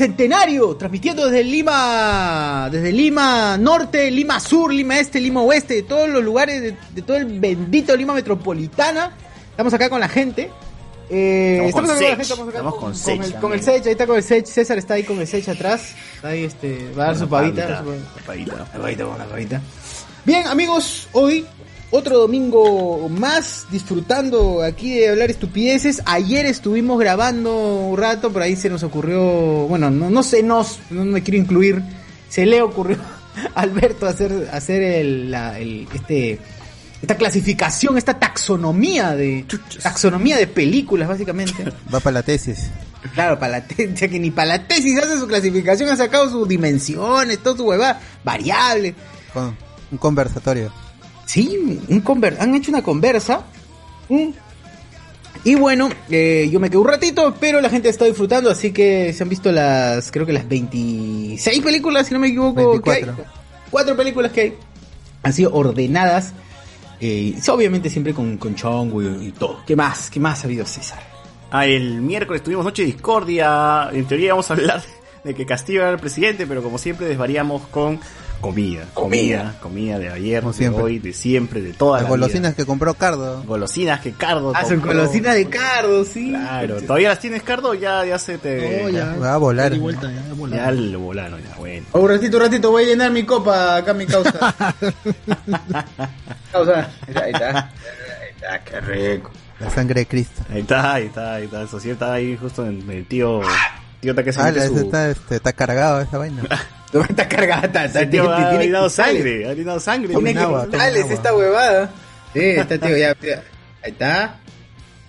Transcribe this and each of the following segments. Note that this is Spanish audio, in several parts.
Bicentenario, transmitiendo desde Lima, desde Lima Norte, Lima Sur, Lima Este, Lima Oeste, de todos los lugares, de, de todo el bendito Lima Metropolitana. Estamos acá con la gente. Eh, Estamos con Sech, estamos acá estamos con, con Sech el, con el Sech, ahí está con el Sech, César está ahí con el Sech atrás, está ahí este, va a dar su pavita, su Papadita. pavita, una pavita. Bien amigos, hoy otro domingo más disfrutando aquí de hablar estupideces. Ayer estuvimos grabando un rato, por ahí se nos ocurrió, bueno, no, no se nos, no me quiero incluir, se le ocurrió a Alberto hacer, hacer el, la- el- este, esta clasificación, esta taxonomía de taxonomía de películas básicamente. Va para la tesis. Claro, para la tesis, que ni para la tesis hace su clasificación, ha sacado sus dimensiones, todo su huevada, variables. Con un conversatorio. Sí, un conver han hecho una conversa. mm, Y bueno, eh, yo me quedé un ratito, pero la gente está disfrutando, así que se han visto las, creo que las 26 películas, si no me equivoco. que hay. 24. Cuatro películas que hay. Han sido ordenadas. eh, obviamente siempre con, con Chongo y, y todo. ¿Qué más? ¿Qué más ha habido, César? Ah, el miércoles tuvimos Noche de Discordia. En teoría vamos a hablar de que Castillo era el presidente, pero como siempre desvariamos con comida. Comida, comida de ayer, Como de siempre. hoy, de siempre, de toda Las la golosinas vida. que compró Cardo. Golosinas que Cardo Ah, son golosinas de Cardo, sí. Claro, ¿todavía las tienes Cardo? Ya, ya se te... No, ya. Va a volar. Ya lo volaron, ya, bueno. Un ratito, un ratito, voy a llenar mi copa acá, mi causa. causa. Ahí está. Ahí está, qué rico. La sangre de Cristo. Ahí está, ahí está, ahí está. Eso sí está ahí justo en el tío... Tío Taque Ah, la- ese está, este, está cargado esa vaina. Está cargada, está, está, tío ha tiene orinado cristales. sangre, ha orinado sangre. Tiene esta huevada. Sí, está, tío, ya. Ahí está.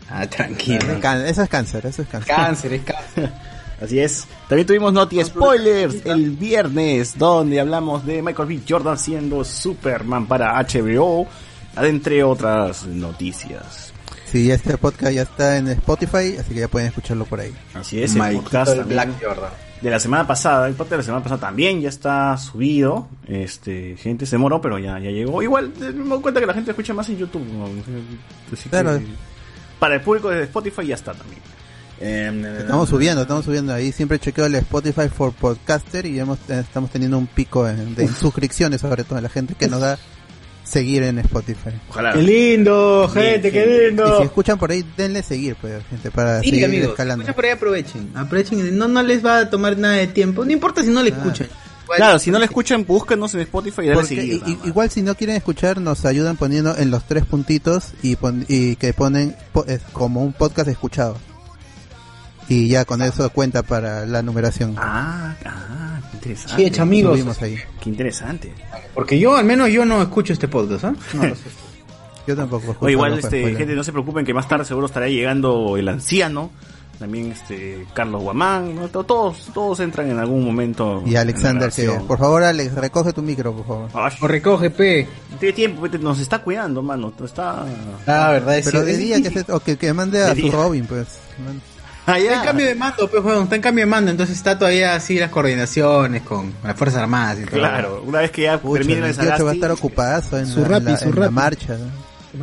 Ah, tranquilo. Eso es cáncer, eso es cáncer. Cáncer, es cáncer. Así es. También tuvimos Noti Spoilers el viernes, donde hablamos de Michael B. Jordan siendo Superman para HBO, entre otras noticias. Sí, este podcast ya está en Spotify, así que ya pueden escucharlo por ahí. Así es, el podcast también de la semana pasada, el podcast de la semana pasada también ya está subido. Este, gente se demoró, pero ya, ya llegó. Igual eh, me doy cuenta que la gente escucha más en YouTube. ¿no? Así que, Claro. para el público de Spotify ya está también. Eh, Estamos subiendo, estamos subiendo ahí. Siempre chequeo el Spotify for Podcaster y hemos, eh, estamos teniendo un pico en- de suscripciones, sobre todo la gente que nos da seguir en Spotify. Ojalá. Qué lindo, gente, qué Y si lindo. escuchan por ahí, denle seguir, pues, gente, para Sí, seguir amigos, escalando. escuchen por ahí, aprovechen. Aprovechen, no, no les va a tomar nada de tiempo. No importa si no le Ah. escuchan. Igual- Claro, si no le escuchan, búsquenos en Spotify y dale Porque seguir. igual si no quieren escuchar, nos ayudan poniendo en los tres puntitos y, pon- y que ponen po- es como un podcast escuchado. Y ya con eso cuenta para la numeración. Ah, ah, qué interesante. Sí, hecho, amigos. Subimos ahí. Qué interesante. Porque yo, al menos, yo no escucho este podcast, ¿ah? No lo sé. Yo tampoco escucho O igual, los este, gente, no se preocupen que más tarde seguro estará llegando el anciano. También este Carlos Guamán, ¿no? To- todos, todos entran en algún momento. Y Alexander, que, por favor, Alex, recoge tu micro, por favor. Ay, O recoge, P. no tiene tiempo, vete, nos está cuidando, mano. Está. Ah, verdad, es Pero de día que, se- o que, que mande a día. Robin, pues. Man- Ah, Está en cambio de mando, pues, weón, está en cambio de mando, entonces está todavía así las coordinaciones con las Fuerzas Armadas y todo. Claro, una vez que ya Pucha, termine el el 28 va a Sagasti, estar ocupadazo en, Su la, en Rappi, la- su en la marcha.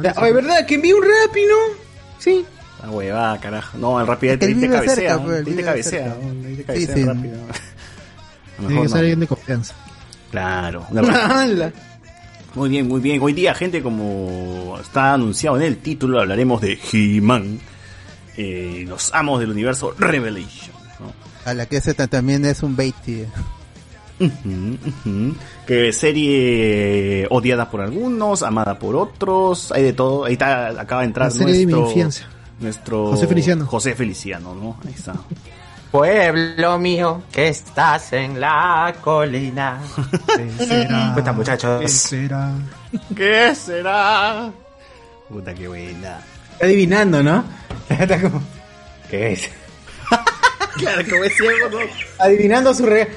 Ya, Oye, ¿verdad? Que envíe un Rappi, ¿no? Sí. Ah, huevada, carajo. No, el rápido Es que te, vive cabecea. cerca, ¿no? pues, te cabecea. Sí, sí. rápido. Tiene que ser alguien de confianza. Claro. Muy bien, muy bien. Hoy día, gente, como está anunciado en el título, hablaremos de He-Man, eh, los amos del universo Revelation. ¿no? A la que ta- también es un bait, ujú. Que serie odiada por algunos, amada por otros, hay de todo. Ahí está, acaba de entrar La serie de mi nuestro, infancia. nuestro José Feliciano. José Feliciano, ¿no? Ahí está. Pueblo mío, que estás en la colina. Puta, muchachos. será? ¿Qué será? Puta, qué buena. Está adivinando, ¿no? Está como, ¿Qué es? Claro, como es ciego, no, Adivinando su re...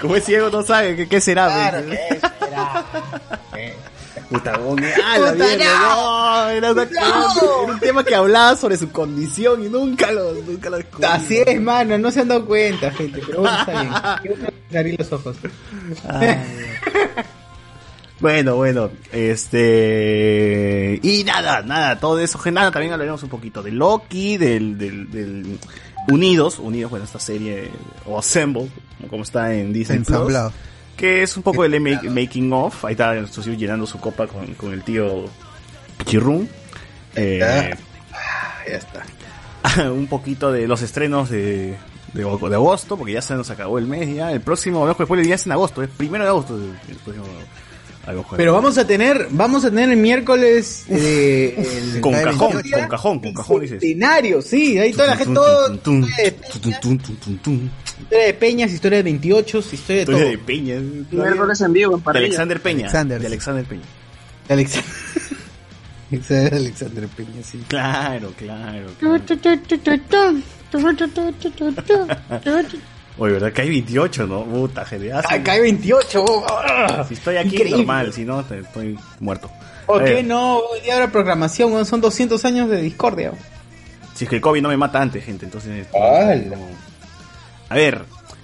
como es ciego, no sabe qué, qué será. Claro. ¿qué será? Puta, bonga. Ah, la Puta, mierda, no, era, una- No. era un tema que hablaba sobre su condición y nunca lo, nunca lo descubrí. Así es, mano, no se han dado cuenta, gente, pero bueno, está bien. Quiero abrir los ojos. Ay. Bueno, bueno, este... Y nada, nada, todo eso, nada, también hablaremos un poquito de Loki, del, del, del Unidos, Unidos, bueno, esta serie, o Assemble, como está en Disney Plus, Ensamblado. que es un poco el ma- making of, ahí está Sucio llenando su copa con, con el tío Pichirrún. Eh, Ya está. un poquito de los estrenos de, de, de agosto, porque ya se nos acabó el mes ya. El próximo Ojo después el día es en agosto, es primero de agosto. el- el próximo Ojo Pero vamos a tener, vamos a tener el miércoles eh, el con cajón, 28. con cajón, con cajón dices. centenario, sí, ahí toda la gente, todo, historia de peñas, historia de 28, historia de Historia todo. de Peña. Miércoles en vivo en De. Alexander Peña. Alexander. De Alexander Peña. Alexander. Alexander Peña, sí. Claro, claro. claro. Oye, ¿verdad que hay 28, no? Puta, genial. Acá hay 28. ¡ah! Si estoy aquí, Increíble. normal. Si no, te- estoy muerto. ¿Por Eh, qué no? Hoy día habrá programación, son 200 años de discordia. Si es que el COVID no me mata antes, gente, entonces... ¡Hala! A ver,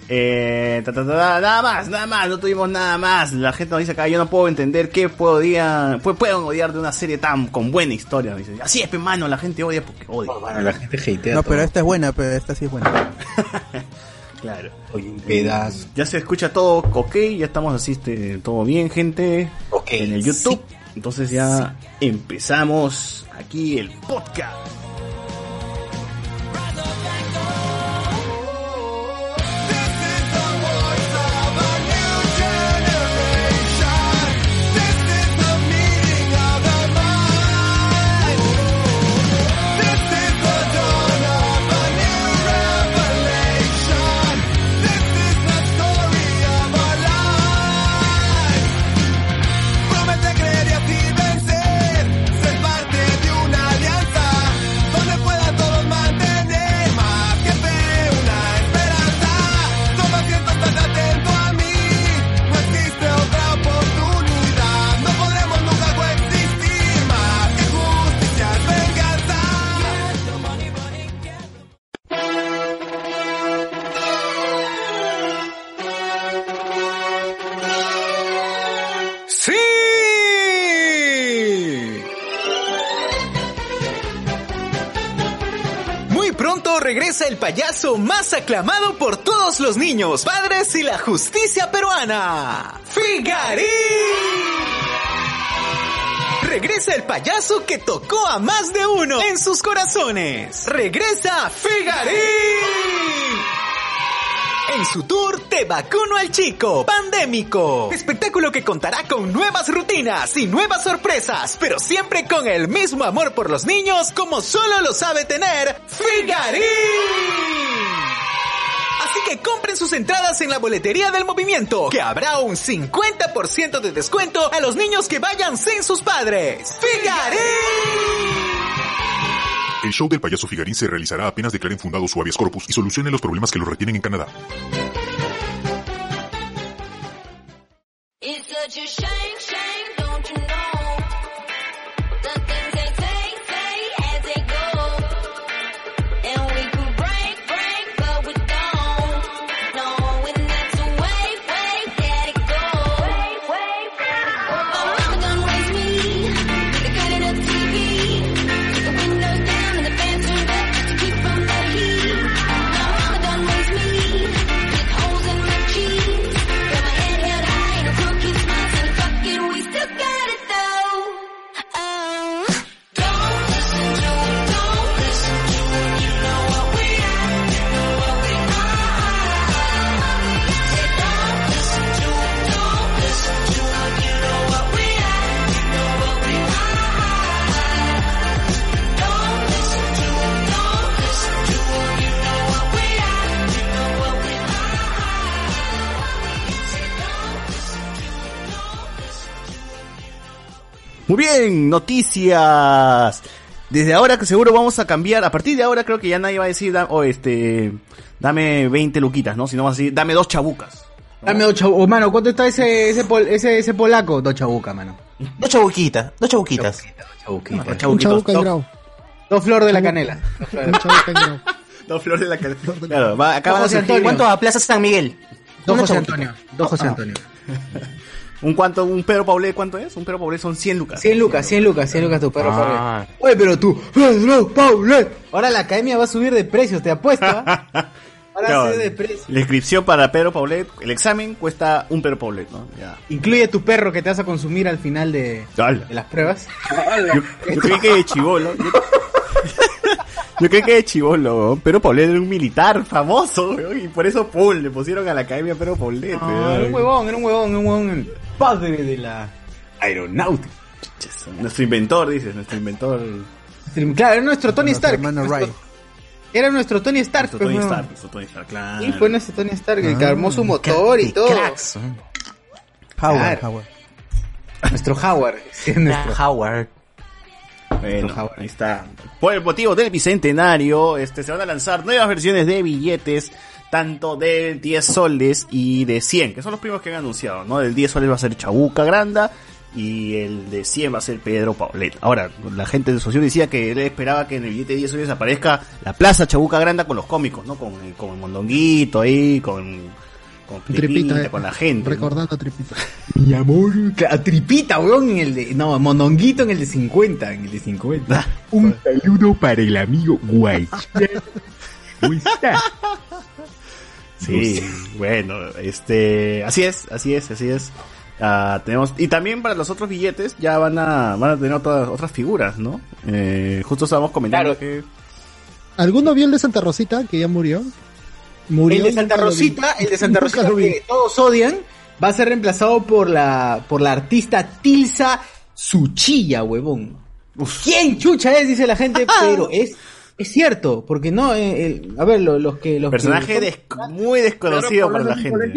eh, ta, ta, ta, ta, nada más, nada más, no tuvimos nada más. La gente nos dice acá, yo no puedo entender qué puedo odiar, pu- pueden odiar de una serie tan con buena historia. Dice, así es, pe mano, la gente odia porque odia. Bueno, la gente hatea No, todo. pero esta es buena, pero esta sí es buena. Claro. Oye, un pedazo. Ya se escucha todo ok, ya estamos así, este, todo bien, gente. Ok, En el YouTube. Entonces ya empezamos aquí el podcast. El payaso más aclamado por todos los niños, padres y la justicia peruana. ¡Figarín! Regresa el payaso que tocó a más de uno en sus corazones. Regresa Figarín. En su tour Te vacuno al chico, pandémico. Espectáculo que contará con nuevas rutinas y nuevas sorpresas, pero siempre con el mismo amor por los niños como solo lo sabe tener Figarín. Así que compren sus entradas en la boletería del movimiento, que habrá un 50% de descuento a los niños que vayan sin sus padres. ¡Figarín! El show del payaso Figarín se realizará apenas declaren fundado su habeas corpus y solucione los problemas que lo retienen en Canadá. Muy bien, noticias. Desde ahora que seguro vamos a cambiar, a partir de ahora creo que ya nadie va a decir, o este, dame 20 luquitas, ¿no? Sino va a decir, dame dos chabucas. Dame dos chabucas. mano, ¿cuánto está ese, ese, pol- ese, ese polaco? Dos chabucas, mano. Dos chabuquitas, dos chabuquitas. Chabuquitas. Dos Un chabuquitos, chabuca en dos- grau. Dos flores de la canela. Un chabuca en grau. Dos flores de la cara. Claro, va, acá van a surgir. ¿Cuánto a Plaza San Miguel? Dos José. Antonio. Dos José Antonio. un cuánto, un Pedro Paulet, ¿cuánto es? Un Pedro Paulet son 100 lucas. 100 lucas, 100 lucas, 100 lucas tu perro Ah. Paulet. Oye, pero tú, Pedro Paulet. Ahora la academia va a subir de precios, te apuesto. ¿ah? Ahora Claro, de precios. la inscripción para Pedro Paulet, el examen cuesta un Pedro Paulet, ¿no? Ya. Incluye tu perro que te vas a consumir al final de las pruebas. Yo, yo creí que de chivolo. Yo, yo creí que de chivolo, weón. Pero Paulet era un militar famoso, weón, y por eso pum, le pusieron a la academia Pedro Paulet. No, era un huevón, era un huevón, era un huevón. el Padre de la aeronáutica. Nuestro inventor, dices, nuestro inventor. Claro, era nuestro Tony Nuestro Stark. hermano Nuestro-. Era nuestro Tony Stark. Nuestro pues, Tony huevón. Stark, nuestro Tony Stark, claro. Sí, fue nuestro Tony Stark, el que Ah, armó su motor y todo. cracks. Howard, Claro. Howard. Nuestro Howard. sí, nuestro Howard. Bueno, ahí está. Por el motivo del bicentenario, este, se van a lanzar nuevas versiones de billetes, tanto de 10 soles y de 100, que son los primos que han anunciado, ¿no? Del 10 soles va a ser Chabuca Granda y el de 100 va a ser Pedro Paulet. Ahora, la gente de Socio decía que él esperaba que en el billete de 10 soles aparezca la Plaza Chabuca Granda con los cómicos, ¿no? Con, el- con el mondonguito ahí, con, con Tripita, Tripita, eh. con la gente. ¿no? Recordando a Tripita. Mi amor, a tripita, weón, en el de. No, mononguito en el de 50, en el de 50. Un saludo para el amigo Guaycha. ¿Cómo está? Sí, bueno, este, así es, así es, así es. Ah, tenemos y también para los otros billetes ya van a van a tener otras otras figuras, ¿no? Eh, justo estábamos comentando Claro. que ¿Alguno vio el de Santa Rosita que ya murió? Murió El de Santa. Rosita, el de Santa Rosita que todos odian, va a ser reemplazado por la por la artista Tilsa Suchilla, huevón. ¿Quién chucha es? Dice la gente, pero es es cierto, porque no, eh, el- a ver, lo- los que los personaje que- des- muy desconocido para la gente.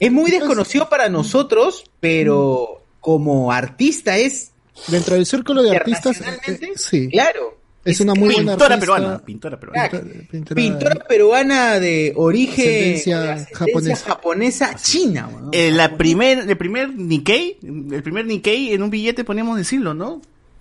es muy desconocido para nosotros, pero como artista es Dentro del círculo de artistas, eh, sí, claro. Es una muy buena Pintora artista. peruana, pintora peruana. Crack. Pintora- Pintora peruana de origen Ascendencia de ascendencia japonesa. japonesa china, weón. Eh, la primer, el primer Nikkei, el primer Nikkei en un billete podríamos decirlo, ¿no?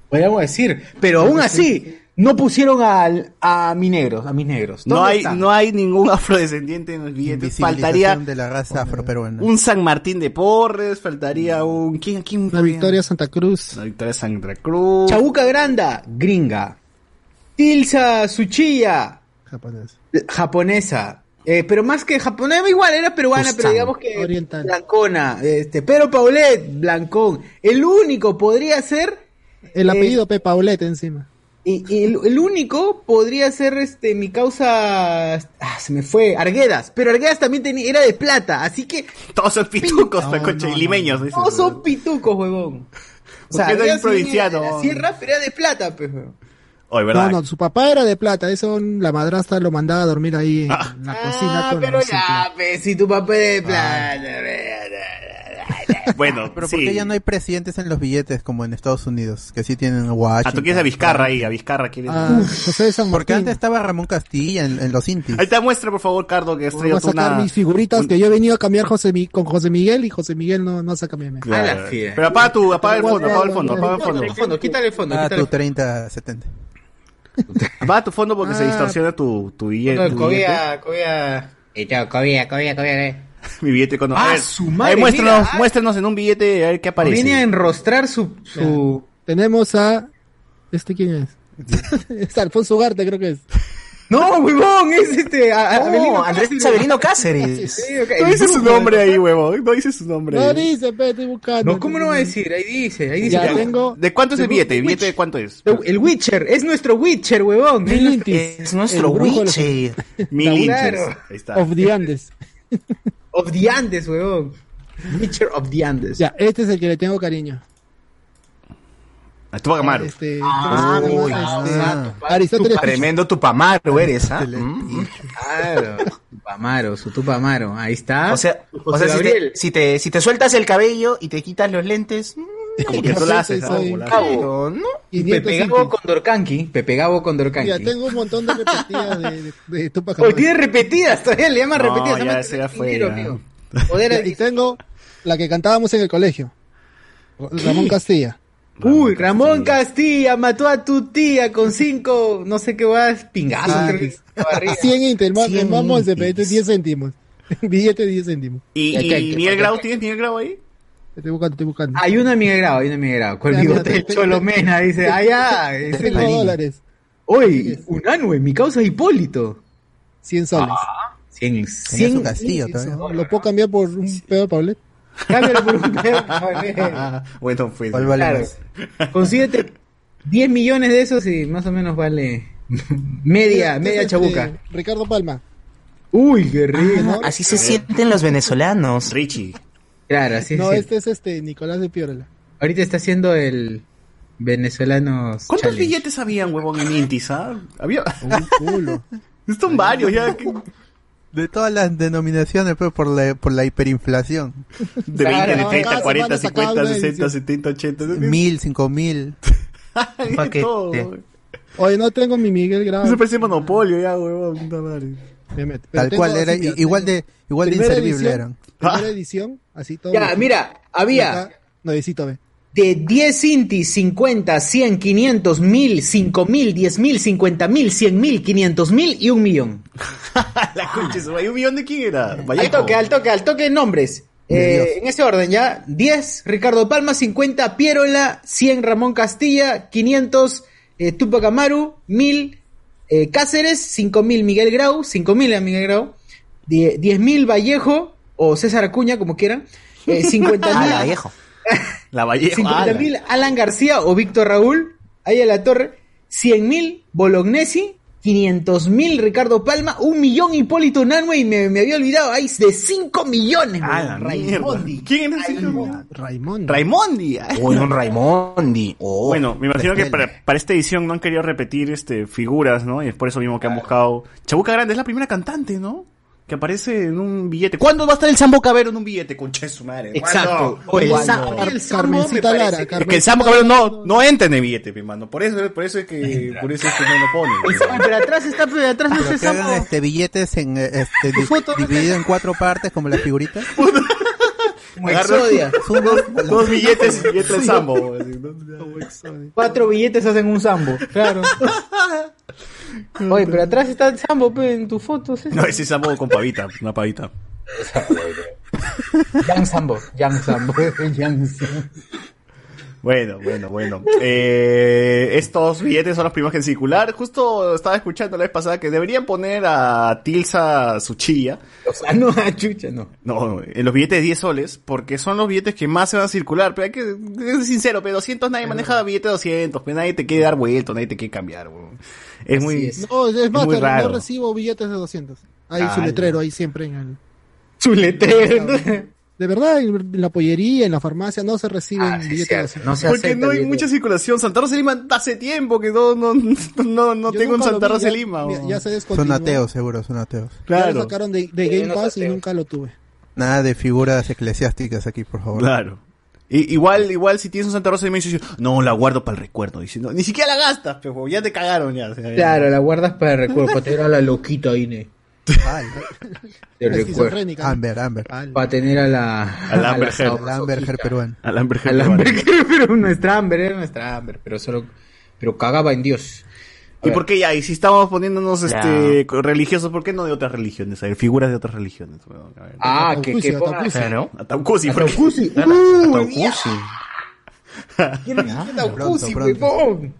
Podríamos decir, pero aún así no pusieron al, a mis negros, a mis negros. No ¿Dónde hay, están? no hay ningún afrodescendiente en los billetes. Faltaría de la raza afroperuana. un San Martín de Porres, faltaría un ¿quién quién La? Victoria Santa Cruz. La Victoria Santa Cruz. Chabuca Granda, gringa. Tilsa eh, japonesa. Eh, pero más que japonesa, igual era peruana, pero digamos que oriental. blancona. Este, pero Paulet, blancón. El único podría ser El Eh, apellido P. Paulette encima. Y, y el, el único podría ser este mi causa. Ah, se me fue. Arguedas. Pero Arguedas también tenía, era de plata. Así que Todos son pitucos, No, concha, no, y limeños. no, todos son pitucos, huevón. O sea, no provinciano? sierra, pero era de plata, pues, huevón. Oye, ¿verdad? No, no, su papá era de plata, eso la madrastra lo mandaba a dormir ahí en Ah. la cocina Ah, con pero ya, pues, si tu papá es de plata. Bueno, Pero sí. ¿por qué ya no hay presidentes en los billetes como en Estados Unidos? Que sí tienen Washington. Ah, tú quieres a Vizcarra ahí, a Vizcarra quieres. Ah, José de San Porque antes estaba Ramón Castilla en, en los Intis. Ahí te muestra, por favor, Cardo, que has a sacar una... mis figuritas un- que yo he venido a cambiar José Mi- con José Miguel y José Miguel no, no saca. Claro. Fiera. Pero apaga tu, apaga el fondo, apaga el fondo, apaga el Quítale fondo. el fondo, quítale el fondo. Ah, quítale tu el fondo. 30, 70. Apaga tu fondo porque se Ah. distorsiona tu, tu billete. No, cobia, cobia. Chao, cobia, cobia, cobia. Mi billete con... Ah, a ver, su madre, ahí muéstranos, mira, ah. muéstranos en un billete a ver qué aparece. Viene a enrostrar su, su, Tenemos a... ¿Este quién es? es Alfonso Ugarte, creo que es. No, huevón, es este. a- a- Abelino No, Andrés. Saberino Cáceres. Sí, No dice su nombre ¿no? ahí, huevón. No dice su nombre. No ahí. dice, pe, estoy buscando. No, ¿cómo no va a decir? Ahí dice, ahí dice. Ya Ya, tengo... ¿De cuánto es el billete? ¿El billete de cuánto es? El Witcher, es nuestro Witcher, huevón. Es nuestro de los- Witcher. Mil Claro. inches. Ahí está. Of the Andes. Of the Andes, huevón. Witcher of the Andes. Ya, este es el que le tengo cariño. A tu Amaro. Este, Ah, ¿cómo se uy, Este, ah, Aristóteles Tremendo tupamaro eres, ¿ah? Mm. Claro. Tupamaro, su Tupamaro. Ahí está. O sea, o sea si, Gabriel. te, si, te, si te sueltas el cabello y te quitas los lentes, mm, Como que tú la haces, ¿ah? ¿no? Y Pepe. Gabo con Dorcanqui. Pepe Gabo con Dorcanqui. Mira, tengo un montón de repetidas de, de, de Tupac Hoy tiene repetidas, todavía le llaman No, repetidas. ya ya fue, ya. Poder Ya, Y tengo la que cantábamos en el colegio. Ramón Castilla. Uy, Ramón Castilla mató a tu tía con cinco, no sé qué vas, pingazos. Ah, creo que es la barriga. 100 Inter, el ma- el 100 mamo es de Inters. 10 céntimos. Billete de 10 céntimos. ¿Y, y acá, Miguel. Grau? ¿Tienes Miguel Grau ahí? Estoy buscando, estoy buscando. Hay una Miguel Grau, hay una Miguel Grau. Con el bigote de Cholomena, dice, ah, ya, ese es dólares. Uy, un anue, mi causa es Hipólito. 100 soles. Ah, 100, Tenía 100 su castillo todavía. No, ¿Lo puedo cambiar por un pedo de Paulet? Cámbialo por un pedo, cabrón. Ah, bueno, pues. ¿Cuál vale Claro. más? Consíguete 10 millones de esos y más o menos vale media, media Este, chabuca. Ricardo Palma. Uy, qué rico. Ah, Así se sienten los venezolanos. Richie. Claro, así No, es. este es este Nicolás de Piorola. Ahorita está haciendo el venezolano. ¿Cuántos billetes habían, huevón, en Intis? ah? Había. Un culo. Son varios ya. De todas las denominaciones, pero por la, por la hiperinflación. De 20, Claro, de cada 30, semana 40, sacaba 50, una 60, edición. 70, 80. Mil, cinco mil. Oye, no tengo mi Miguel Grau. Eso parece monopolio ya, huevón. puta madre. Me meto. Pero Tal tengo cual, era igual tengo de, igual de inservible edición, eran. Primera edición, así todo. Ya, mira, había acá, Nuevecito, ve. De 10 intis, 50, 100, 500, 1000, 5000, 10000, 50000, 100000, 500000 y un millón. La concha, madre. ¿un millón de quién era? Al Vallejo. toque, al toque, al toque nombres. Eh, en ese orden ya, 10 Ricardo Palma, 50 Pierola, 100 Ramón Castilla, 500 eh, Tupac Amaru, 1000 eh, Cáceres, 5000 Miguel Grau, 5000 a Miguel Grau, 10 10.000 Vallejo o César Acuña, como quieran, eh, 50.000 Ah, la viejo. La Vallejo. 50 mil Alan García o Víctor Raúl, ahí a la torre, 100 mil Bolognesi, 500 mil Ricardo Palma, un millón Hipólito Nanue y me, me había olvidado, hay de 5 millones. Ah. Raimondi. ¿Quién era. Raimondi. Uy, un Raimondi. Oh. Bueno, me imagino que para, para esta edición no han querido repetir este figuras, ¿no? Y es por eso mismo que han buscado. Chabuca Grande es la primera cantante, ¿no? Que aparece en un billete. ¿Cuándo va a estar el Sambo Cabero en un billete? Concha de su madre. Exacto. O el Sambo Carmencita me Lara, Es que el Sambo Cabero no, no entra en el billete, mi mano. Por eso, por eso es que, por eso es que no lo ponen. Pero atrás está, pero atrás no es el este, billetes en, eh, este, dividido en cuatro partes, como las figuritas. Como Exodia. Sumas- Dos billetes y entra el Sambo. Cuatro billetes hacen un Sambo, claro. Oye, pero atrás está el Sambo, pe, en tus fotos. ¿eh? No, ese Sambo con pavita, una pavita. Young Sambo, Young Sambo, Young Sambo. Bueno, bueno, bueno. Eh, estos billetes son los primeros que en circular. Justo estaba escuchando la vez pasada que deberían poner a Tilsa Suchilla. O sea, no, ah, chucha, no. No, en los billetes de 10 soles, porque son los billetes que más se van a circular. Pero hay que ser sincero, pero 200 nadie maneja billete de 200, pero nadie te quiere dar vuelto, nadie te quiere cambiar. weón. Es muy, es. No, es más, muy pero raro. no recibo billetes de 200. Hay Ah, su letrero ahí siempre en el... Su letrero. De verdad, en la pollería, en la farmacia, no se reciben Ah, sí, billetes sí, de 200. no se Porque no hay billete. mucha circulación. Santa Rosa de Lima hace tiempo que no, no, no, no tengo un Santa Rosa de ya- Lima. weón. Ya se Son ateos, seguro, son ateos. Ya lo Claro, sacaron de, de Sí, Game Pass y nunca lo tuve. Nada de figuras eclesiásticas aquí, por favor. claro. I- igual, igual si tienes un Santa Rosa de Lima dices, no, la guardo para el recuerdo. Dice, no, ni siquiera la gastas, pero ya te cagaron ya. o sea, ya. Claro, la guardas para el recuerdo, para tener a la loquita Ine. La recuerdo. esquizofrénica. Amber, Amber. Para tener a la. Al Amber Heard. El Amber Heard peruano. Al Amber Heard Al peruano. Amber Heard, pero nuestra Amber, era nuestra Amber, pero solo. Pero cagaba en Dios. ¿Y por qué ya? Y si estamos poniéndonos este religiosos, ¿por qué no de otras religiones? A ver, figuras de otras religiones. a ver. Ah, que, que ponga. Claro. Ataucusi, ¿por qué? Ataucusi. Uh, Ataucusi. ¿Quién es Ataucusi, huevón?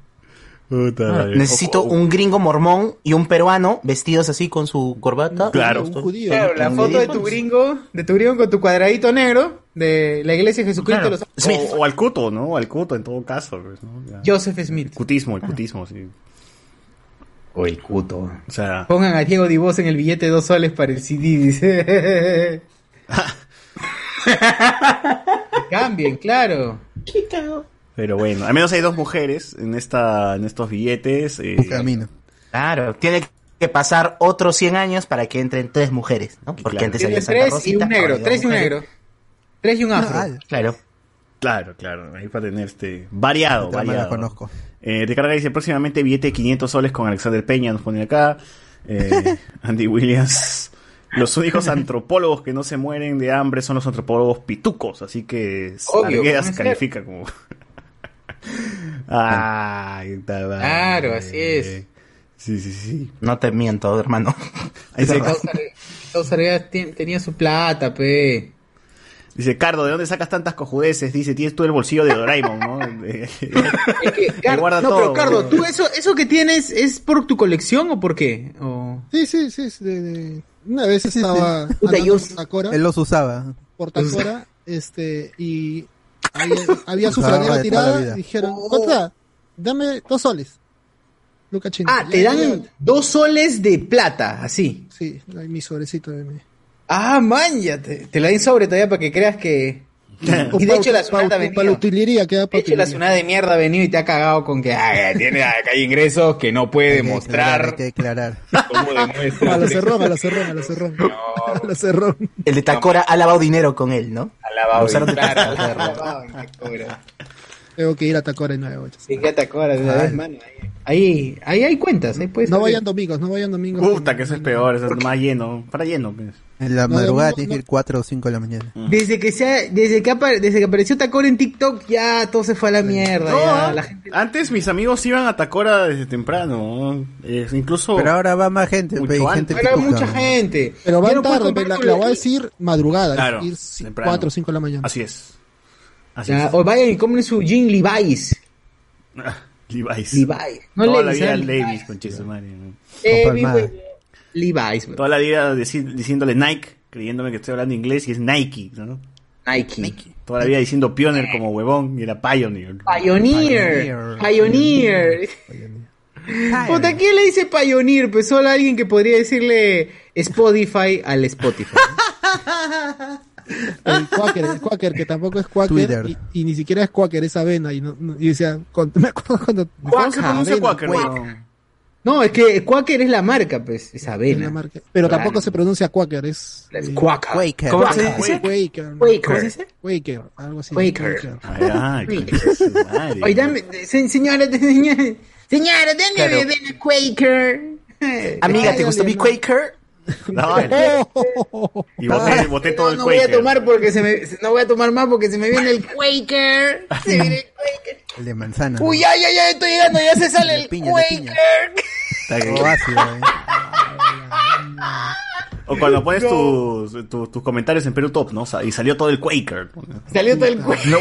Puta madre. Necesito O- o- un gringo mormón y un peruano vestidos así con su corbata. Claro. Un judío. Claro, la Un foto de tu gringo, de tu gringo con tu cuadradito negro, de la iglesia de Jesucristo de Claro. los Smith. O, o al cuto, ¿no? O al cuto en todo caso. pues. Joseph Smith. Cutismo, el cutismo, sí. O el cuto. O sea, Pongan a Diego Divos en el billete de dos soles para el CD, dice. Cambien, claro. Pero bueno, al menos hay dos mujeres en esta en estos billetes. eh, Un camino. Claro, tiene que pasar otros 100 años para que entren tres mujeres, ¿no? Porque Claro. antes había Santa tres y Rosita, un negro, tres y un negro. Tres y un afro. Claro. Claro, claro, ahí para tener este variado, Esta trama la variado. conozco. Eh, Ricardo dice próximamente billete de 500 soles con Alexander Peña, nos pone acá. Eh, Andy Williams. Los únicos antropólogos que no se mueren de hambre son los antropólogos pitucos, así que Obvio, Arguedas ¿cómo es califica como. Ay. Claro, así es. Sí, sí, sí. No te miento, hermano. Dice, Causa Arguedas tien- tenía su plata, pe. dice, Cardo, ¿de dónde sacas tantas cojudeces? Dice, tienes tú el bolsillo de Doraemon, ¿no? De- Car- guarda no, todo, pero Cardo. ¿tú eso, eso que tienes es por tu colección o por qué? O... Sí, sí, sí. es de- de- Una vez estaba Puta, yo- Él los usaba. por Tacora, este, y había, había su franela tirada, dijeron, ¿cuánto Dame dos soles. Luca. Ah, te dan dos soles de plata, así. Sí, mi sobrecito de mi. Ah, man, ya te, te la di sobre todavía para que creas que... Y de hecho la Sunata ha Para la utilería queda De hecho la de mierda ha venido y te ha cagado con que ah, tiene acá hay ingresos que no puede Hay que declarar, mostrar. Hay que declarar. ¿Cómo demuestra? A la cerrón, a la cerrón, a la cerrón. A la cerrón. El de Tacora ha lavado dinero con él, ¿no? Claro, alabado, Tacora. Tengo que ir a Tacora de nuevo. Sí, que Tacora, de vez, mano. Ahí, ahí hay cuentas, ahí puedes No vayan domingos, no vayan domingos. Puta, que eso es peor, eso es más lleno. Para lleno, pues. En la No, madrugada no, tienes no. que ir 4 o 5 de la mañana. Desde que sea, desde que, apa- desde que apareció Tacora en TikTok, ya todo se fue a la mierda. No, ya, la gente... Antes mis amigos iban a Tacora desde temprano. ¿no? Eh, incluso. Pero ahora va más gente. Mucho pe, antes. gente pituca. mucha gente. Pero puedes tarde, la, la voy a decir madrugada, Claro, ir temprano. 4 o 5 de la mañana. Así es. Así Ya, es. o vayan y compren su jean Levi's. Levi's. Levi's. No Toda Levi's, la vida era Levi's, Levi's. con su madre. Levi's. Toda la vida diciéndole Nike, creyéndome que estoy hablando inglés y es Nike, ¿no? Nike. Toda la vida diciendo Pioneer como huevón y era Pioneer. Pioneer. Pioneer. Puta, ¿quién le dice Pioneer? Pues solo alguien que podría decirle Spotify al Spotify. El Quaker, el Quaker, que tampoco es Quaker Twitter. y, y ni siquiera es Quaker, es avena. Y, no, no- y decía, con- me acuerdo cuando. ¿Cómo se pronuncia Quaker? Quaker, no? Es que Quaker es la marca, pues. Es es avena. la marca. Pero Claro. tampoco se pronuncia Quaker, es. Es eh, Quaker. Quaker. ¿Cómo Quaker. se dice? Quaker. Quaker. ¿Cómo se dice? Quaker, algo así. Quaker. Ay, ay, su madre. Oye, dame, se- señora, señora, señora, dame Claro. Quaker. Amiga, ¿te gustó mi Quaker? No, y boté, boté todo No, el no voy a tomar porque se me, no voy a tomar más porque se me viene el Quaker. Se viene el Quaker. El de manzana. Uy, ya, ya, ya estoy llegando, ya se sale el piña. Quaker. Está ácido, eh. O cuando pones tus, tus, tus comentarios en Perú Top, ¿no? Y salió todo el Quaker. Salió todo el Quaker.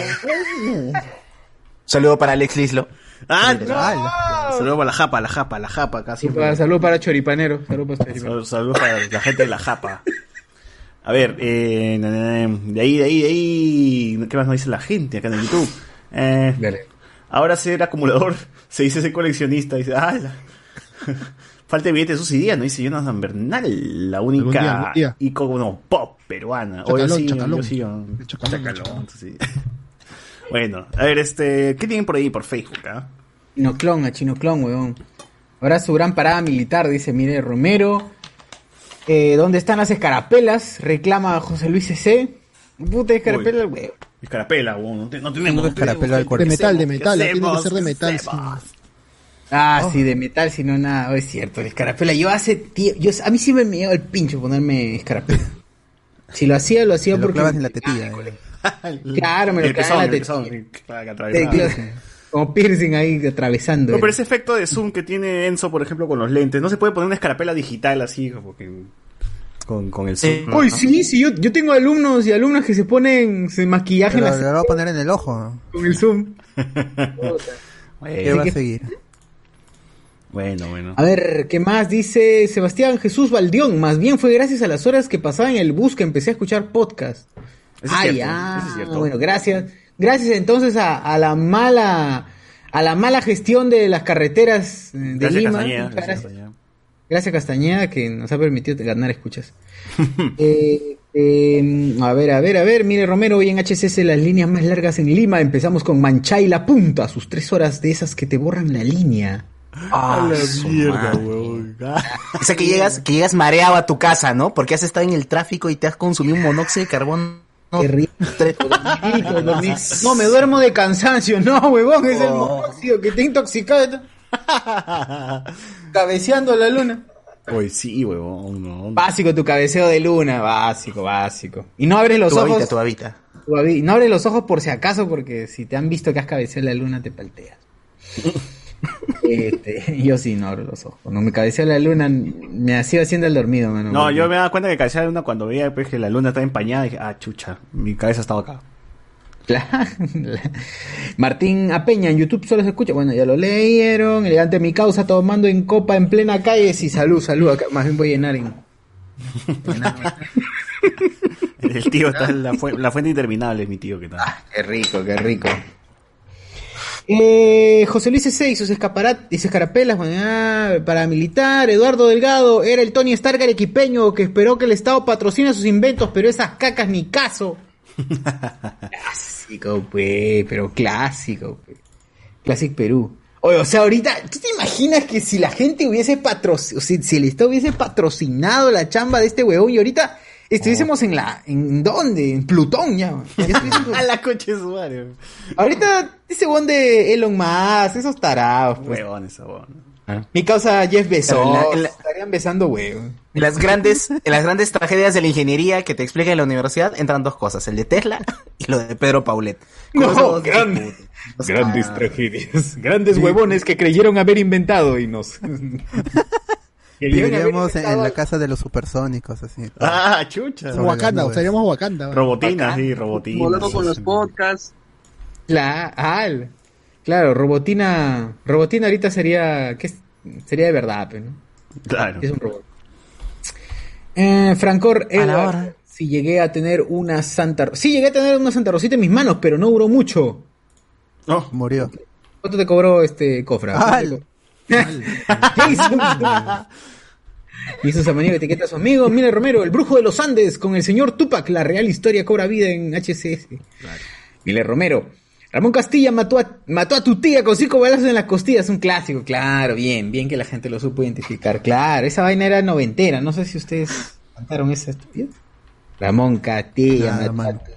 Saludo para Alex Lislo. Ah, Ala. Saludos para la japa, la japa, la japa, casi. Para- Salud para Choripanero. Salud para Choripanero. Saludos saludos para la gente de la japa. A ver, eh, de ahí, de ahí, de ahí. ¿Qué más nos dice la gente acá en el YouTube? Eh, Dale. ahora ser acumulador se dice ser coleccionista. Dice, ah, la- falta de billetes sus días, ¿no? Dice Jonathan Bernal, la día, única día. icono pop peruana. Chacalón, Oye, sí, chacalón. yo sí, chacalón, sí. Bueno, a ver, este, ¿qué tienen por ahí por Facebook, ah? Chinoclón, a Chinoclón, weón. Ahora su gran parada militar, dice Mire Romero. Eh, ¿Dónde están las escarapelas? Reclama José Luis C. Puta escarapela, weón. Escarapela, weón, no, te- no No tenemos. escarapela al De cuerpo. metal, de ¿Qué metal, tiene que hacemos? ser de ¿Qué metal. sí. hacemos? Ah, Oh. sí, de metal, si no nada. Oh, es cierto, el escarapela. Yo hace tie- yo A mí siempre me llegaba el pincho ponerme escarapela. Si lo hacía, lo hacía Te lo porque. clavas en la tetilla. eh. Claro, me lo El clavaba en la el tetilla. pezón, que Sí, atravesaba. Como piercing ahí atravesando. No, pero ese efecto de zoom que tiene Enzo, por ejemplo, con los lentes, no se puede poner una escarapela digital así, como que con, con el zoom. Uy, sí, sí, yo, yo tengo alumnos y alumnas que se ponen se maquillaje en Pero la lo voy a poner en el ojo. con el zoom. ¿Qué Bueno, va a seguir? bueno, bueno. A ver, ¿qué más dice Sebastián Jesús Valdión? Más bien fue gracias a las horas que pasaba en el bus que empecé a escuchar podcast. Eso es ah, cierto, ya. eso es cierto. Bueno, gracias. Gracias entonces a, a la mala a la mala gestión de las carreteras eh, de Gracias, Lima. Castañeda, gracias, gracias. Castañeda. Gracias Castañeda que nos ha permitido ganar escuchas. Eh, eh, a ver, a ver, a ver, mire Romero, hoy en HCS las líneas más largas en Lima. Empezamos con Manchay La Punta, sus tres horas de esas que te borran la línea. Ah, su Mierda, madre. weón. O sea que llegas, que llegas mareado a tu casa, ¿no? Porque has estado en el tráfico y te has consumido un monóxido de carbono Dormir. No, me duermo de cansancio. No, huevón, es el monóxido que te intoxicado. Cabeceando la luna. Uy, sí, huevón, no. Básico tu cabeceo de luna, básico, básico. Y no abres los Tu ojos. tu babita. tu babi- No abres los ojos por si acaso, porque si te han visto que has cabeceado la luna, te palteas. Este, yo sí no abro los ojos. Cuando me cabeceo la luna, me hacía haciendo el dormido, mano. No, yo me daba cuenta que cabeceaba la luna cuando veía pues, que la luna estaba empañada y dije, ah, chucha, mi cabeza estaba acá. La- la- Martín Apeña en YouTube solo se escucha. Bueno, ya lo leyeron. Elegante mi causa tomando en copa en plena calle. Sí, salud, salud. Acá, más bien voy a llenar en. El tío está en la, fu- la fuente interminable, mi tío que está. Qué rico, qué rico. Eh, José Luis C6, sus escaparat y sus escarapelas, bueno, paramilitar, Eduardo Delgado, era el Tony Stark arequipeño que esperó que el Estado patrocine sus inventos, pero esas cacas ni caso. clásico, pues, pero clásico, pues. Classic Perú. Oye, o sea, ahorita, ¿tú te imaginas que si la gente hubiese patrocinado, si, si el Estado hubiese patrocinado la chamba de este huevón y ahorita estuviésemos en la, ¿en dónde? En Plutón ya. ya A la coche suario. Ahorita ese huevón de Elon Musk, esos tarados, pues. Huevón, esa huevón. Mi causa Jeff Bezos, en la- en la- estarían besando huevos. En las grandes, en las grandes tragedias de la ingeniería que te explica en la universidad entran dos cosas, el de Tesla y lo de Pedro Paulet. No, grandes, grandes Ah. tragedias, grandes huevones que creyeron haber inventado y nos... Viviríamos en, en la casa de los supersónicos, así. Ah, chucha. Wakanda, seríamos Wakanda. Robotina, sí, robotina. Volando con los podcasts. La, ah, el- claro, Robotina, Robotina ahorita sería, ¿qué sería de verdad, ¿no? Claro. Es un robot. Eh, Francor A la Edward, hora. si llegué a tener una Santa, sí llegué a tener una Santa Rosita en mis manos, pero no duró mucho. No, Murió. ¿Cuánto te cobró este cofra? Al. ¿Qué hizo? Hizo Samaniego etiqueta a su amigo Mire Romero, el brujo de los Andes, con el señor Tupac, la real historia cobra vida en HCS. Miller Romero. Ramón Castilla mató a, mató a tu tía con cinco balazos en las costillas, un clásico, claro, bien, bien que la gente lo supo identificar, claro, esa vaina era noventera, no sé si ustedes cantaron esa estupidez. Ramón Castilla Claro, mató a tu tía.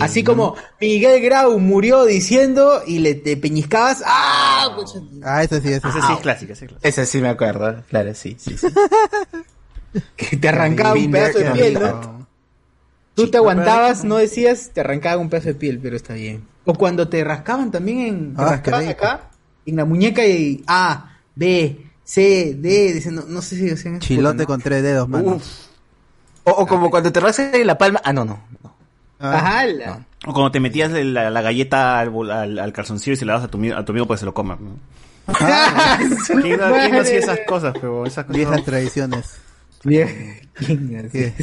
Así como Miguel Grau murió diciendo y le te peñiscabas, ¡ah! Ah, ese sí, ese esa sí. sí es clásica, esa es clásica. Ese sí me acuerdo, claro, sí, sí, sí. que te arrancaba un pedazo de piel. ¿no? Tú te aguantabas, no decías, te arrancaba un pedazo de piel, pero está bien. O cuando te rascaban también en, te Ah, rascaban acá, en la muñeca y A, B, C, D, dicen, no, no sé si hacían eso, Chilote ¿no? con tres dedos, mano. O, o como cuando te rascas en la palma. Ah, no, no. Ajá, la- O cuando te metías la, la galleta al, bol- al, al calzoncillo y se la das a tu, mi- a tu amigo para que se lo coma. ¿no? Su ¿Quién, no- hacía esas cosas, pero esas cosas? Viejas tradiciones.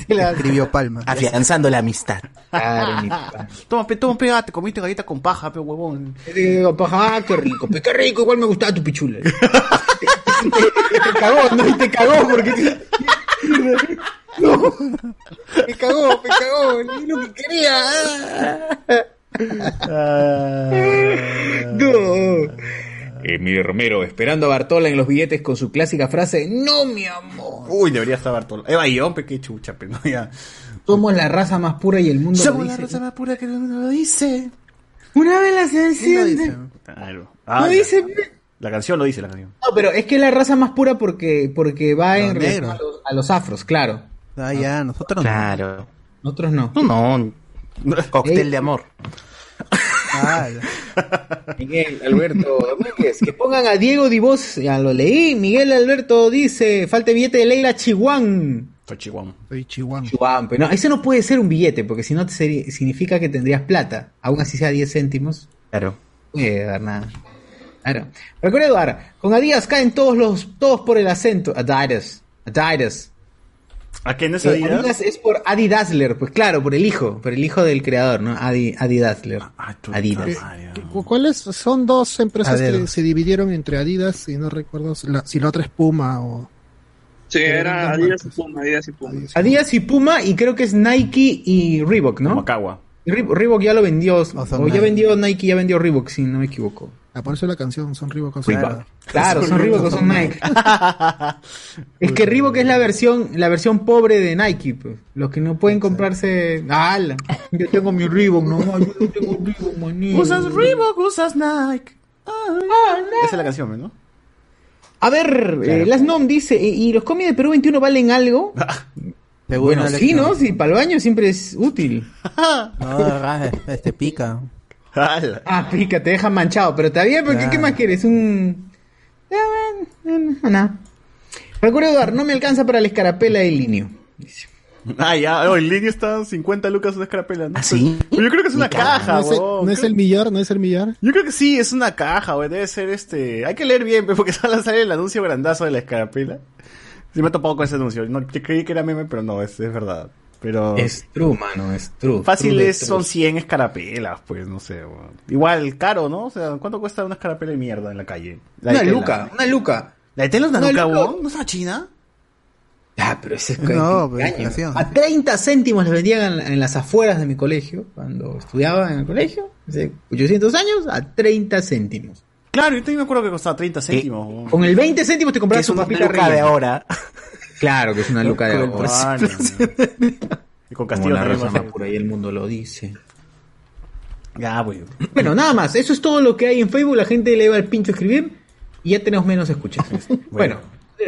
Escribió Palma. Afianzando la amistad. Pa. Toma, pe, toma, pega, te comiste galleta con paja, pe, huevón. Digo, paja, ah, qué rico, pe, qué rico, igual me gustaba tu pichula. te cagó, no, y te cagó porque... No, me cagó, me cagó, ni lo que quería. No. Eh, mi Romero, esperando a Bartola en los billetes con su clásica frase, no mi amor. Uy, debería estar Bartolo. Eva Guión, pe, qué chucha, pero no, ya. Somos la raza más pura y el mundo lo Somos la dice. raza más pura que no lo dice. Una vez la se ¿Quién lo enciende. dice? Claro. No la- dice... La canción lo dice, la canción. No, pero es que es la raza más pura porque, porque va en Los relación negros. a los, a los afros, claro. Ah, ya, nosotros no. Claro. Nosotros no. No, no. Cóctel de amor. Ah, Miguel Alberto Domínguez, que pongan a Diego Divos, ya lo leí. Miguel Alberto dice, falta el billete de Leila Chihuán. Fue Chihuahua. Soy Chihuahua. Chihuán, pero no, ese no puede ser un billete, porque si no te sería- significa que tendrías plata, aún así sea 10 céntimos. Claro. No puede dar nada. Claro. Recuerda, Eduardo, con Adidas caen todos los, todos por el acento. Adidas. Adidas. ¿A quién es Eh, Adidas? Adidas es por Adi Dassler, pues claro, por el hijo, por el hijo del creador, ¿no? Adi, Adi Dassler. Ah, tú- Adidas. ah, ya. ¿Cu- ¿Cuáles son dos empresas que se dividieron entre Adidas y no recuerdo si la, si la otra es Puma o... Sí, era Adidas y. Puma, Adidas y Puma. Adidas y Puma, y creo que es Nike y Reebok, ¿no? Macagua. Re- Reebok ya lo vendió, o ya vendió Nike, ya vendió Reebok, si no me equivoco. Ah, por eso la canción son Reebok. son- Reebok. Claro, son Reebok o son Nike. es que Reebok es la versión, la versión pobre de Nike, pues. Los que no pueden comprarse. ¡Hala! Yo tengo mi Reebok, no, yo no tengo Reebok, manito. Usas Reebok, usas Nike. Esa es la canción, ¿no? A ver, eh, Las Nom dice, ¿y los cómics de Perú 21 valen algo? Bueno, sí. ¿no? Sí, para el baño siempre es útil. No, ah, este pica. Ah, pica, te deja manchado, pero todavía, porque Claro. ¿qué más quieres? Un... Ya, bueno, no, nada. Recuerdo, Eduardo, no me alcanza para la escarapela del linio. Ah, ya, oh, en línea están 50 lucas una escarapela, ¿no? ¿Ah, sí? Pero yo creo que es una caja, No es, el, huevón. no es el millar, no es el millar. Yo creo que sí, es una caja, güey. Debe ser este. Hay que leer bien, pe, porque sale sale el anuncio grandazo de la escarapela. Sí me he topado con ese anuncio. No, yo creí que era meme, pero no, es, es verdad. Pero. Es true, mano, es true. Fácil True de es, true. son 100 escarapelas, pues, no sé, güey. Igual, caro, ¿no? O sea, ¿cuánto cuesta una escarapela de mierda en la calle? La Una luca, una luca. ¿La de tela es una, Una luca? ¿No es una china? Ah, pero ese es No, pero. A 30 céntimos les vendían en, en las afueras de mi colegio, cuando estudiaba en el colegio, hace 800 años, a 30 céntimos. Claro, yo también me acuerdo que costaba 30 céntimos. huevón. Con el 20 céntimos te comprabas una papita luca de ahora. Claro que es una luca de Con. Y con Como Castillo la Rosa va a ser. Macura y el mundo lo dice. Ya, güey. Bueno, nada más, eso es todo lo que hay en Facebook, la gente le va al pincho a escribir y ya tenemos menos escuchas. bueno,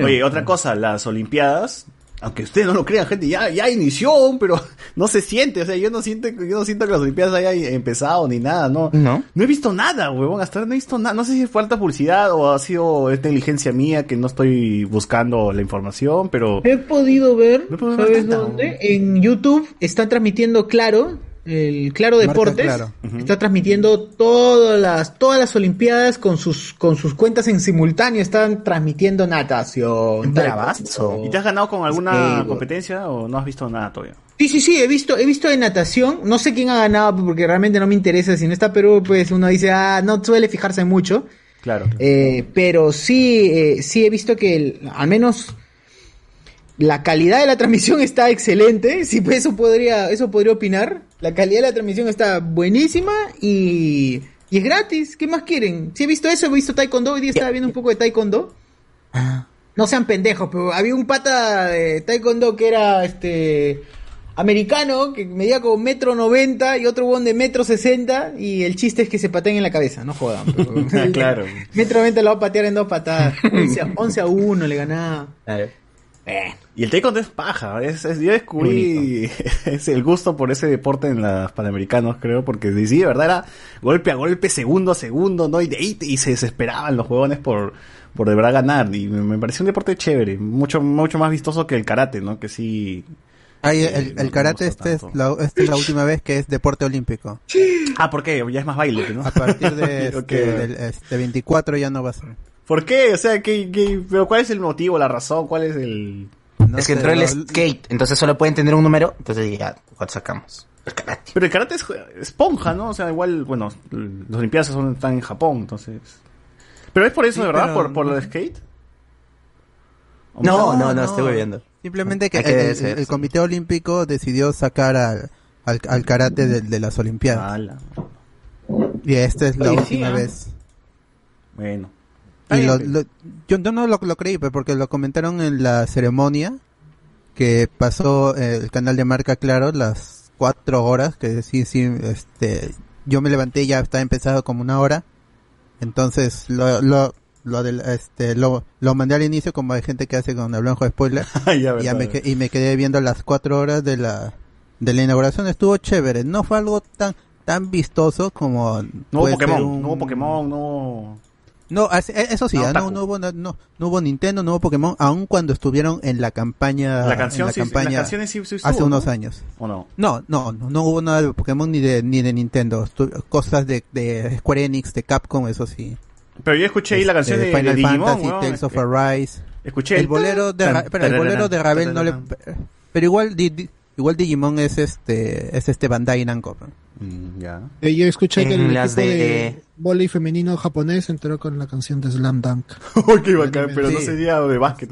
Oye, otra cosa, las Olimpiadas, aunque ustedes no lo crean, gente, ya, ya inició, pero no se siente, o sea, yo no siento, yo no siento que las Olimpiadas hayan empezado ni nada, no. No. No he visto nada, huevón, hasta ahora no he visto nada, no sé si es falta publicidad o ha sido inteligencia mía que no estoy buscando la información, pero... he podido ver, No he podido ver ¿sabes dónde? En YouTube está transmitiendo Claro, el Claro Deportes, Claro. está transmitiendo todas las todas las Olimpiadas con sus con sus cuentas en simultáneo, están transmitiendo natación, Bravazo. ¿Y te has ganado con alguna Skateboard. competencia o no has visto nada todavía? Sí, sí, sí, he visto, he visto de natación, no sé quién ha ganado porque realmente no me interesa, si no está Perú, pues uno dice, ah, no suele fijarse mucho, Claro. Eh, pero sí, eh, sí he visto que el- al menos la calidad de la transmisión está excelente, pues eso podría, eso podría opinar, la calidad de la transmisión está buenísima y, y es gratis, ¿qué más quieren? Sí he visto eso, he visto Taekwondo, hoy día estaba viendo un poco de Taekwondo. No sean pendejos, pero había un pata de Taekwondo que era este americano, que medía como metro noventa y otro huevón de metro sesenta y el chiste es que se pateen en la cabeza, no jodan. pero- claro. Metro noventa lo va a patear en dos patadas. 11 a, 11 a 1 le ganaba. Eh, Y el taekwondo es paja, es, es- yo descubrí es el gusto por ese deporte en los panamericanos, creo, porque sí, de verdad era golpe a golpe, segundo a segundo, ¿no? Y de ahí y se desesperaban los huevones por, por de verdad ganar, y me, me pareció un deporte chévere, mucho, mucho más vistoso que el karate, ¿no? Que sí... Ay, eh, el, no- el karate este es, la, esta es la última vez que es deporte olímpico. Ah, ¿por qué? Ya es más baile, ¿no? A partir de este, Ok. del- este 24 ya no va a ser. ¿Por qué? O sea, ¿qué, qué- pero ¿cuál es el motivo, la razón? ¿Cuál es el...? No es que sé, entró el lo- skate, entonces solo pueden tener un número, entonces ya, ¿cuánto sacamos? El karate. Pero el karate es esponja, ¿no? O sea, igual, bueno, los Olimpiadas son, están en Japón, entonces... ¿Pero es por eso, Sí, de verdad? pero- ¿Por, por lo de skate? ¿O No, no, no, estoy viendo. Simplemente que el. Comité Olímpico decidió sacar al, al, al karate de, de las Olimpiadas. Ala. Y esta es la Oye, sí, última ¿ah? vez. Bueno. Y lo- lo- yo, no lo, lo creí, pues, porque lo comentaron en la ceremonia que pasó eh, el canal de Marca Claro las cuatro horas, que sí, sí, este, yo me levanté y ya estaba empezado como una hora. Entonces, lo, lo, lo del, este, lo, lo mandé al inicio como hay gente que hace con el blanco de spoiler. Ya, y, me, y me quedé viendo las cuatro horas de la, de la inauguración. Estuvo chévere. No fue algo tan, tan vistoso como No hubo Pokémon, un- no hubo Pokémon, no hubo... no, e- eso sí, No, ah, no, no hubo, no, no hubo Nintendo, no hubo Pokémon, aun cuando estuvieron en la campaña, La canción, en la sí, sí, campaña las canciones sí, sí estuvo, hace unos ¿no? años. ¿O no? No, no, no, no hubo nada de Pokémon ni de, ni de Nintendo, Estu- cosas de, de Square Enix, de Capcom, eso sí. Pero yo escuché ahí la Este, canción de, de Final Digimon, Fantasy. Tales of Eh, Arise. Escuché el bolero de, espera, el bolero de Ravel no le, pero igual, di- di- igual Digimon es este, es este Bandai Namco. Mm, ya. Eh, yo escuché que En el las de... voleibol femenino japonés entró con la canción de Slam Dunk. Qué bacán, pero no sería de básquet.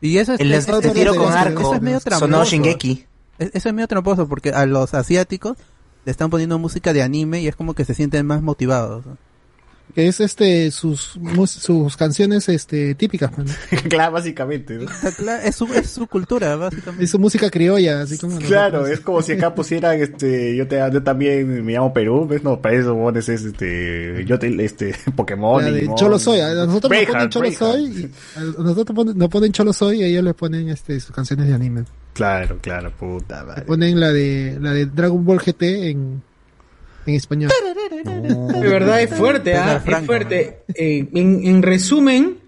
Y eso es, El eso- tiro con arco. eso es medio Sonó tramposo. Shingeki. Es- Eso es medio tramposo porque a los asiáticos le están poniendo música de anime y es como que se sienten más motivados. ¿no? Que es este sus sus canciones este típicas, man. claro, básicamente. ¿no? Claro, es su, es su cultura, básicamente. Es su música criolla, así como Claro, nosotros. es como si acá pusieran, este, yo, te, yo también me llamo Perú, ¿ves? No, para eso pones es, este, yo te, este, Pokémon. Cholo Soy, a nosotros nos ponen Cholo. Soy, y a nosotros ponen- nos ponen Cholo Soy y a ellos les ponen este sus canciones de anime. Claro, claro, puta Le madre. ponen la de la de Dragon Ball GT en en español. De verdad es fuerte, ¿ah? Franco, Es fuerte. Eh, en, en resumen,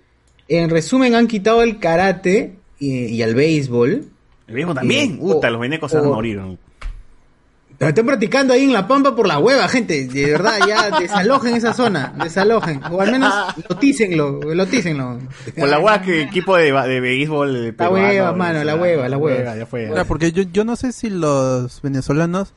en resumen han quitado el karate y, y el béisbol. El mismo también, o- los venecos se van a. Pero están practicando ahí en la pampa por la hueva, gente. De verdad, ya desalojen esa zona, desalojen. O al menos lotícenlo, lotícenlo. Por la hueá que equipo de, de béisbol de La hueva, mano, la hueva, la hueva. Ya fue. Porque yo, yo no sé si los venezolanos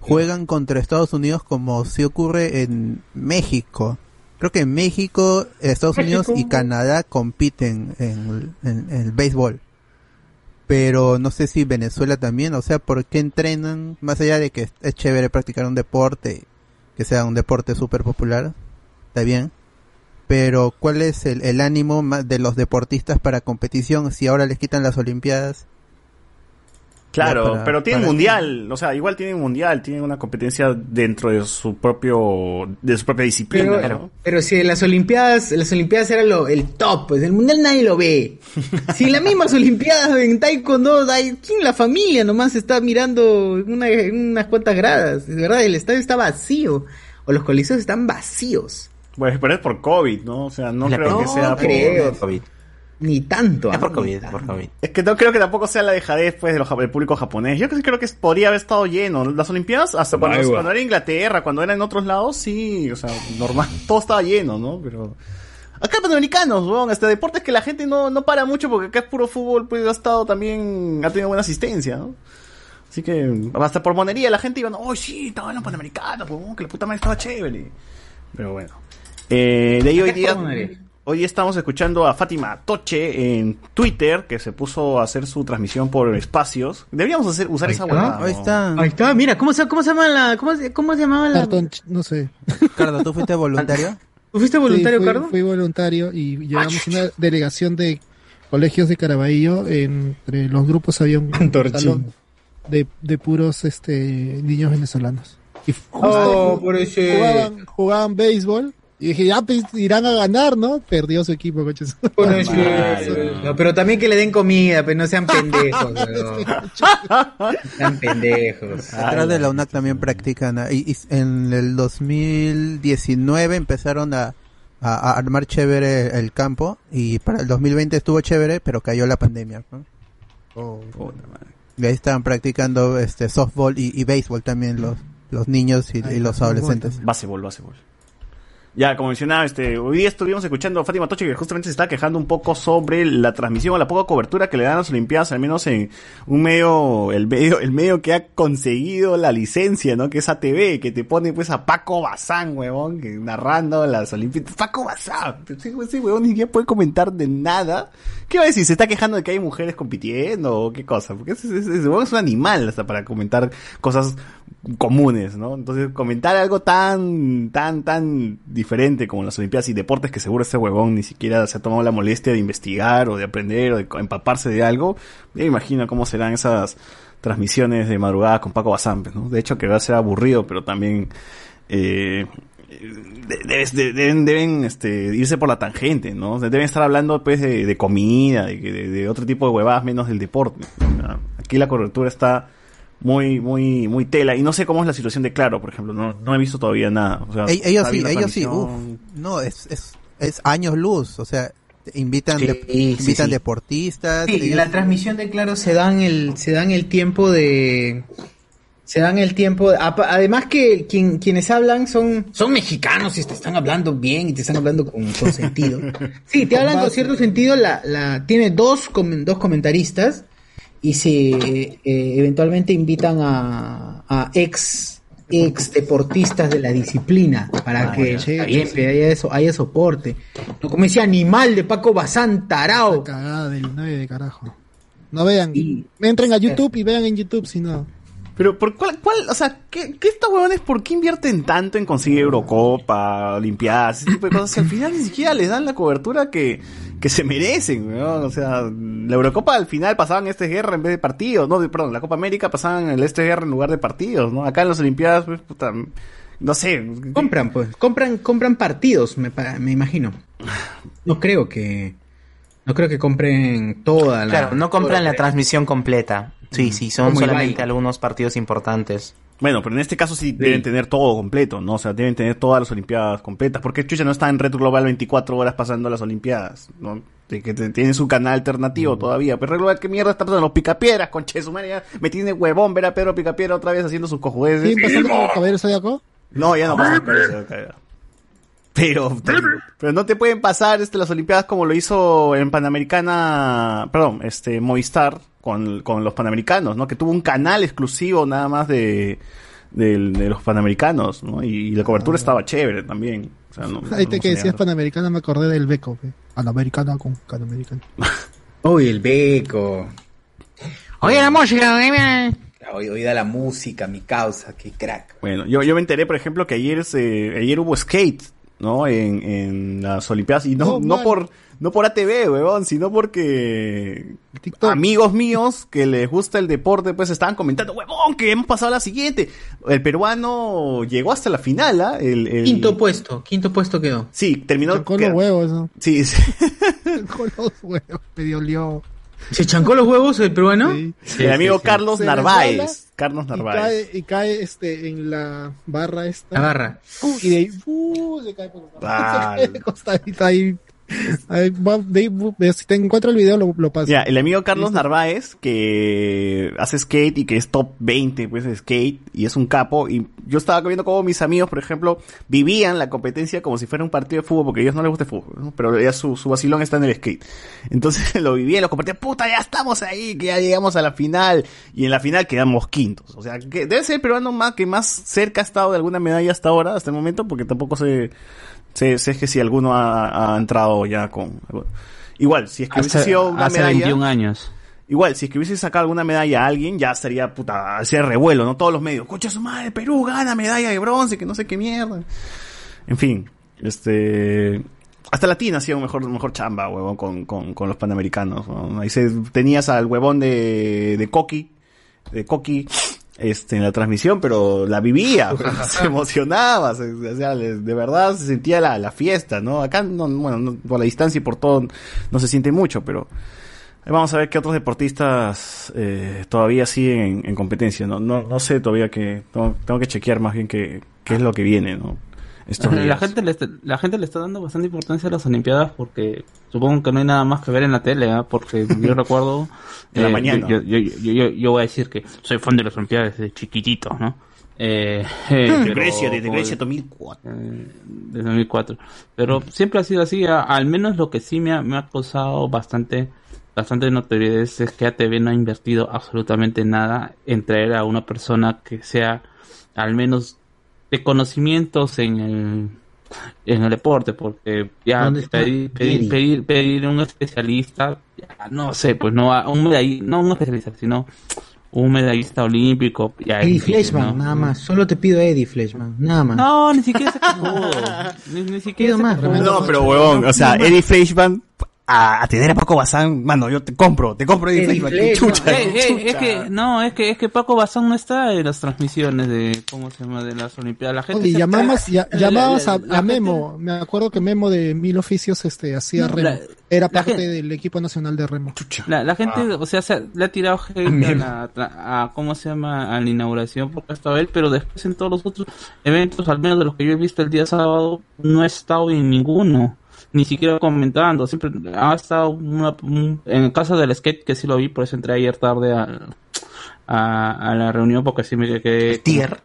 juegan contra Estados Unidos como si ocurre en México. Creo que en México, Estados Unidos y Canadá compiten en, en- en el béisbol. Pero no sé si Venezuela también, o sea, ¿por qué entrenan? Más allá de que es chévere practicar un deporte, que sea un deporte súper popular, está bien. Pero ¿cuál es el, el ánimo de los deportistas para competición si ahora les quitan las Olimpiadas? Claro, para- pero tienen mundial, o sea, igual tienen mundial, tienen una competencia dentro de su propio, de su propia disciplina, Pero, ¿no? pero si las Olimpiadas, las Olimpiadas era lo, el top, pues el mundial nadie lo ve. Si en las mismas Olimpiadas en Taekwondo, hay, ¿quién? La familia nomás está mirando en una- en unas cuantas gradas. De verdad, el estadio está vacío. O los coliseos están vacíos. Pues, pero es por COVID, ¿no? O sea, no La creo que No sea por... creo. COVID. Ni tanto. Es por COVID, es por tanto. COVID. Es que no creo que tampoco sea la dejadez pues, de del público japonés. Yo creo que podría haber estado lleno. Las Olimpiadas, hasta cuando, va. cuando era Inglaterra, cuando era en otros lados, sí, o sea, normal, todo estaba lleno, ¿no? Pero. Acá panamericanos, weón, este deportes que la gente no, no para mucho porque acá es puro fútbol, pues ha estado también, ha tenido buena asistencia, ¿no? Así que, hasta por monería la gente iba, oh sí, estaban los panamericanos, weón, que la puta madre estaba chévere. Pero bueno. Eh, de ahí hoy día. Hoy estamos escuchando a Fátima Toche en Twitter, que se puso a hacer su transmisión por espacios. Deberíamos hacer, usar Ahí esa está. huevada. Ahí está. Ahí está, mira, ¿cómo se, cómo se llama la, cómo, se- cómo se llamaba la? Cartón, ch- no sé. Cardo, ¿tú fuiste voluntario? ¿Tú fuiste voluntario, Sí, fui, Cardo? Fui voluntario y llevamos una delegación de colegios de Caraballo. Entre los grupos había un Antorchín. salón de, de puros este niños venezolanos. Y justo Oh, por ese. jugaban, jugaban béisbol. Y dije, ya pues, irán a ganar, ¿no? Perdió su equipo, coches. Por ese- No, pero también que le den comida, pero no sean pendejos. weón. sean pendejos. Atrás de la UNAC también practican. ah, Y, y en el 2019 empezaron a, a- a armar chévere el campo. Y para el 2020 estuvo chévere, pero cayó la pandemia. ¿no? Madre. Y ahí estaban practicando este softball y, y béisbol también los, los niños y, y los adolescentes. Básebol, básebol. Ya, como mencionaba, este, hoy día estuvimos escuchando a Fátima Toche que justamente se está quejando un poco sobre la transmisión o la poca cobertura que le dan a las Olimpiadas, al menos en un medio, el medio, el medio que ha conseguido la licencia, ¿no? Que es ATV, que te pone pues a Paco Bazán, huevón, que narrando las Olimpiadas. Paco Bazán, ese, ese huevón ni siquiera puede comentar de nada. ¿Qué va a decir? ¿Se está quejando de que hay mujeres compitiendo o qué cosa? Porque ese, ese- ese es un animal hasta para comentar cosas comunes, ¿no? Entonces, comentar algo tan, tan, tan diferente como las Olimpiadas y deportes que seguro este huevón ni siquiera se ha tomado la molestia de investigar o de aprender o de empaparse de algo, me imagino cómo serán esas transmisiones de madrugada con Paco Bazán, ¿no? De hecho, que va a ser aburrido, pero también, eh, deben, este, irse por la tangente, ¿no? Deben estar hablando pues de, de comida, de, otro tipo de huevadas menos del deporte. Aquí la cobertura está muy, muy, muy tela. Y no sé cómo es la situación de Claro, por ejemplo. No, no he visto todavía nada. O sea, Ell- ellos sí, ellos sí, uf, no, es, es, es años luz, o sea, invitan, Sí, de- sí, invitan sí. deportistas. Sí, ellos- la transmisión de Claro se dan el, se dan el tiempo de, se dan el tiempo, de- además que quien, quienes hablan son, son mexicanos y te están hablando bien y te están hablando con, con sentido. Sí, te hablan con cierto sentido, la, la, tiene dos, com- dos comentaristas y se, eh, eventualmente invitan a, a ex, ex deportistas de la disciplina para Ah, que haya, eso, haya soporte. No como ese animal de Paco Bazán, tarao. Cagada del 9 de carajo. No vean. Entren a YouTube y vean en YouTube si no. Pero, ¿por cuál, cuál, o sea, ¿qué, qué estos huevones, por qué invierten tanto en conseguir Eurocopa, Olimpiadas, ese tipo de cosas? Al final ni siquiera les dan la cobertura que, que se merecen, weón. O sea, la Eurocopa al final pasaban este guerra en vez de partidos, no, de- perdón, la Copa América pasaban el este guerra en lugar de partidos, ¿no? Acá en las Olimpiadas, pues, puta, no sé. Compran, pues. Compran, compran partidos, me, pa- me imagino. No creo que. No creo que compren toda la. Claro, no compran la transmisión completa. Sí, sí, son solamente algunos partidos importantes. Bueno, pero en este caso sí, deben tener todo completo, ¿no? O sea, deben tener todas las Olimpiadas completas. Porque Chucha no está en Red Global 24 horas pasando las Olimpiadas, ¿no? De que te- tienen su canal alternativo todavía. Pero Red Global, ¿qué mierda está pasando? Los picapiedras, conche su madre, Me tiene huevón ver a Pedro Picapiedra otra vez haciendo sus cojudeces. ¿Siguen pasando Caballero Zodíaco? No, ya no pasa. Pero, pero no te pueden pasar este, las Olimpiadas como lo hizo en Panamericana, perdón, este Movistar con, con los Panamericanos, ¿no? Que tuvo un canal exclusivo nada más de, de los Panamericanos, ¿no? Y, la cobertura estaba chévere también. O sea, no, Ahí no te que decías. Panamericana me acordé del Beco. pe. Panamericana con Panamericana. Uy, el beco. Oye, la música, Oí- Oída la música, mi causa, qué crack. Bueno, yo, yo me enteré, por ejemplo, que ayer se, ayer hubo skate, ¿no? En, en las Olimpiadas. Y no, Oh, no man. por, no por ATV, weón, sino porque amigos míos que les gusta el deporte, pues estaban comentando, huevón, que hemos pasado a la siguiente. El peruano llegó hasta la final, ¿ah? El, el- Quinto puesto, quinto puesto quedó. Sí, terminó. Con los huevos, ¿no? Sí, sí. Con los huevos, me dolió. ¿Se chancó los huevos el peruano? el amigo Carlos Se Narváez. Carlos Y Narváez. cae, y cae este, en la barra esta. La barra. Uh, y de ahí, uh, se cae por Ah. se cae acostadito ahí. Va, de si te encuentro el video, lo, lo paso. Ya, el amigo Carlos Narváez, que hace skate y que es top 20, pues, de skate, y es un capo, y yo estaba viendo cómo mis amigos, por ejemplo, vivían la competencia como si fuera un partido de fútbol, porque a ellos no les gusta el fútbol, ¿no? pero ya su, su vacilón está en el skate. Entonces lo vivían, lo compartían, puta, ya estamos ahí, que ya llegamos a la final, y en la final quedamos quintos. O sea, que debe ser el peruano más que más cerca ha estado de alguna medalla hasta ahora, hasta el momento, porque tampoco sé, sé, sé que si alguno ha, ha entrado ya con... Igual, si es que hubiese Hace, sido una hace medalla... 21 años. Igual, si es que hubiese sacado alguna medalla a alguien, ya estaría, puta, hacía revuelo, ¿no? Todos los medios, coche su madre, Perú gana medalla de bronce, que no sé qué mierda. En fin, este... Hasta Latina hacía un mejor, mejor chamba, huevón, con, con, con los panamericanos. ¿no? Ahí se, tenías al huevón de, de Coqui, de Coqui, este, en la transmisión, pero la vivía, pues, se emocionaba, se- o sea, de verdad se sentía la, la fiesta, ¿no? Acá, no, bueno, no- por la distancia y por todo, no se siente mucho, pero Vamos a ver qué otros deportistas eh, todavía siguen en, en competencia. No, no, no sé todavía que tengo, tengo que chequear más bien qué, qué es lo que viene, ¿no? La gente, le está, la gente le está dando bastante importancia a las Olimpiadas porque supongo que no hay nada más que ver en la tele, ¿ah? porque yo recuerdo... En la eh, mañana. Yo, yo, yo, yo- voy a decir que soy fan de las Olimpiadas desde chiquitito, ¿no? Eh, De pero Grecia, desde Grecia 2004. eh, desde 2004. Pero siempre ha sido así, a- al menos lo que sí me ha, me ha causado bastante bastante notoriedad es que ATV no ha invertido absolutamente nada en traer a una persona que sea al menos de conocimientos en el en el deporte porque ya ¿Dónde está pedir, pedir, pedir, pedir un especialista ya, no sé pues no a- un medallista no un especialista sino un medallista olímpico ya Eddie Fleshman, ¿no? nada más. Solo te pido a Eddie Fleshman, nada más. No, ni siquiera cojudo. ni, ni siquiera ese más. No, pero huevón, o sea, Eddie Fleischman a, a tener a Paco Bazán, mano, yo te compro, te compro chucha, Eh, eh, es chucha. que no es que es que Paco Bazán no está en las transmisiones de cómo se llama de las olimpiadas la gente Oye, llamamos, ya- llamabas la- a, la a gente- Memo. Me acuerdo que Memo de Mil Oficios este, hacía No, remo. la- Era parte gente- del equipo nacional de remo. la, la gente Ah. o sea se, le ha tirado hate a, la, tra- a cómo se llama a la inauguración porque ha estado él pero después en todos los otros eventos al menos de los que yo he visto el día sábado no he estado en ninguno ni siquiera comentando siempre ha estado una- un- en el caso del skate que sí lo vi por eso entré ayer tarde al- a, a la reunión porque sí me quedé Tier.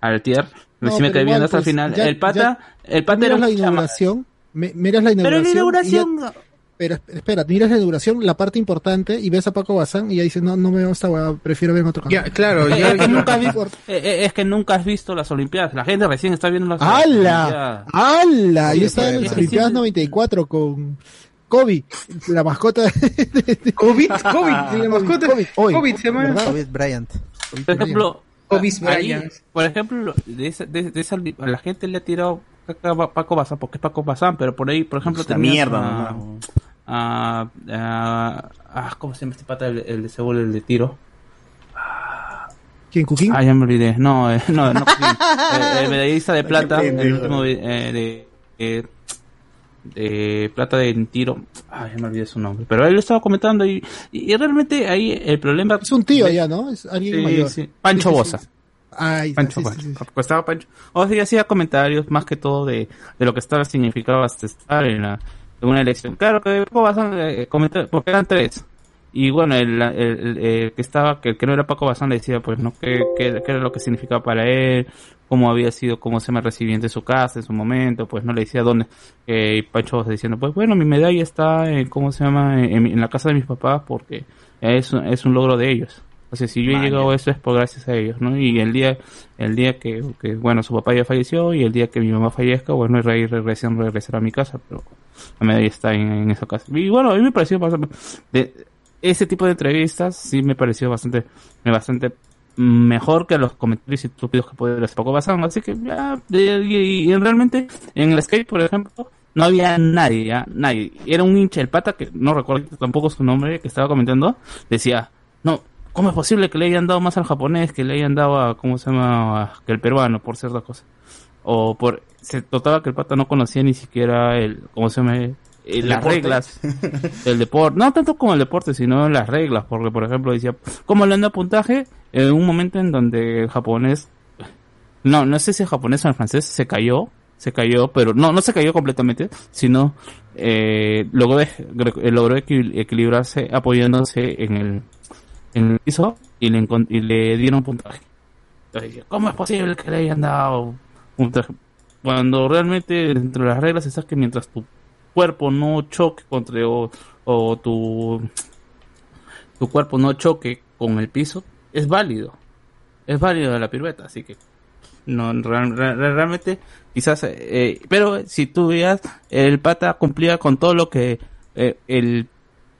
al tier No, sí me pero quedé igual, viendo hasta el pues, final ya- el pata el pata miras era la inauguración, me- miras la pero inauguración. la y inauguración ya- pero espera, miras la inauguración, la parte importante, y ves a Paco Bazán y ya dices, no, no me veo esta weá, prefiero ver en otro canal. Ya, claro, Eh, yo- es, que yo- nunca has visto, eh, es que nunca has visto las Olimpiadas. La gente recién está viendo las ¡Hala! Olimpiadas. ¡Hala! Yo estaba en pues, las es que Olimpiadas siempre- 94 con Kobe, la mascota de... COVID, COVID, la mascota. COVID, COVID se llama. David Bryant. Por ejemplo, ahí, Bryant. por ejemplo, de esa, de, de esa- a la gente le ha tirado Paco Bazán porque es Paco Bazán, pero por ahí, por ejemplo, Es una tenías mierda, a- ¿no? A- a- ah, ¿cómo se llama este pata, el, el de Seúl, el de tiro? ¿Quién, Cuquín? Ah, ya me olvidé. No, eh, no, no. Cuquín. Eh, el medallista de plata, el último eh, de, eh, de plata de tiro. Ah, ya me olvidé su nombre. Pero él lo estaba comentando y, y realmente ahí el problema. Es un tío allá, ¿no? Es alguien Sí, mayor. sí. Pancho Sí. Bosa. Está, Pancho, sí, Pancho. sí, sí. Pues estaba Pancho. O sea, hacía comentarios más que todo de, de lo que estaba significado hasta estar en, la, en una elección. Claro que Paco Bazán eh, comentó, porque eran tres. Y bueno, el, el, que estaba, que el que no era Paco Bazán le decía, pues, ¿no? ¿Qué, qué, qué era lo que significaba para él? Cómo había sido, cómo se me recibía de su casa en su momento, pues, no le decía dónde. Eh, y Pancho Bosa diciendo, pues, bueno, mi medalla está, en, ¿cómo se llama? En, en la casa de mis papás porque es, un- es un logro de ellos. O sea, si yo he llegado a eso es por gracias a ellos, ¿no? Y el día, el día que, que, bueno, su papá ya falleció y el día que mi mamá fallezca, bueno, rey recién regresar a mi casa, pero la medalla está en, en esa casa. Y bueno, a mí me pareció bastante, de, ese tipo de entrevistas sí me pareció bastante, bastante mejor que los comentarios estúpidos que puede les poco Bazán. Así que ya, de- y, y realmente en el skate, por ejemplo, no había nadie, ya, nadie. Era un hincha el pata que no recuerdo tampoco su nombre que estaba comentando, decía, no, ¿cómo es posible que le hayan dado más al japonés que le hayan dado a, ¿cómo se llama? A- que el peruano, por ciertas cosas. O por, se notaba que el pata no conocía ni siquiera el, ¿cómo se llama? Eh, ¿El las deporte? reglas el deporte, no tanto como el deporte, sino las reglas, porque por ejemplo decía, ¿cómo le anda puntaje? En un momento en donde el japonés, no, no sé si el japonés o el francés se cayó, se cayó, pero no, no se cayó completamente, sino eh, logró, eh, logró equil- equilibrarse apoyándose en el, en el piso y le, encon- y le dieron puntaje. Entonces, decía, ¿cómo es posible que le hayan dado puntaje? Cuando realmente dentro de las reglas está que mientras tu cuerpo no choque contra o, tu tu cuerpo no choque con el piso es válido. Es válido la pirueta así que no real- real- realmente quizás eh, pero si tú veas el pata cumplía con todo lo que eh, el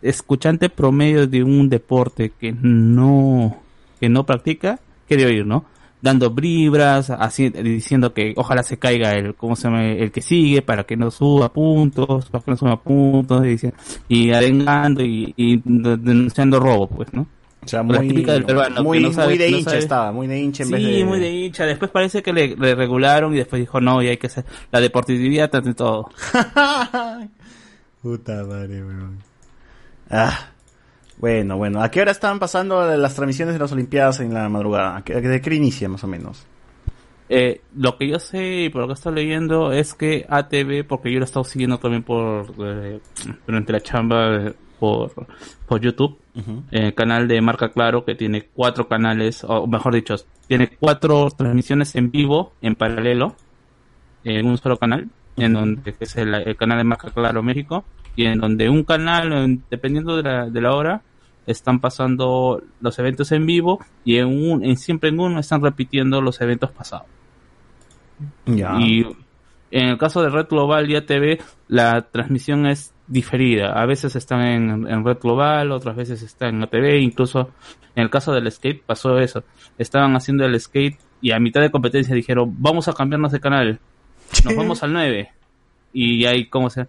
escuchante promedio de un deporte que no que no practica quiere oír no dando bribras así diciendo que ojalá se caiga el cómo se llama el que sigue para que no suba puntos para que no suba puntos y, y arengando y, y de- denunciando robo pues no O sea, muy, del peruano, muy, que no sabe- muy de no hincha sabe- estaba, muy de hincha en sí, vez de... muy de hincha. Después parece que le, le regularon y después dijo, no, y hay que hacer la deportividad ante todo. Puta madre, weón. Ah. Bueno, bueno. ¿A qué hora estaban pasando las transmisiones de las Olimpiadas en la madrugada? ¿A qué- ¿De qué inicia, más o menos? Eh, lo que yo sé y por lo que estoy leyendo es que ATV, porque yo lo he estado siguiendo también por eh, durante la chamba eh, por, por YouTube, el canal de Marca Claro que tiene cuatro canales, o mejor dicho, tiene cuatro transmisiones en vivo en paralelo en un solo canal, en donde que es el, el canal de Marca Claro México y en donde un canal, en- dependiendo de la, de la hora, están pasando los eventos en vivo y en un, en siempre en uno están repitiendo los eventos pasados. Y en el caso de Red Global y ATV, la transmisión es diferida. A veces están en, en Red Global, otras veces están en ATV, incluso en el caso del skate pasó eso. Estaban haciendo el skate y a mitad de competencia dijeron, vamos a cambiarnos de canal. Nos vamos al 9. Y ahí, ¿cómo se...?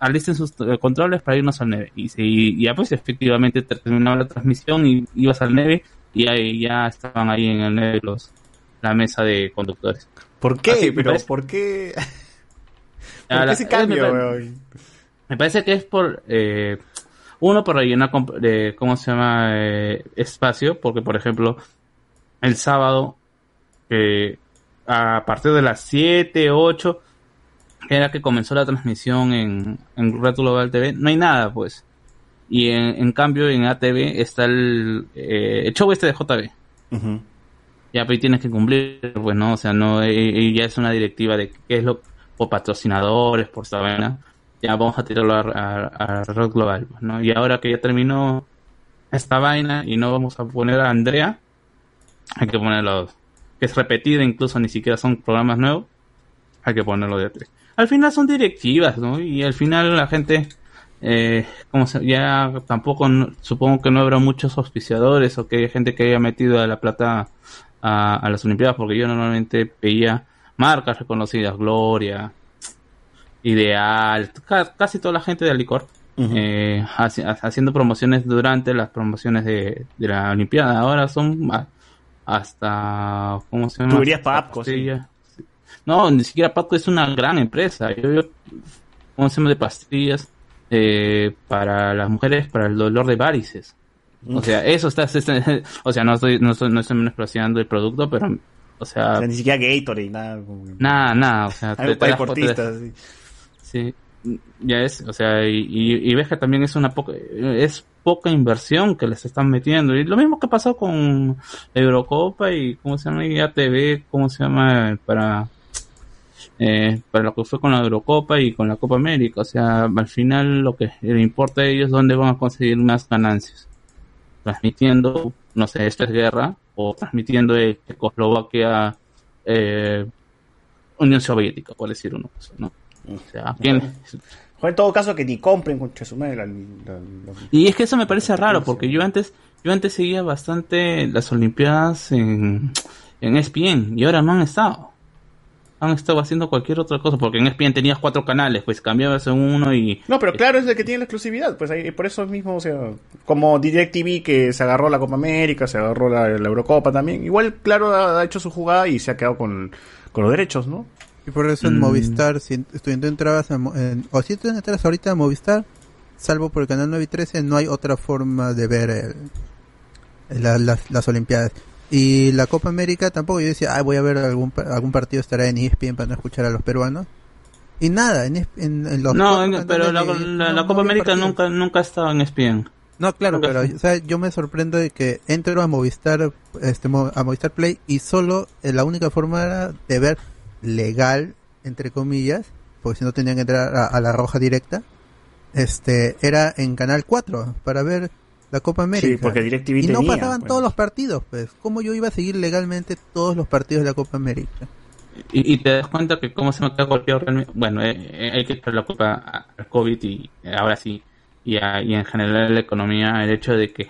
Alisten sus eh, controles para irnos al 9. Y, se- y ya pues efectivamente terminaba la transmisión y ibas al 9 y ahí ya estaban ahí en el 9 los, la mesa de conductores. ¿Por qué? Así Pero, parece- ¿por qué? ¿Por qué ese cambio, me, pare- weón? me parece que es por eh, uno por rellenar de, cómo se llama eh, espacio porque por ejemplo el sábado eh, a partir de las 7 8 era que comenzó la transmisión en, en Red Global TV no hay nada pues. Y en, en cambio en ATV está el, eh, el show este de JB Ujú. ya pero tienes que cumplir pues no o sea no eh, eh, ya es una directiva de qué es lo por patrocinadores por esta vaina. Ya vamos a tirarlo a, a, a Red Global pues, no y ahora que ya terminó esta vaina y no vamos a poner a Andrea hay que ponerlo que es repetida incluso ni siquiera son programas nuevos hay que ponerlo de tres al final son directivas no y al final la gente eh, como se- ya tampoco supongo que no habrá muchos auspiciadores o que haya gente que haya metido a la plata a, a las Olimpiadas porque yo normalmente veía marcas reconocidas Gloria Ideal ca- casi toda la gente de licor eh, haci- ha- haciendo promociones durante las promociones de, de la Olimpiada. Ahora son a- hasta cómo se llama Tuberías Papco, sí. No ni siquiera Papco es una gran empresa yo, yo ¿cómo se llama? de pastillas eh, para las mujeres para el dolor de varices. O sea, eso está, o sea, no estoy, no estoy, no estoy menospreciando el producto, pero, o sea, O sea, ni siquiera Gatorade, nada. como nada, nada, o sea, te- para de- deportistas. sí. Sí, ya es, o sea, y, y, y ves que también es una poca, es poca inversión que les están metiendo. Y lo mismo que pasó con Eurocopa y, ¿cómo se llama? Y ATV, ¿cómo se llama? Para, eh, para lo que fue con la Eurocopa y con la Copa América. O sea, al final lo que le importa a ellos es dónde van a conseguir más ganancias. Transmitiendo, no sé, esto es guerra, o transmitiendo eh, Checoslovaquia, eh, Unión Soviética, por decir uno. ¿no? O sea, ¿quién, O en todo caso que ni compren con Y es que eso me parece raro, porque yo antes, yo antes seguía bastante las Olimpiadas en, en ESPN, y ahora no han estado. Han estado haciendo cualquier otra cosa, porque en ESPN tenías cuatro canales, pues cambiabas en uno y... No, pero claro, es el que tiene la exclusividad. Pues ahí, por eso mismo, o sea, como DirecTV que se agarró la Copa América, se agarró la, la Eurocopa también. Igual, claro, ha, ha hecho su jugada y se ha quedado con, con los derechos, ¿no? Y por eso en Mm. Movistar, si tú entrabas a, en- o si tú entras ahorita a Movistar, salvo por el canal 9 y 13, no hay otra forma de ver el- la- las, las Olimpiadas. Y la Copa América tampoco, yo decía, ah, voy a ver algún, algún partido, estará en E ESPN para no escuchar a los peruanos. Y nada, en, ESP en, en los No, en- pero la, no- Copa América nunca, nunca ha estado en E ESPN. No, claro, pero o sea, yo me sorprendo de que entro a Movistar, este, a Movistar Play y solo eh, la única forma era de ver legal, entre comillas, porque si no tenían que entrar a, a la roja directa, este, era en Canal 4 para ver la Copa América. Sí, porque DirecTV y no pasaban pues. todos los partidos, pues. ¿Cómo yo iba a seguir legalmente todos los partidos de la Copa América? Y, y te das cuenta que cómo se me ha golpeado realmente. Bueno, eh, eh, hay que echar la culpa al COVID y eh, ahora sí, y, a- y en general la economía, el hecho de que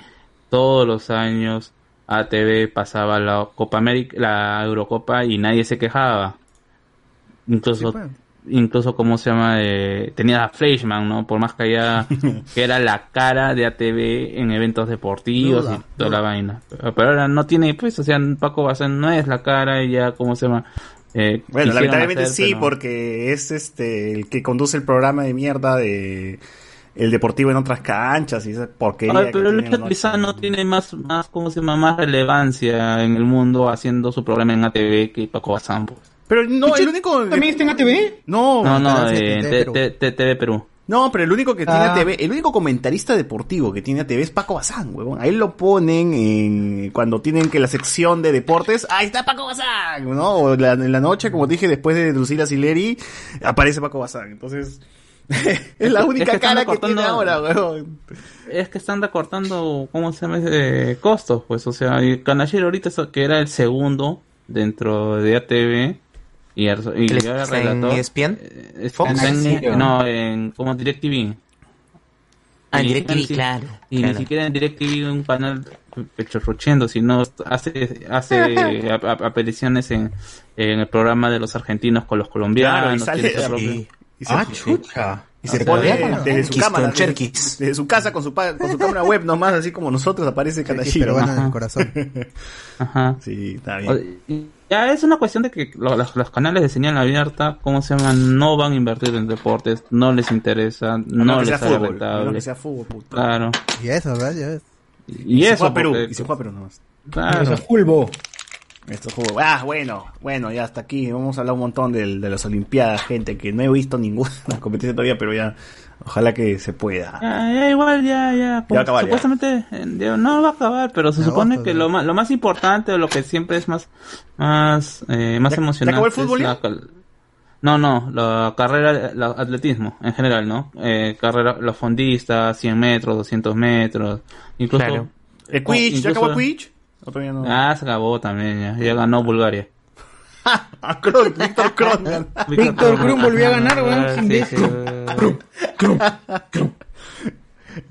todos los años ATV pasaba la Copa América, la Eurocopa y nadie se quejaba. Incluso, pues. Incluso como se llama, eh, tenía a Fleischmann, ¿no? Por más que haya, que era la cara de ATV en eventos deportivos y toda la vaina. Pero, ahora no tiene, pues, o sea, Paco Bazán no es la cara y ya, ¿cómo se llama? Eh, Bueno, lamentablemente hacer, sí, pero- porque es este el que conduce el programa de mierda de el deportivo en otras canchas y esa porquería. Que pero el tienen, hecho ¿no? quizá no tiene más, más, ¿cómo se llama? Más relevancia en el mundo haciendo su programa en ATV que Paco Bazán. pues. Pero no, el único. ¿También está en ATV? No, No, no, Canal eh, 7, T- Perú. TV. No, pero el único que tiene Ah. ATV, el único comentarista deportivo que tiene ATV es Paco Bazán, huevón. Ahí lo ponen en, cuando tienen que la sección de deportes, ahí está Paco Bazán, ¿no? O la- en la noche, como dije, después de Lucila Sileri, aparece Paco Bazán. Entonces, es la única Es que están cara que tiene ahora, huevón. Es que están recortando, ¿cómo se llama? Eh, costos, pues, o sea, Canallero ahorita, que era el segundo dentro de ATV, y, y ¿El- ahora está en relator, ESPN? eh, Fox? en- no, en, como DirecTV. Ah, en DirecTV, claro, Y claro. ni siquiera en DirecTV un canal pechorrochendo, sino hace, hace ap- ap- apariciones en, en el programa de los argentinos con los colombianos. Claro, y sale- tiene su Sí. propio- Y se- Ah, chucha. Y se sea, pone desde su cámara, con desde, su casa con su, con su cámara web nomás, así como nosotros aparece Canallero. peruano en el corazón. Ajá. Sí, está bien. y Ya es una cuestión de que lo- los, los canales de señal abierta, ¿cómo se llaman? No van a invertir en deportes, no les interesa, no, No, que les sea sale no rentable. que sea fútbol, puta. Claro. Y eso, ¿verdad? Ya ves. Y, Y se eso, juega a Perú, porque- y se juega a Perú nomás. Claro. Fulbo. Esto jugó. Ah, bueno, bueno, ya hasta aquí. Vamos a hablar un montón del- de, las Olimpiadas, gente, que no he visto ninguna competencia todavía, pero ya, ojalá que se pueda. Ya, ya, igual, ya, ya. va a acabar, ya. Supuestamente, eh, ya no va a acabar, pero se No, supone que lo más, lo más importante, o lo que siempre es más, más, eh, más ¿Ya- ya emocionante. acabó el fútbol ya? la no, no, la carrera, el atletismo en general, ¿no? Eh, carrera, los fondistas, 100 metros, 200 metros, incluso. Claro. ¿El Quidditch? ¿Ya acabó el Quidditch? ¿O todavía no? Ah, se acabó también, ya, ya ganó Bulgaria. Kron, Víctor Kron. Víctor Krum volvió a ganar, weón, Ah, sí, sí,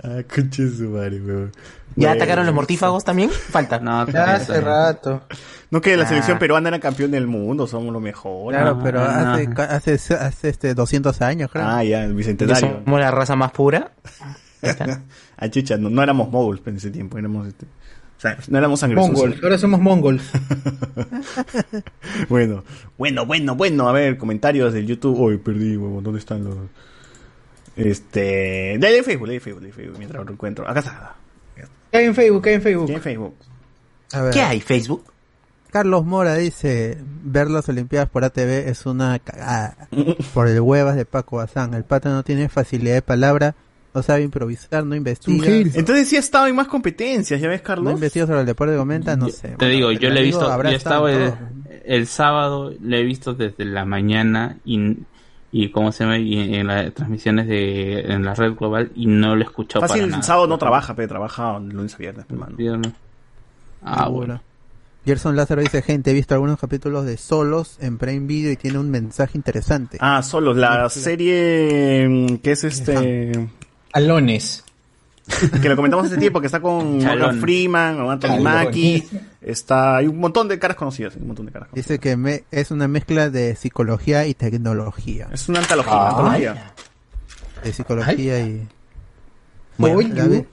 Ah, conche su madre, weón. ¿Ya Bueno. atacaron los mortífagos también? Falta. No, Ya hace rato. No que la Ah. selección peruana era campeón del mundo, somos lo mejor. Claro, pero Ah, hace, no. ca- hace, hace este 200 años, creo. Ah, ya, el ¿Ya bicentenario. somos la raza más pura? Ah, chucha, no, no éramos moguls en ese tiempo, éramos este, o sea, no éramos sangre sucia. Mongol. Ahora somos mongols. Bueno, bueno, bueno, bueno, a ver, comentarios del YouTube. Uy, perdí, huevón, ¿dónde están los? Este, de Facebook, de Facebook, de Facebook, mientras lo encuentro. Acá está. ¿Qué hay en Facebook? ¿Qué hay en Facebook? ¿Qué en Facebook? A ver, ¿Qué hay, Facebook? Carlos Mora dice, ver las Olimpiadas por ATV es una cagada. por el huevas de Paco Bazán. El pata no tiene facilidad de palabra, no sabe improvisar, no investiga. Entonces sí ha estado en más competencias, ¿ya ves, No Carlos? investiga sobre el deporte de comenta, no sé. Te digo, yo le he visto, yo he estado el, en sábado, le he visto desde la mañana y, y ¿cómo se llama? Y en, las transmisiones de en la red global y no lo he escuchado Fácil, para el sábado no trabaja, pero trabaja lunes a viernes, hermano. Viernes. Ah, bueno. Gerson Lázaro dice, gente, he visto algunos capítulos de Solos en Prime Video y tiene un mensaje interesante. Ah, solo la serie mm, que es este Alones. que lo comentamos hace tiempo que está con. Morgan Freeman, con Anthony Chalón. Mackie, está hay un montón de caras conocidas, un montón de caras. conocidas. Dice que me- es una mezcla de psicología y tecnología. Es una antología, Ah. antología. De psicología y... Oye. David,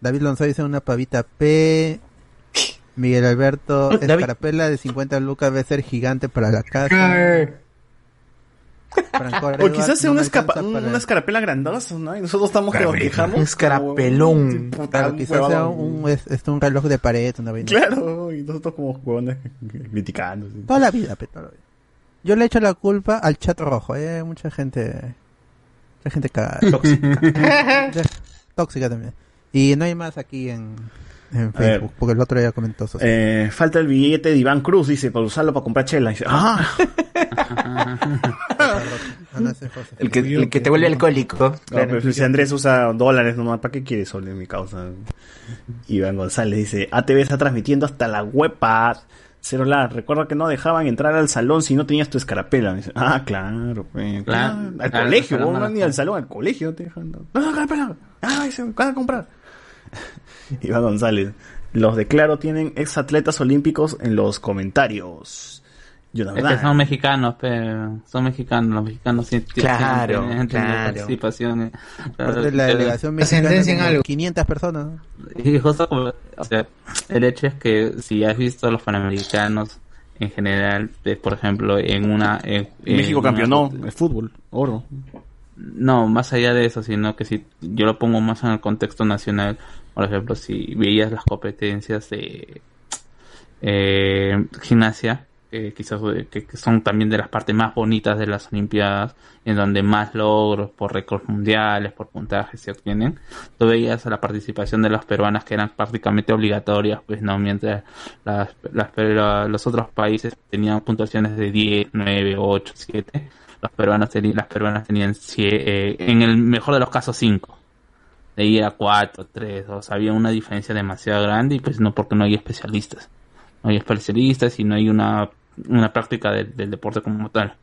David Lonzo dice una pavita P. Miguel Alberto, escarapela de 50 lucas debe ser gigante para la casa. Franco O quizás sea no una, escapa- para- una escarapela grandosa, ¿no? Y nosotros estamos que nos quejamos. Un escarapelón. Claro, quizás sea un, es, es un reloj de pared, una vaina. Claro, y nosotros como huevones criticando. sí. Toda la vida, pe, toda la vida. Yo le echo la culpa al chat rojo, eh, mucha gente, mucha gente cagada. Tóxica. Tóxica también. Y no hay más aquí en, en ver. Facebook, porque el otro ya comentó eso. Eh, falta el billete de Iván Cruz, dice, para usarlo para comprar chela. Dice, ah, Ah, José. El que, el que te vuelve alcohólico. No, Claro. pero si Andrés usa dólares nomás, ¿para qué quiere sol en mi causa? Iván González dice, ATV está transmitiendo hasta la webpad. Cero la, recuerda que no dejaban entrar al salón si no tenías tu escarapela. Dice, ah, claro, pues. Claro. Ah, al Claro, colegio, no no ni al salón, al colegio no te dejan. No, no, escarapela. Ah, se van a comprar. Iván González, los de Claro tienen ex atletas olímpicos en los comentarios. Yo la Es que verdad. son mexicanos, pero son mexicanos, los mexicanos sí Claro, tienen- claro. Aparte de la delegación mexicana, Ascendencia en algo. 500 personas. Y justo como- o sea, el hecho es que si has visto a los panamericanos en general, por ejemplo, en una... en- en México una- campeonó el fútbol, oro. No, más allá de eso, sino que si yo lo pongo más en el contexto nacional, por ejemplo, si veías las competencias de eh, gimnasia, quizás eh, que, son también de las partes más bonitas de las Olimpiadas, en donde más logros por récords mundiales, por puntajes se obtienen, tú veías a la participación de las peruanas que eran prácticamente obligatorias, pues no, mientras las, las, los otros países tenían puntuaciones de 10, 9, 8, 7, las peruanas, teni- las peruanas tenían, eh, en el mejor de los casos, 5 de ahí era 4, 3, 2. Había una diferencia demasiado grande y pues no porque no hay especialistas. No hay especialistas y no hay una, una práctica del- del deporte como tal.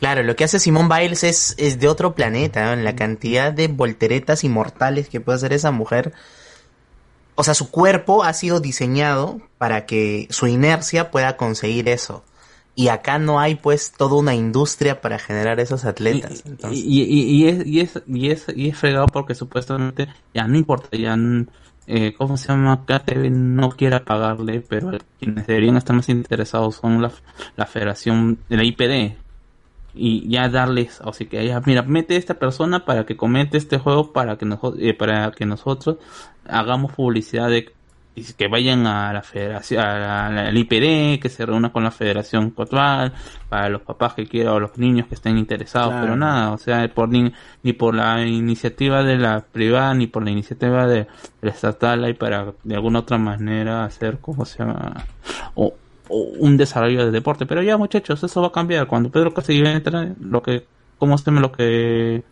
Claro, lo que hace Simón Biles es, es de otro planeta, la cantidad de volteretas inmortales que puede hacer esa mujer. O sea, su cuerpo ha sido diseñado para que su inercia pueda conseguir eso. Y acá no hay pues toda una industria para generar esos atletas. Entonces, Y, y, y es, y, es, y, es, y es fregado porque supuestamente ya no importa, ya eh, ¿cómo se llama? KTV no quiera pagarle, pero quienes deberían estar más interesados son la, la federación de la IPD. Y ya darles, o sea que ya, mira, mete a esta persona para que comente este juego para que, nosotros eh, para que nosotros hagamos publicidad de y que vayan a la federación, a la, al IPD, que se reúna con la federación actual, para los papás que quieran o los niños que estén interesados, Claro. pero nada, o sea, por ni, ni por la iniciativa de la privada ni por la iniciativa de, la estatal hay para de alguna otra manera hacer, ¿cómo se llama? O, o un desarrollo de deporte, pero ya muchachos, eso va a cambiar cuando Pedro Castillo entra, lo que, ¿cómo se llama? Lo que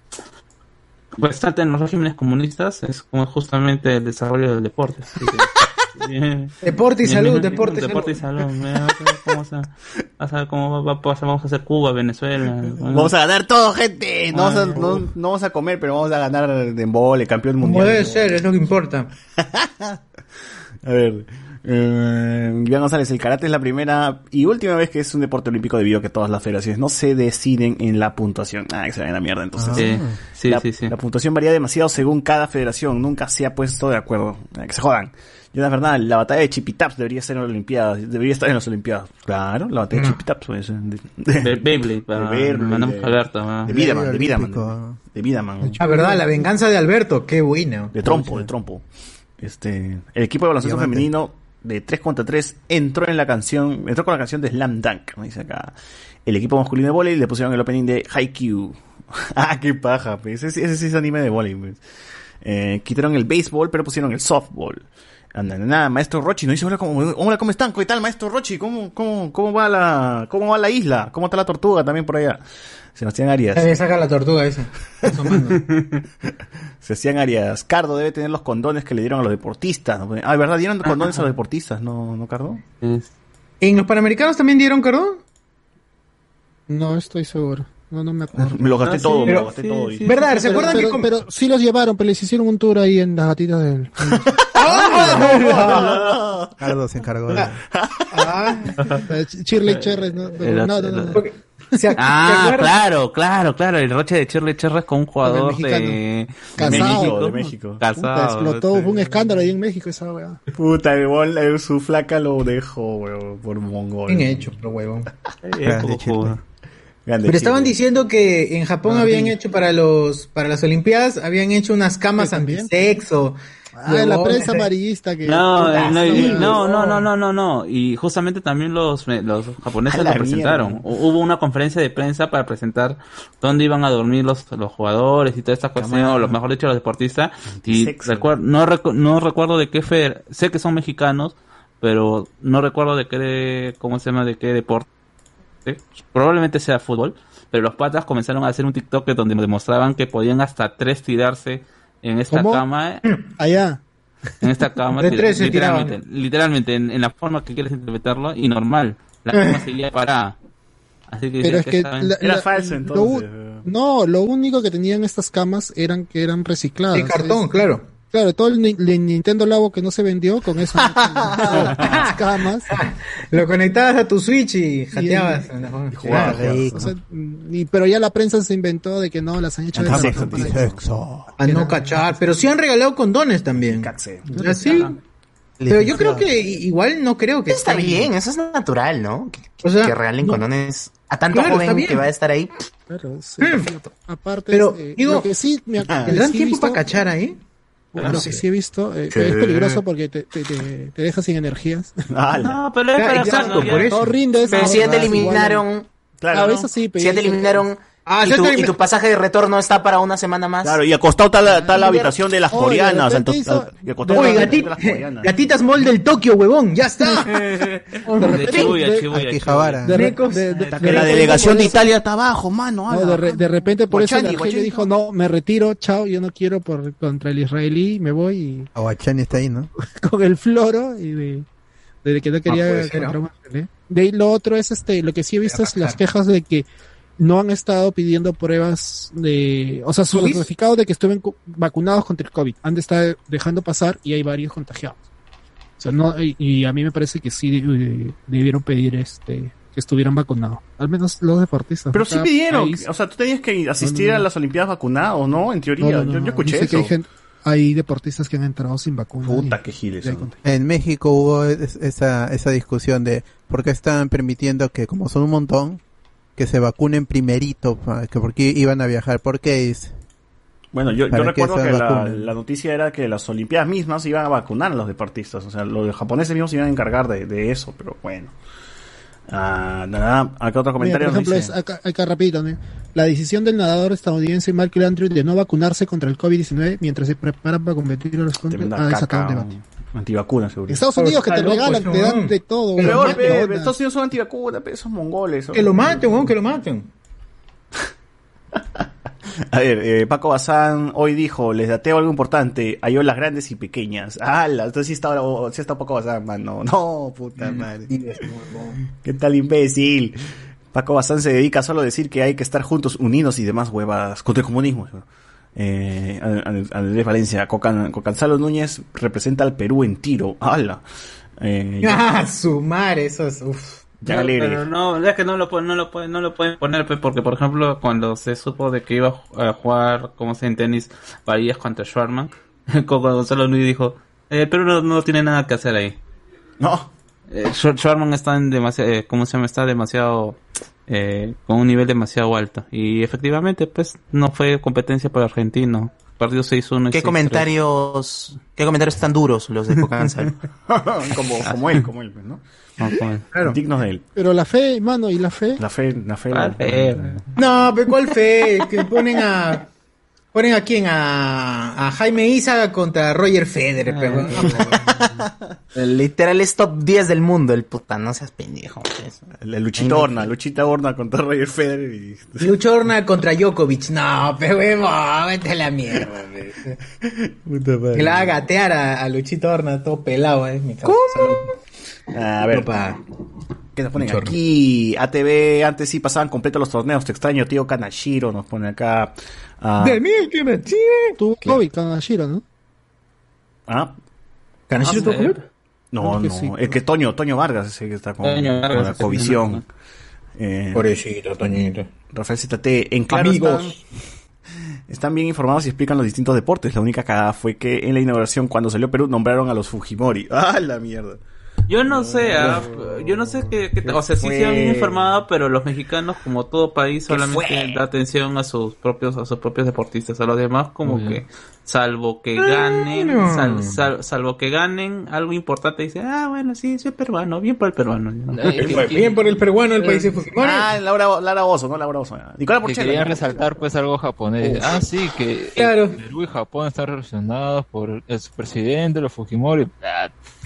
pues trata en los regímenes comunistas es como justamente el desarrollo del deporte. Así que- Deporte y salud, deporte y deporte y salud. ¿Cómo se- vas a ver cómo va- va- va- vamos a hacer Cuba, Venezuela. Vamos a ganar todo, gente. No, vamos a, no, no vamos a comer, pero vamos a ganar de embole, campeón mundial. debe ser, es lo que importa. A ver. Eh, Iván González, el karate es la primera y última vez que es un deporte olímpico debido a que todas las federaciones no se deciden en la puntuación. Ah, que se vayan a la mierda entonces. Sí, sí, la, sí, sí. la puntuación varía demasiado según cada federación, nunca se ha puesto de acuerdo. Ah, Que se jodan. Jonas Bernal, la batalla de Chipitaps debería ser en las Olimpiadas, debería estar en las Olimpiadas. Claro, la batalla de No. Chipitaps puede ser. De, de Beyblade, de- Vidaman, de Vidaman. De Vidaman. Ah, verdad, la venganza de Alberto, qué bueno. De trompo, de trompo. Este, el equipo de baloncesto femenino de 3 contra 3 entró en la canción, entró con la canción de Slam Dunk, me dice acá. El equipo masculino de volei le pusieron el opening de Haikyuu. ah, qué paja, pues. Ese, ese sí es anime de volei, pues. Eh, quitaron el béisbol, pero pusieron el softball. Anda, nada, maestro Rochi nos dice, hola, ¿cómo, hola, ¿cómo están? ¿Qué tal, maestro Rochi? ¿Cómo, cómo, cómo va la, cómo va la isla? ¿Cómo está la tortuga también por allá? Sebastián Arias. Eh, saca la tortuga esa. Sebastián Arias, Cardo debe tener los condones que le dieron a los deportistas. ¿no? Ah, ¿verdad? Dieron condones a los deportistas, ¿no, no Cardo? ¿En los Panamericanos también dieron, Cardo? No estoy seguro. No, no me acuerdo. Me lo gasté Ah, todo, sí, me lo gasté sí, todo. sí, ¿Verdad? ¿Se Pero- acuerdan pero, que com- pero sí los llevaron, pero les hicieron un tour ahí en las gatitas del... Cardo se encargó. de- Eh, Shirley Cherry, no, El- no, no, no, el- no. Ah, claro, claro, claro. El roche de Shirley Cherry con un jugador Con el de, Casado. de México. Puta, Casado. explotó, fue un escándalo ahí en México esa weá. Puta, el bol, eh, su flaca lo dejó, weón, por mongol. Bien hecho, pero huevón. Grande Pero Chile. estaban diciendo que en Japón Ah, habían sí. hecho para los para las Olimpiadas habían hecho unas camas también? antisexo. Ah, la prensa amarillista que... No, Puta, eh, no, no, no, no, no, no, no. Y justamente también los, eh, los japoneses la lo presentaron. mierda. Hubo una conferencia de prensa para presentar dónde iban a dormir los, los jugadores y toda esta cuestión, o lo mejor dicho, los deportistas. Y Antisexo. recuer- no, recu- no recuerdo de qué feder, sé que son mexicanos, pero no recuerdo de qué, cómo se llama, de qué deporte. Probablemente sea fútbol, pero los patas comenzaron a hacer un TikTok donde demostraban que podían hasta tres tirarse en esta ¿Cómo? cama Allá. en esta cama, De lit- tres se literalmente, literalmente en, en la forma que quieres interpretarlo y normal. La cama seguía parada. Así que, Pero es que... saben. la- Era la- falso, lo entonces. no, lo único que tenían estas camas eran que eran recicladas. De cartón, claro. Claro, todo el, ni- el Nintendo Labo que no se vendió, con eso las camas. Lo conectabas a tu Switch y jateabas. jugabas, Claro. Rico. O sea, y- pero ya la prensa se inventó de que no, las han hecho de cartón. Antisexo. A no cachar. Pero sí han regalado condones también. Pero yo creo que igual no creo que Está estén- bien, eso es natural, ¿no? Que, O sea, que regalen no. condones a tanto Claro, joven que va a estar ahí. Claro, sí, Aparte, Pero, este, digo, lo que sí me ¿Les que dan sí he tiempo visto- para cachar ahí? Lo que sí he visto, eh, es peligroso porque te, te, te, te deja sin energías. No, pero es Claro, para exacto, por eso. No rindes. Pero no si ya te eliminaron, Claro, A ¿no? veces sí, pero si ya te eliminaron Ah, y, tu, te y tu pasaje de retorno está para una semana más. Claro, y acostado está la, está la habitación de las Oye, coreanas. repente y la gati- de las coreanas. gatitas mall del Tokio, huevón, ya está. De Chibuya, Chibuya, Alquijabara. De, re- Mecos. de- de- Que de la repente delegación de eso- Italia está abajo, mano. No, de, re- de repente por eso el Guachani, Argelio Guachani. dijo, no, me retiro, chao, yo no quiero por contra el israelí, me voy y Aguachani está ahí, ¿no? con el floro y de, de que no quería ¿no? un argelí. De ahí lo otro es este, lo que sí he visto es las quejas de que no han estado pidiendo pruebas de, o sea, su ¿COVID? certificado de que estuvieron cu- vacunados contra el COVID. Han de estar dejando pasar y hay varios contagiados. O sea, no, y, y a mí me parece que sí eh, debieron pedir este, que estuvieran vacunados. Al menos los deportistas. Pero sí pidieron. país- O sea, tú tenías que asistir No, no, no. a las Olimpiadas vacunado, ¿no? En teoría. No, no, no, yo, escuché Dice eso. que hay, gente- hay deportistas que han entrado sin vacuna. Puta, qué giles. En México hubo es- esa, esa discusión de por qué estaban permitiendo que, como son un montón, que se vacunen primerito, porque iban a viajar. ¿Por qué es? Bueno, yo, yo Para que recuerdo que la, noticia era que las Olimpiadas mismas iban a vacunar a los deportistas. O sea, los japoneses mismos se iban a encargar de, de eso, pero bueno. Ah, nada, acá otro Mira, comentario. por ejemplo, dice- es acá, acá rapidito, ¿no? La decisión del nadador estadounidense Michael Andrews de no vacunarse contra el COVID-19 mientras se preparan para competir a los Tremenda ha desatado un debate. Antivacunas, seguro. Estados Unidos que te loco regalan, te dan de todo. ¿qué Peor, onda? Estados Unidos son antivacunas, pe, esos mongoles. Que lo maten, huevón, que lo maten. A ver, eh, Paco Bazán hoy dijo, les dateo algo importante, hay olas grandes y pequeñas. ¡Hala! Entonces sí está, oh, sí está Paco Bazán, mano. No, puta madre. ¿Qué tal imbécil? Paco Bazán se dedica solo a decir que hay que estar juntos, unidos y demás huevadas contra el comunismo. Eh, An- Andrés Valencia, Cocan, Cocanzalo Núñez representa al Perú en tiro. ¡Hala! Eh, Ah, su madre, eso es. Uf. Ya No, alegre. pero no, es que no lo pueden, no lo pueden, no lo pueden poner, pues, porque por ejemplo, cuando se supo de que iba a ju- a jugar, como se en tenis, Varillas contra Schwarman, con Gonzalo Núñez dijo, eh, pero no, no tiene nada que hacer ahí. No. Eh, Schwar- Schwarman está en demasiado, eh, ¿cómo se llama? Está demasiado, eh, con un nivel demasiado alto. Y efectivamente, pues, no fue competencia para el argentino. Partido 6-1. y ¿Qué 6-3. comentarios, qué comentarios tan duros los de Cocanzal? como, como él, como él, pues, ¿no? Dignos de él. Pero la fe, mano, y la fe. La fe, la fe. Ah, fe. No, pero ¿cuál fe? Que ponen a. ¿Ponen a quién? A, a Jaime Isa contra Roger Federer. pero- Literal es top 10 del mundo, el puta, no seas pendejo. pues. La Luchita Horna, Luchita Horna contra Roger Federer y... Luchorna contra Djokovic. No, pero vete a la mierda. Puta madre. Que la haga gatear a, a Luchito Horna todo pelado, eh. mi causa. A ver. ¿Qué nos ponen aquí? ATV, antes sí pasaban completo los torneos. Te extraño, tío Kanashiro. Nos pone acá. ah, De mí, que me tiene. Tuvo COVID, Kanashiro, ¿no? ¿Ah? ¿Kanashiro tuvo COVID? No, que no. sí, el que Toño, Toño Vargas, ese que está con, Toño Vargas, con la covisión. Eh, Pobrecito, Toñito. Rafael ZT, en claro Amigos. Están, están bien informados y explican los distintos deportes. La única cagada fue que en la inauguración, cuando salió Perú, nombraron a los Fujimori. ¡Ah, la mierda! Yo no sé, ah, yo no sé qué, qué- o sea, sí fue? se han informado, pero los mexicanos, como todo país, ¿Qué solamente da atención a sus propios, a sus propios deportistas, a los demás como bien. que, salvo que ganen, sal- sal- salvo que ganen algo importante, dice, ah, bueno, sí, soy peruano, bien por el peruano. Bien por el peruano del país de Fujimori. Ah, Laura, Lara Oso, no Laura Oso. Nicolás que Porchela. quería resaltar pues algo japonés. Uf. Ah, sí, que Claro. Perú y Japón están relacionados por el su presidente, los Fujimori.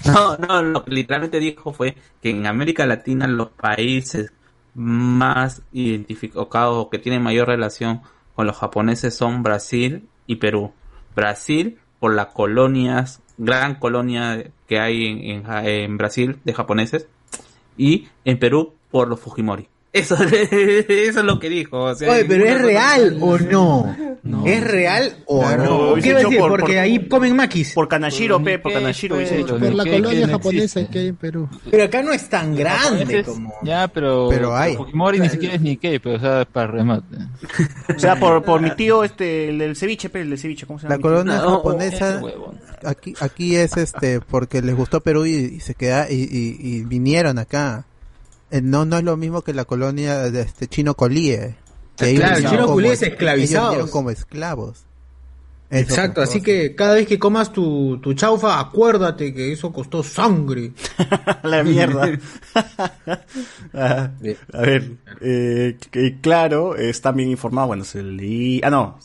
No, no, lo que literalmente dijo fue que en América Latina los países más identificados que tienen mayor relación con los japoneses son Brasil y Perú. Brasil por las colonias, gran colonia que hay en, en en Brasil de japoneses y en Perú por los Fujimori. Eso, eso es lo que dijo. o sea, Oye, pero ¿es real o no? ¿Es real o Claro, no? ¿Qué a decir? por- Porque por- ahí comen maquis. Por Kanashiro, pe, por Kanashiro hubiese dicho. Por la que- colonia que japonesa que hay en Perú. Pero acá no es tan grande como... Ya, pero, Pero hay. Fujimori ni siquiera es Nikkei, pero o sea, para remate. O sea, por, por mi tío, este, el del ceviche, pe, el del ceviche, ¿cómo se llama? La colonia No, japonesa aquí aquí es este porque les gustó Perú y, y se queda y, y- y vinieron acá. Eh, No no es lo mismo que la colonia de este chino Colie. Que ellos Claro, el vinieron chino Colie es ellos esclavizados. vinieron como esclavos. Es Exacto, así que cada vez que comas tu, tu chaufa, acuérdate que eso costó sangre. la mierda. Ah, a ver, eh, que- claro, está bien informado. Bueno, se leí. Ah, no.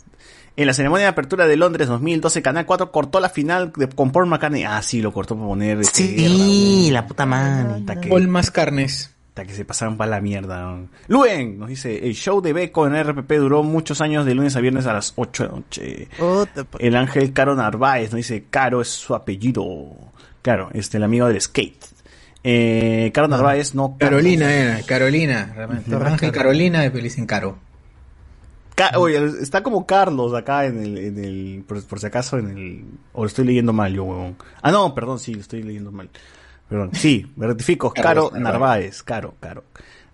En la ceremonia de apertura de Londres 2012, Canal 4 cortó la final de, con Paul McCartney. Ah, sí, lo cortó para poner. este, Sí, la puta madre. Paul más carnes. Hasta que se pasaron para la mierda. ¿no? Luen nos dice: El show de Beco en RPP duró muchos años de lunes a viernes a las 8 de la noche. El ángel Caro Narváez nos dice, Caro es su apellido. Claro, este, el amigo del skate. Eh, Caro Narváez, no. Carolina era, Carolina. realmente. Ángel Carolina de Feliz en Caro. Ca- oye, está como Carlos acá en el, en el por, por si acaso en el, o lo estoy leyendo mal yo, huevón. Ah, no, perdón, sí, lo estoy leyendo mal. Perdón, sí, me rectifico, Carlos Caro Narváez. Caro, Caro.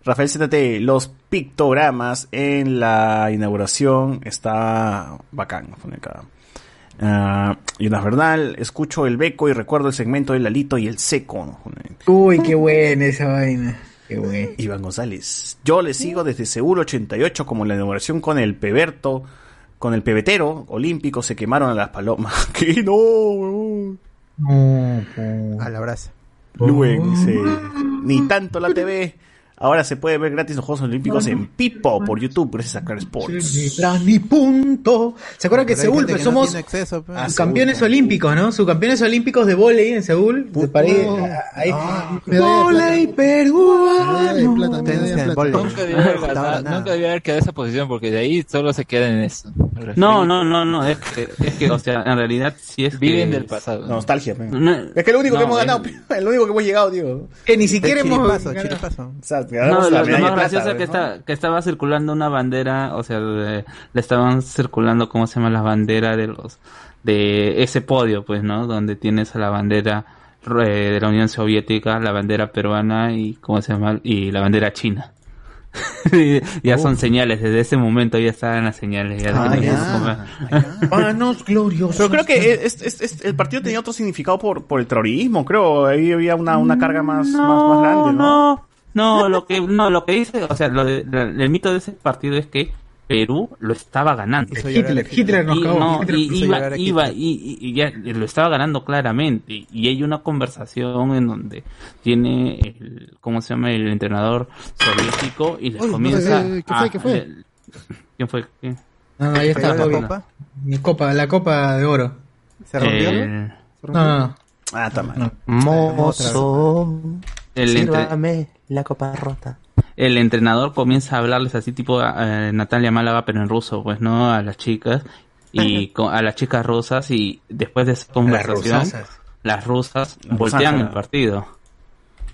Rafael ZT, los pictogramas en la inauguración está bacán, nos pone acá. Ah, Jonas Bernal, escucho el beco y recuerdo el segmento de Lalito y el seco. Uy, qué buena esa vaina. Qué buena. Iván González. Yo le sigo desde Seúl 88 como la inauguración con el peberto, con el pebetero olímpico se quemaron a las palomas. ¿Qué? No, a la brasa. Luen dice, ni tanto la TV. Ahora se puede ver gratis los Juegos Olímpicos en Pipo por YouTube gracias a Claro Sports. Ni punto. ¿Se acuerdan que Seúl pues, somos ah, campeones olímpicos, ¿no? Subcampeones olímpicos de volei en Seúl. De París. ahí. Volei peruano. Nunca debía haber quedado esa posición porque de ahí solo se queda en eso. No, no, no, no, es que, es que, o sea, en realidad sí es Viven que- del pasado. Nostalgia, Es que es lo único que hemos ganado, el único que hemos llegado, tío. Que ni siquiera hemos... No, lo, lo más gracioso es que, ¿no? está, que estaba circulando una bandera, o sea, le, le estaban circulando, ¿cómo se llama? La bandera de los, de ese podio, pues, ¿no? Donde tienes a la bandera eh, de la Unión Soviética, la bandera peruana y, ¿cómo se llama? Y la bandera china. Y ya son señales, desde ese momento ya estaban las señales. Ya Ah, ya. gloriosos. Pero creo que es- es- es- el partido tenía otro significado por, por el terrorismo, creo. Ahí había una, una carga más, más, más grande, ¿no? no, no, lo que, no, lo que dice, o sea, lo de- el mito de ese partido es que Perú lo estaba ganando. Hitler, Hitler nos Y, cagó. no, iba, iba, y, y- y ya lo estaba ganando claramente. Y hay una conversación en donde tiene el, ¿cómo se llama? El entrenador soviético y le Oye, comienza eh, ¿qué a- fue? ¿Qué fue? le- ¿Quién fue? ¿Quién? No, no, ahí está. ¿Cayó la copa? Mi copa, la copa de oro. ¿Se rompió? El, No, no, no. Ah, está mal. Mozo, el entre- la copa rota. el entrenador comienza a hablarles así tipo eh, Natalia Málaga pero en ruso pues no a las chicas y a las chicas rusas y después de esa conversación las rusas. Las voltean el partido.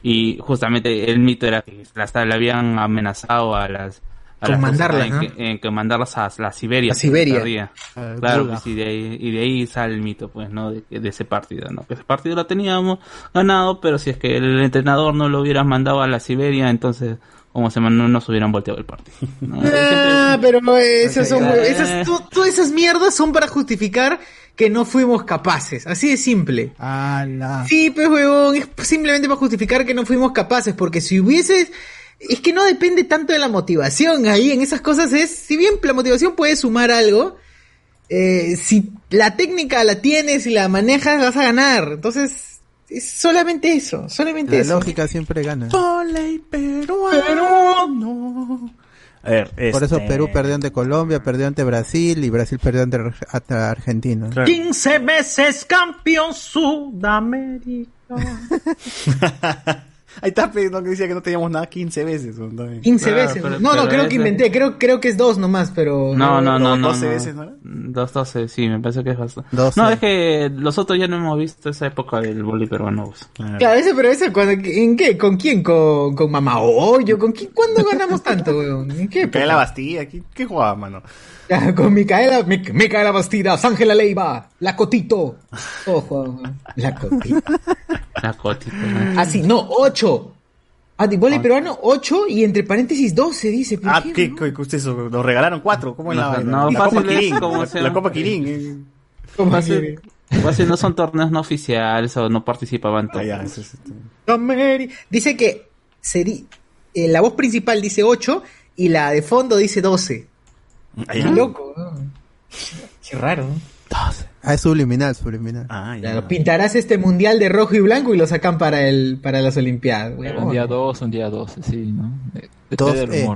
Y justamente el mito era que las le habían amenazado a las a Con las rusas mandarlas, en, ¿no? en que mandarlas a la Siberia A Siberia. Ah, claro pues, y de ahí y de ahí sale el mito pues no de, de ese partido no que ese partido lo teníamos ganado pero si es que el entrenador no lo hubiera mandado a la Siberia entonces como se no nos hubieran volteado el partido ¿no? Ah, pero esas son, esas, to- todas esas mierdas son para justificar que no fuimos capaces. Así de simple. ¡Hala! Sí, pues huevón, es simplemente para justificar que no fuimos capaces, porque si hubieses, es que no depende tanto de la motivación ahí, en esas cosas es, si bien la motivación puede sumar algo, eh, si la técnica la tienes y la manejas, vas a ganar. Entonces, es solamente eso, solamente La eso. lógica siempre gana. Peruano. A ver, Por eso este- Perú perdió ante Colombia, perdió ante Brasil y Brasil perdió ante, Ar- ante Argentina. Claro. 15 veces campeón Sudamérica. Ahí está, no, que decía que no teníamos nada 15 veces. ¿no? Está bien. 15 Claro, veces. pero- no, no, pero creo ese- que inventé, creo, creo que es dos nomás, pero... No, no, no, no. 12 no. veces, ¿no? Dos, doce, sí, me parece que es bastante. 12. No, es que nosotros ya no hemos visto esa época del boli peruano. pues. Claro, ese, pero ese, cuando, ¿en qué? ¿Con quién? ¿Con, con Mamá Hoyo? ¿Con quién? ¿Cuándo ganamos tanto, weón? ¿En qué? Época? la Bastilla, ¿qué, qué jugaba, mano? Ya, Con Micaela, Mic- Micaela Bastidas, Ángela Leiva, La Cotito. Ojo. La Cotito. La cotita. ¿no? Ah, sí, no, ocho. Ah, de vóley peruano, ocho y entre paréntesis doce, dice. ¿por Ah, qué, no? ¿Qué- qué- eso? Nos regalaron cuatro. ¿Cómo es la No, vaina? no, la fácil Copa como La, se la llama. Copa Kirin. eh. ¿Cómo así? Fácil no son torneos no oficiales o no participaban Ah, todos. ya, eso es- Ameri- Dice que seri- eh, la voz principal dice 8 y la de fondo dice 12. Ah, Qué ya. loco. ¿no? Qué raro. ¿no? Ah, es subliminal, subliminal. Ah, ya. Claro, pintarás este mundial de rojo y blanco y lo sacan para el para las olimpiadas. Un día 2, un día 12, sí, ¿no? De- Dos, eh.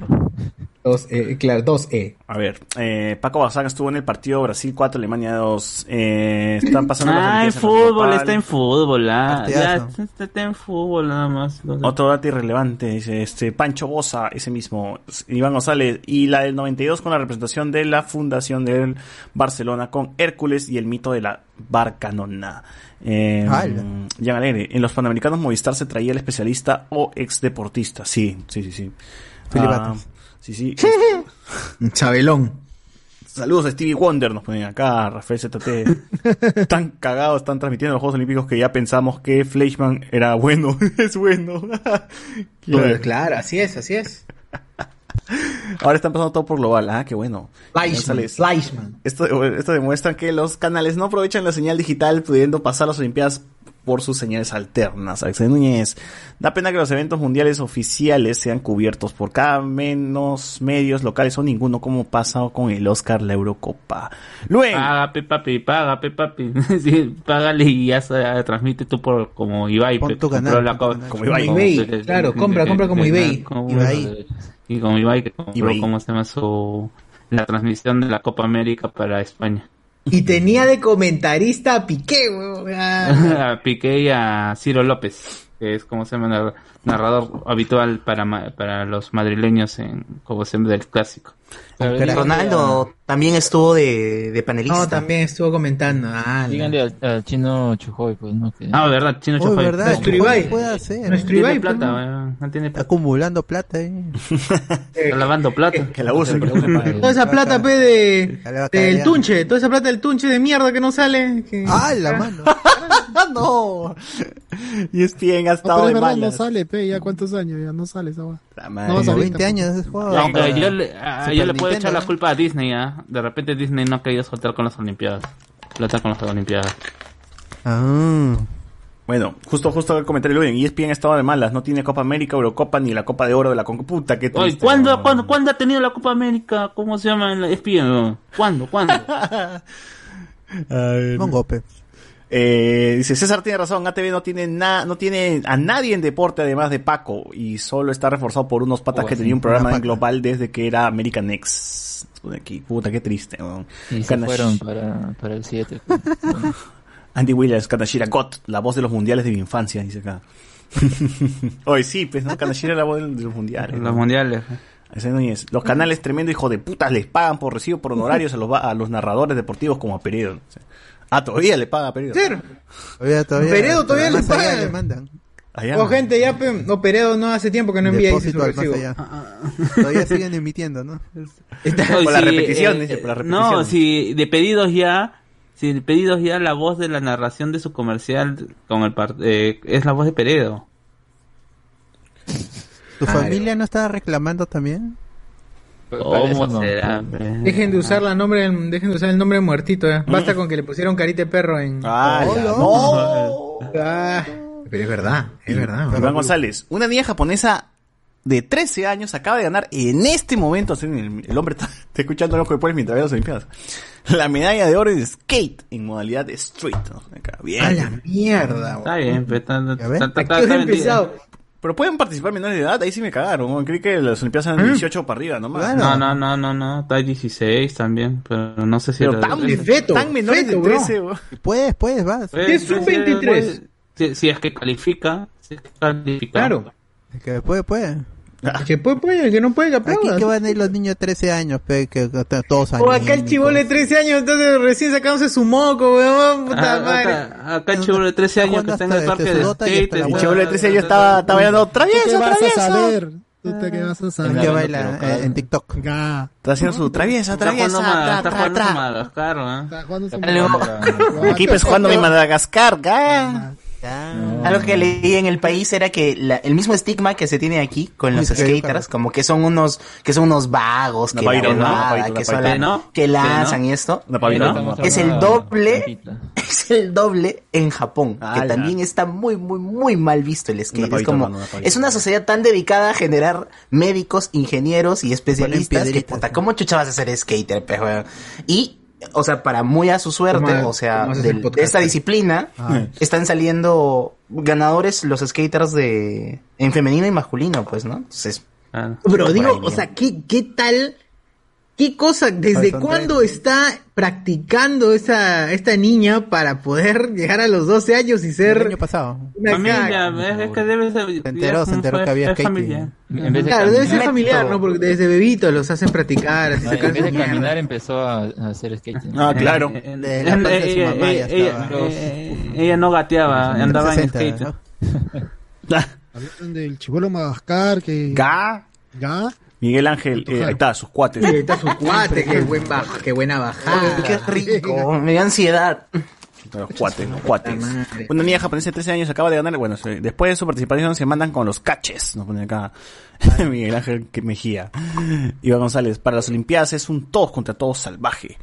Dos, eh, claro, 2E. A ver, eh, Paco Bazaga estuvo en el partido Brasil 4, Alemania 2. Eh, están pasando las Ah, en fútbol, está en fútbol, ah. Ya, está, en fútbol nada más. Otro dato irrelevante, dice este Pancho Bosa, ese mismo, Iván González, y la del 92 con la representación de la fundación del Barcelona con Hércules y el mito de la Barcanona. Eh, ¡Hala! Jan Alegre, en los Panamericanos Movistar se traía el especialista o ex deportista. Sí, sí, sí, sí. Sí, sí. Chabelón. Saludos a Stevie Wonder, nos ponen acá, Rafael ZT. Están cagados, están transmitiendo los Juegos Olímpicos que ya pensamos que Fleischmann era bueno. es bueno. Claro. claro, así es, así es. Ahora están pasando todo por global. Ah, qué bueno. Fleischmann, González. Fleischmann. Esto, esto demuestra que los canales no aprovechan la señal digital pudiendo pasar las Olimpiadas por sus señales alternas. Alexander Núñez. Da pena que los eventos mundiales oficiales sean cubiertos por cada menos medios locales o ninguno como pasa con el Oscar, la Eurocopa. Luego. Paga, pe papi, paga, pe papi. sí, págale y ya se transmite tú por como Ibai. Pon pe, tu canal, la pon tu co- canal. Como Ibai. Como Ibai, claro, compra, compra como Ibai. como- Ibai. Y como Ibai que compró. ¿cómo se llama su... La transmisión de la Copa América para España. Y tenía de comentarista a Piqué, weón. A Piqué y a Ciro López. es como se llama narrador habitual para ma- para los madrileños en como llama del clásico. Ronaldo también estuvo de, de panelista. No, también estuvo comentando. Ah, Díganle al, al chino Chujoy, pues, ¿no? Que... Ah, verdad, Chino Uy, Chofoy. verdad, Nuestro ¿cómo Ibai. puede hacer? Nuestro Tiene Ibai, plata, pues, no tiene Está plata. acumulando plata ahí. Está lavando plata. Que la usen, que la usen para Toda esa plata, pe, de, del tunche, toda esa plata del tunche de mierda que no sale. que- ¡Ah, la mano! no. Y es bien No, gastado pero de no sale, pe, ya cuántos años, ya no sale esa weá. La No madre. va a Como salir 20 tampoco. años ese juego. Aunque yo le, a- Super yo le puedo Nintendo, echar la culpa a Disney, ¿ah? De repente Disney no ha querido soltar con las Olimpiadas. Plata con las Olimpiadas. Ah. Bueno, justo, justo el comentario de y ESPN ha estado de malas, no tiene Copa América, Eurocopa ni la Copa de Oro de la Conca. Puta, qué Oye, triste. ¿cuándo, weón. cuándo, ¿cuándo ha tenido la Copa América? ¿Cómo se llama en la ESPN? ¿Cuándo? ¿Cuándo? Ay, Mongope. Eh, dice César tiene razón, ATV no tiene nada, no tiene a nadie en deporte además de Paco y solo está reforzado por unos patas Oh, que sí, tenía un programa en global desde que era American Next. Pone aquí, puta, qué triste. weón. Y se fueron para, para el 7. Andy Williams, Kanashira Gott, la voz de los mundiales de mi infancia, dice acá. Hoy sí, pues, ¿no? Kanashira es la voz de los mundiales. Los ¿no? mundiales. Ese no es. Los canales tremendo hijo de putas les pagan por recibo por honorarios a los, va- a los narradores deportivos como a Peredo. Ah, todavía le paga a Peredo. Ser. Todavía, todavía. Peredo todavía le allá paga. le mandan. Allá. O gente, ya, pe, no, Peredo no hace tiempo que no envía dice su Depósito al más recibo. allá. Todavía siguen emitiendo, ¿no? Oye, Por la sí, repetición, eh, dice, por la repetición. No, si de pedidos ya, si de pedidos ya la voz de la narración de su comercial con el par- eh, es la voz de Peredo. ¿Tu Claro. familia no estaba reclamando también? ¿Cómo será? pe? Dejen de usar la nombre, dejen de usar el nombre de muertito, ya. Basta con que le pusieron carita de perro en. Ah, Hola. no. Ah, pero es verdad, es verdad. Iván González, una niña japonesa de 13 años acaba de ganar en este momento, así, el, el hombre está, está escuchando loco después mientras ve las Olimpiadas, la medalla de oro en skate en modalidad de street. ¿no? Acá, bien. A la mierda, Está bien, pero está, está- está- Aquí está. Pero pueden participar menores de edad, ahí sí me cagaron. ¿no? Creí que las Olimpiadas eran de 18 para arriba nomás. No, no, no, no, no, está 16 también, pero no sé si... Pero tan, De feto, tan menores feto, de bro. 13, weón. Puedes, puedes, vas. Pues, ¿Qué es si- 23? Si, si es que califica, si es que califica. Claro. Que puede, puede. Que puede, puede, que no puede, que Aquí aplauda. que van a ir los niños de 13 años, pe, que, que están todos años. O acá el chivolo de 13 años, entonces recién sacándose su moco, weón, puta Ah, madre. acá, acá el chivolo de 13 años que está en el parque de Dota y skate. El chivolo de 13 años estaba, estaba bailando ¿Tú qué travieso, vas a travieso. saber? ¿Tú te qué vas a saber? que baila eh, en TikTok. Está haciendo su traviesa, Está jugando, traviesa, está tra, jugando Madagascar, ¿no? Está jugando su Algo, Mi equipo es jugando mi Madagascar, ga. Algo que leí en el país era que la- el mismo estigma que se tiene aquí con los Sí, skaters, como que son unos, que son unos vagos, que, que, lanzan y esto. Es el doble, es el doble en Japón, Ala. que también está muy, muy, muy mal visto el skate. Una Es como, una es una sociedad tan dedicada a generar médicos, ingenieros y especialistas que, puta. ¿cómo chucha vas a ser skater, pe, weón? Y, o sea, para muy a su suerte, ¿Cómo- o sea, del- de esta disciplina, Ah. están saliendo ganadores los skaters de, en femenino y masculino, pues, ¿no? Entonces, Ah. Pero digo, ahí o sea, ¿qué, qué tal? ¿Qué cosa? ¿Desde cuándo está practicando esa, esta niña para poder llegar a los 12 años y El ser año pasado. una Familia, es, es que debe ser... Se enteró, se enteró fue- que había. En vez de Claro, debe ser familiar, ¿no? Porque desde bebitos los hacen practicar, así no, en vez de mierda. caminar empezó a, a hacer skate. Ah, claro. De la parte de su ella- mamá ya ella- estaba. ella- ella no gateaba, andaba en 360, skate. ¿no? Hablaron del chivolo Madagascar, que... Ga. Ga. Miguel Ángel, eh, ahí está, sus cuates. Sí, ahí está su cuate, qué, buen baj- qué buena bajada. qué rico, me da ansiedad. Los cuates, los cuates. Una niña japonesa de 13 años acaba de ganar, bueno, se- después de su participación se mandan con los caches, nos pone acá Miguel Ángel que Mejía. Iván González, para las Olimpiadas es un todos contra todos salvaje.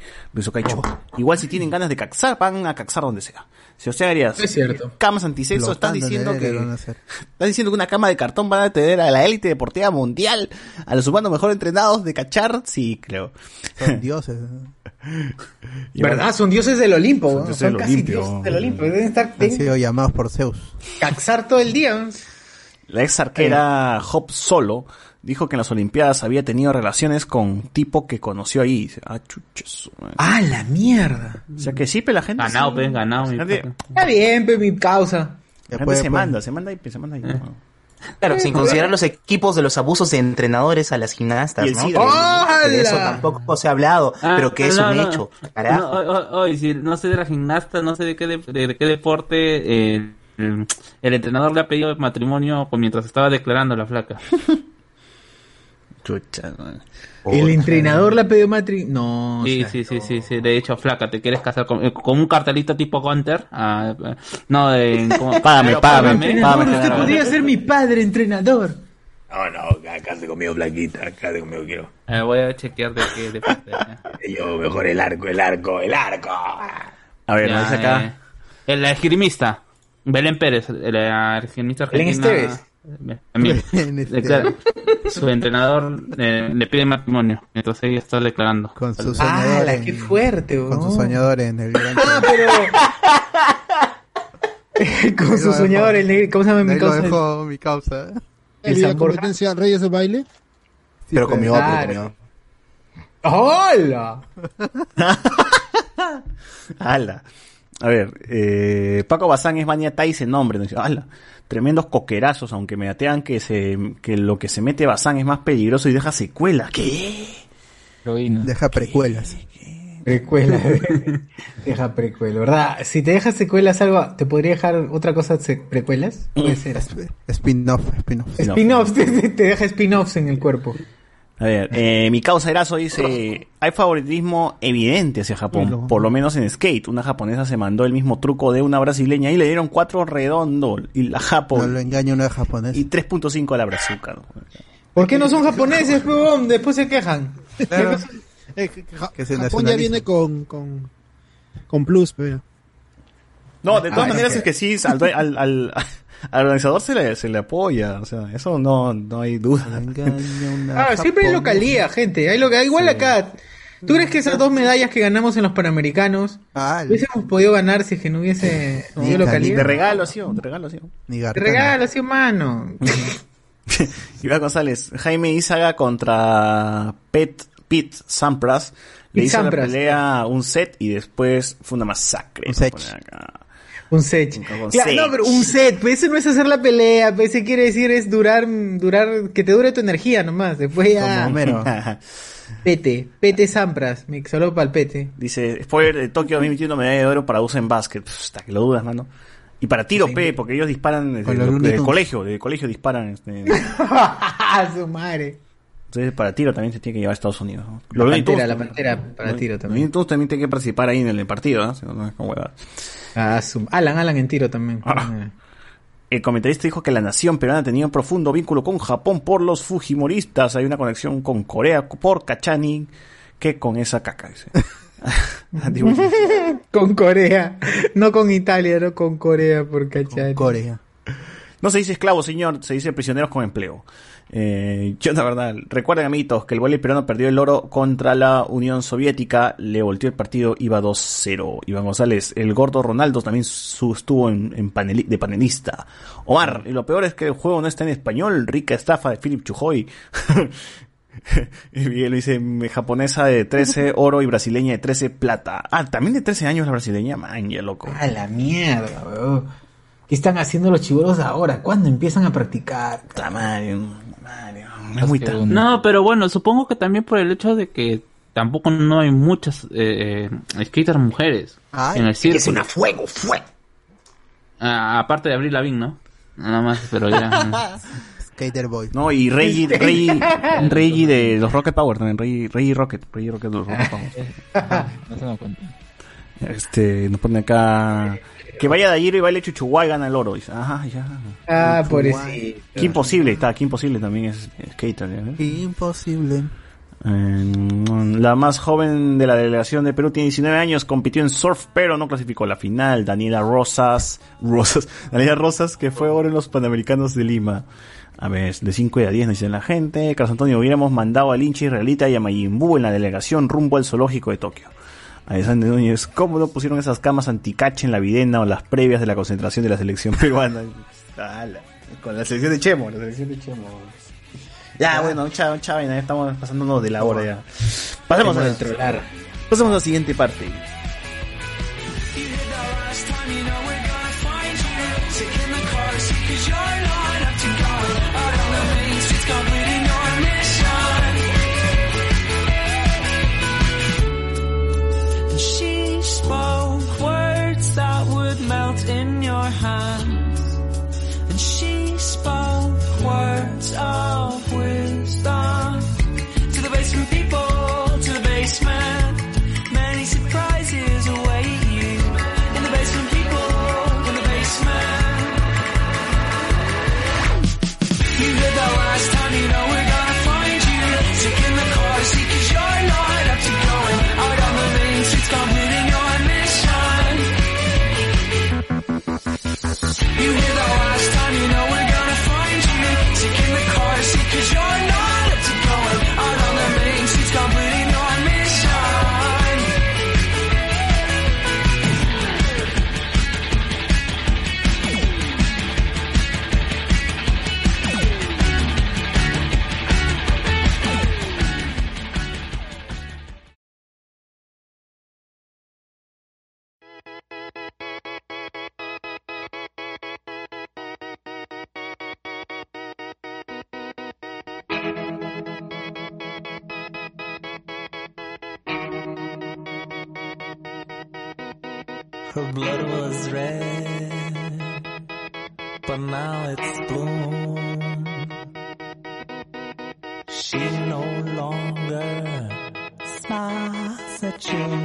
Igual si tienen ganas de caxar, van a caxar donde sea. Si José Arias, Es cierto. camas antisexo, estás diciendo que... van a hacer. Estás diciendo que una cama de cartón van a tener a la élite deportiva mundial, a los humanos mejor entrenados de cachar, sí, creo. Son dioses. ¿Verdad? Son dioses del Olimpo, Son ¿no? dioses son del casi Olimpio. dioses del Olimpo. Deben estar Han sido llamados por Zeus. caxar todo el día. La ex arquera Hop Solo dijo que en las Olimpiadas había tenido relaciones con un tipo que conoció ahí. Dice, Ah, chuches. ¡Ah, la mierda! O sea que sí, pero la gente. Ganado, sí. pues, ganado. mi. Está bien, pe, mi causa. La gente se manda, se manda y se manda Claro, sin considerar los equipos de los abusos de entrenadores a las gimnastas, ¿no? De eso tampoco se ha hablado, Ah, pero que es no, un no. hecho. Carajo. No, si no sé de la gimnasta, no sé de qué, de, de qué deporte eh, el, el entrenador le ha pedido matrimonio mientras estaba declarando la flaca. Chucha. El entrenador la pidió matri... No, o Sí, sea, sí, sí, sí, sí. De hecho, flaca, ¿te quieres casar con, con un cartelito tipo Gunter? Ah, eh, no, de... como- Págame, págame, págame, usted podría ser mi padre, entrenador. No, no, cállate conmigo, Blanquita, cállate conmigo, quiero. Eh, voy a chequear de qué deporte. eh. Yo, mejor el arco, el arco, el arco. A ver, Ya, nos dice acá. eh, el esgrimista. Belén Pérez, la esgrimista Belén argentina. Esteves. También. Declara- su entrenador eh, le pide matrimonio mientras ella está declarando. Con su ¡Hala, soñador. qué en- fuerte, Con su weón. soñador en el gran. Ah, pero... Con su soñador, el negro, ¿cómo se llama mi causa? dejó mi causa. El ¿El día de San Borja? competencia Reyes de Baile. Pero comió, pero Claro. comió. ¡Hola! ¡Hala! A ver, eh, Paco Bazán es Vania Tyson, nombre. ¿no? ¡Hala! Tremendos coquerazos, aunque me atean que, se, que lo que se mete Bazán es más peligroso y deja secuelas. ¿Qué? Heroína. Deja precuelas. Precuela. deja precuela, ¿verdad? Si te dejas secuelas algo, ¿te podría dejar otra cosa precuelas? Puede ser. Spin-off, spin-off. Spin-offs, te, te- te deja spin-offs en el cuerpo. A ver, eh, mi causa Erazo dice, hay favoritismo evidente hacia Japón, por lo menos en skate. Una japonesa se mandó el mismo truco de una brasileña y le dieron cuatro redondo y la No Japón lo engaña una japonesa. y 3.5 a la brazuca. ¿no? ¿Por qué no son japoneses, pebón? Después se quejan. Claro. Eh, que Ja- Que se Japón ya viene con, con, con plus, pero. No, de todas Ah, maneras es es que sí, al, al, al, al organizador se le, se le apoya, o sea, eso no, no hay duda. Ah, siempre hay localía, gente. Hay loca- Igual acá. ¿Tú crees que esas dos medallas que ganamos en los Panamericanos Ah, hubiésemos podido ganar si es que no hubiese Ni localía? De regalo, sí, de regalo, sí. Ni De regalo, sí, mano. Iván González, Jaime Izaga contra Pet Pete Sampras. Le hizo Sampras. la pelea un set y después fue una masacre. Un set. Acá. Un set. Un Claro, set. no, pero un set, pues eso no es hacer la pelea, pues ese quiere decir es durar, durar, que te dure tu energía nomás, después Como ya, Homero. pete, pete Sampras, mi solo para el pete. Dice, spoiler de Tokio 2021 medalla de oro para uso en básquet. Pff, Hasta que lo dudas, mano. Y para tiro, P, porque ellos disparan desde, el colegio, desde el colegio disparan. este, Su madre. entonces para tiro también se tiene que llevar a Estados Unidos. ¿no? La pantera, Tunes la pantera para tiro también. Tunes también tienen que participar ahí en el partido, ¿no? Si no, no es como. Ah, su- Alan, Alan en tiro también. Ah. El comentarista dijo que la nación peruana tenía un profundo vínculo con Japón por los Fujimoristas. Hay una conexión con Corea por Kachani que con esa caca. Dice. Digo, con Corea, no con Italia, no con Corea, por cachar. Corea. no se dice esclavo, señor, se dice prisioneros con empleo. Eh, yo, la verdad, recuerden, amiguitos, que el voleibol peruano perdió el oro contra la Unión Soviética, le volteó el partido, iba 2-0. Iván González, el gordo Ronaldo también estuvo en, en paneli- de panelista. Omar, y lo peor es que el juego no está en español, rica estafa de Philip Chujoy. y Miguel dice, "Me- japonesa de 13 oro y brasileña de 13 plata. Ah, también de 13 años la brasileña, man, ya loco. A la mierda, weón. ¿Qué están haciendo los chibolos ahora? ¿Cuándo empiezan a practicar? Puta es muy tarde. No, pero bueno, supongo que también por el hecho de que tampoco no hay muchas eh, eh, skaters mujeres Ay, en el circo. es una fuego, fuego. Ah, aparte de Abril Lavigne, ¿no? Nada más, pero ya. Skater Boy. No, y Reggie, Reggie, Reggie de los Rocket Power también, Reggie, Reggie Rocket, Reggie Rocket de los Rocket Power. No se dan cuenta. Este, nos pone acá, que vaya de ayer y baile Chuchuguay gana el oro. Dice, ajá, ya. Ah, pobrecito. Qué imposible, está, qué imposible también es skater. ¿ya ves? Imposible. Eh, la más joven de la delegación de Perú tiene 19 años, compitió en surf, pero no clasificó a la final. Daniela Rosas, Rosas, Daniela Rosas, que fue ahora en los Panamericanos de Lima. A ver, de 5 y a 10 nos dice la gente. Carlos Antonio, hubiéramos mandado a Linchi Israelita y a Mayimbu en la delegación rumbo al zoológico de Tokio. Alexander Núñez, ¿cómo no pusieron esas camas anticache en la videna o las previas de la concentración de la selección peruana? Con la selección de Chemo, la selección de Chemo. Ya, bueno, chao, chao, ya estamos pasándonos de la hora ya. Pasemos a, trolar. pasemos a la siguiente parte. You hit spoke words that would melt in your hands. And she spoke words of wisdom You hear that Her blood was red, but now it's blue. She no longer smiles at you.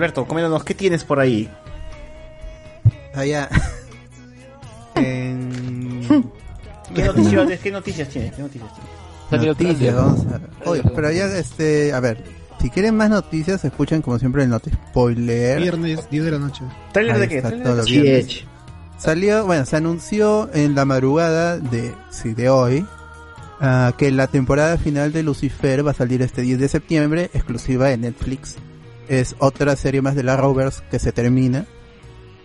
Alberto, coméntanos, ¿qué tienes por ahí? Allá. en... ¿Qué noticias, ¿Qué noticias tienes? ¿Qué noticias tienes? Noticias, vamos a ver. Oye, pero ya, este, a ver, si quieren más noticias, escuchen como siempre el Noti Spoiler. Viernes, 10 de la noche. ¿Trailer de qué? está, ¿Trailer de. Salió, bueno, se anunció en la madrugada de, sí, de hoy, ah, que la temporada final de Lucifer va a salir este 10 de septiembre, exclusiva de Netflix. Es otra serie más de la Rovers que se termina.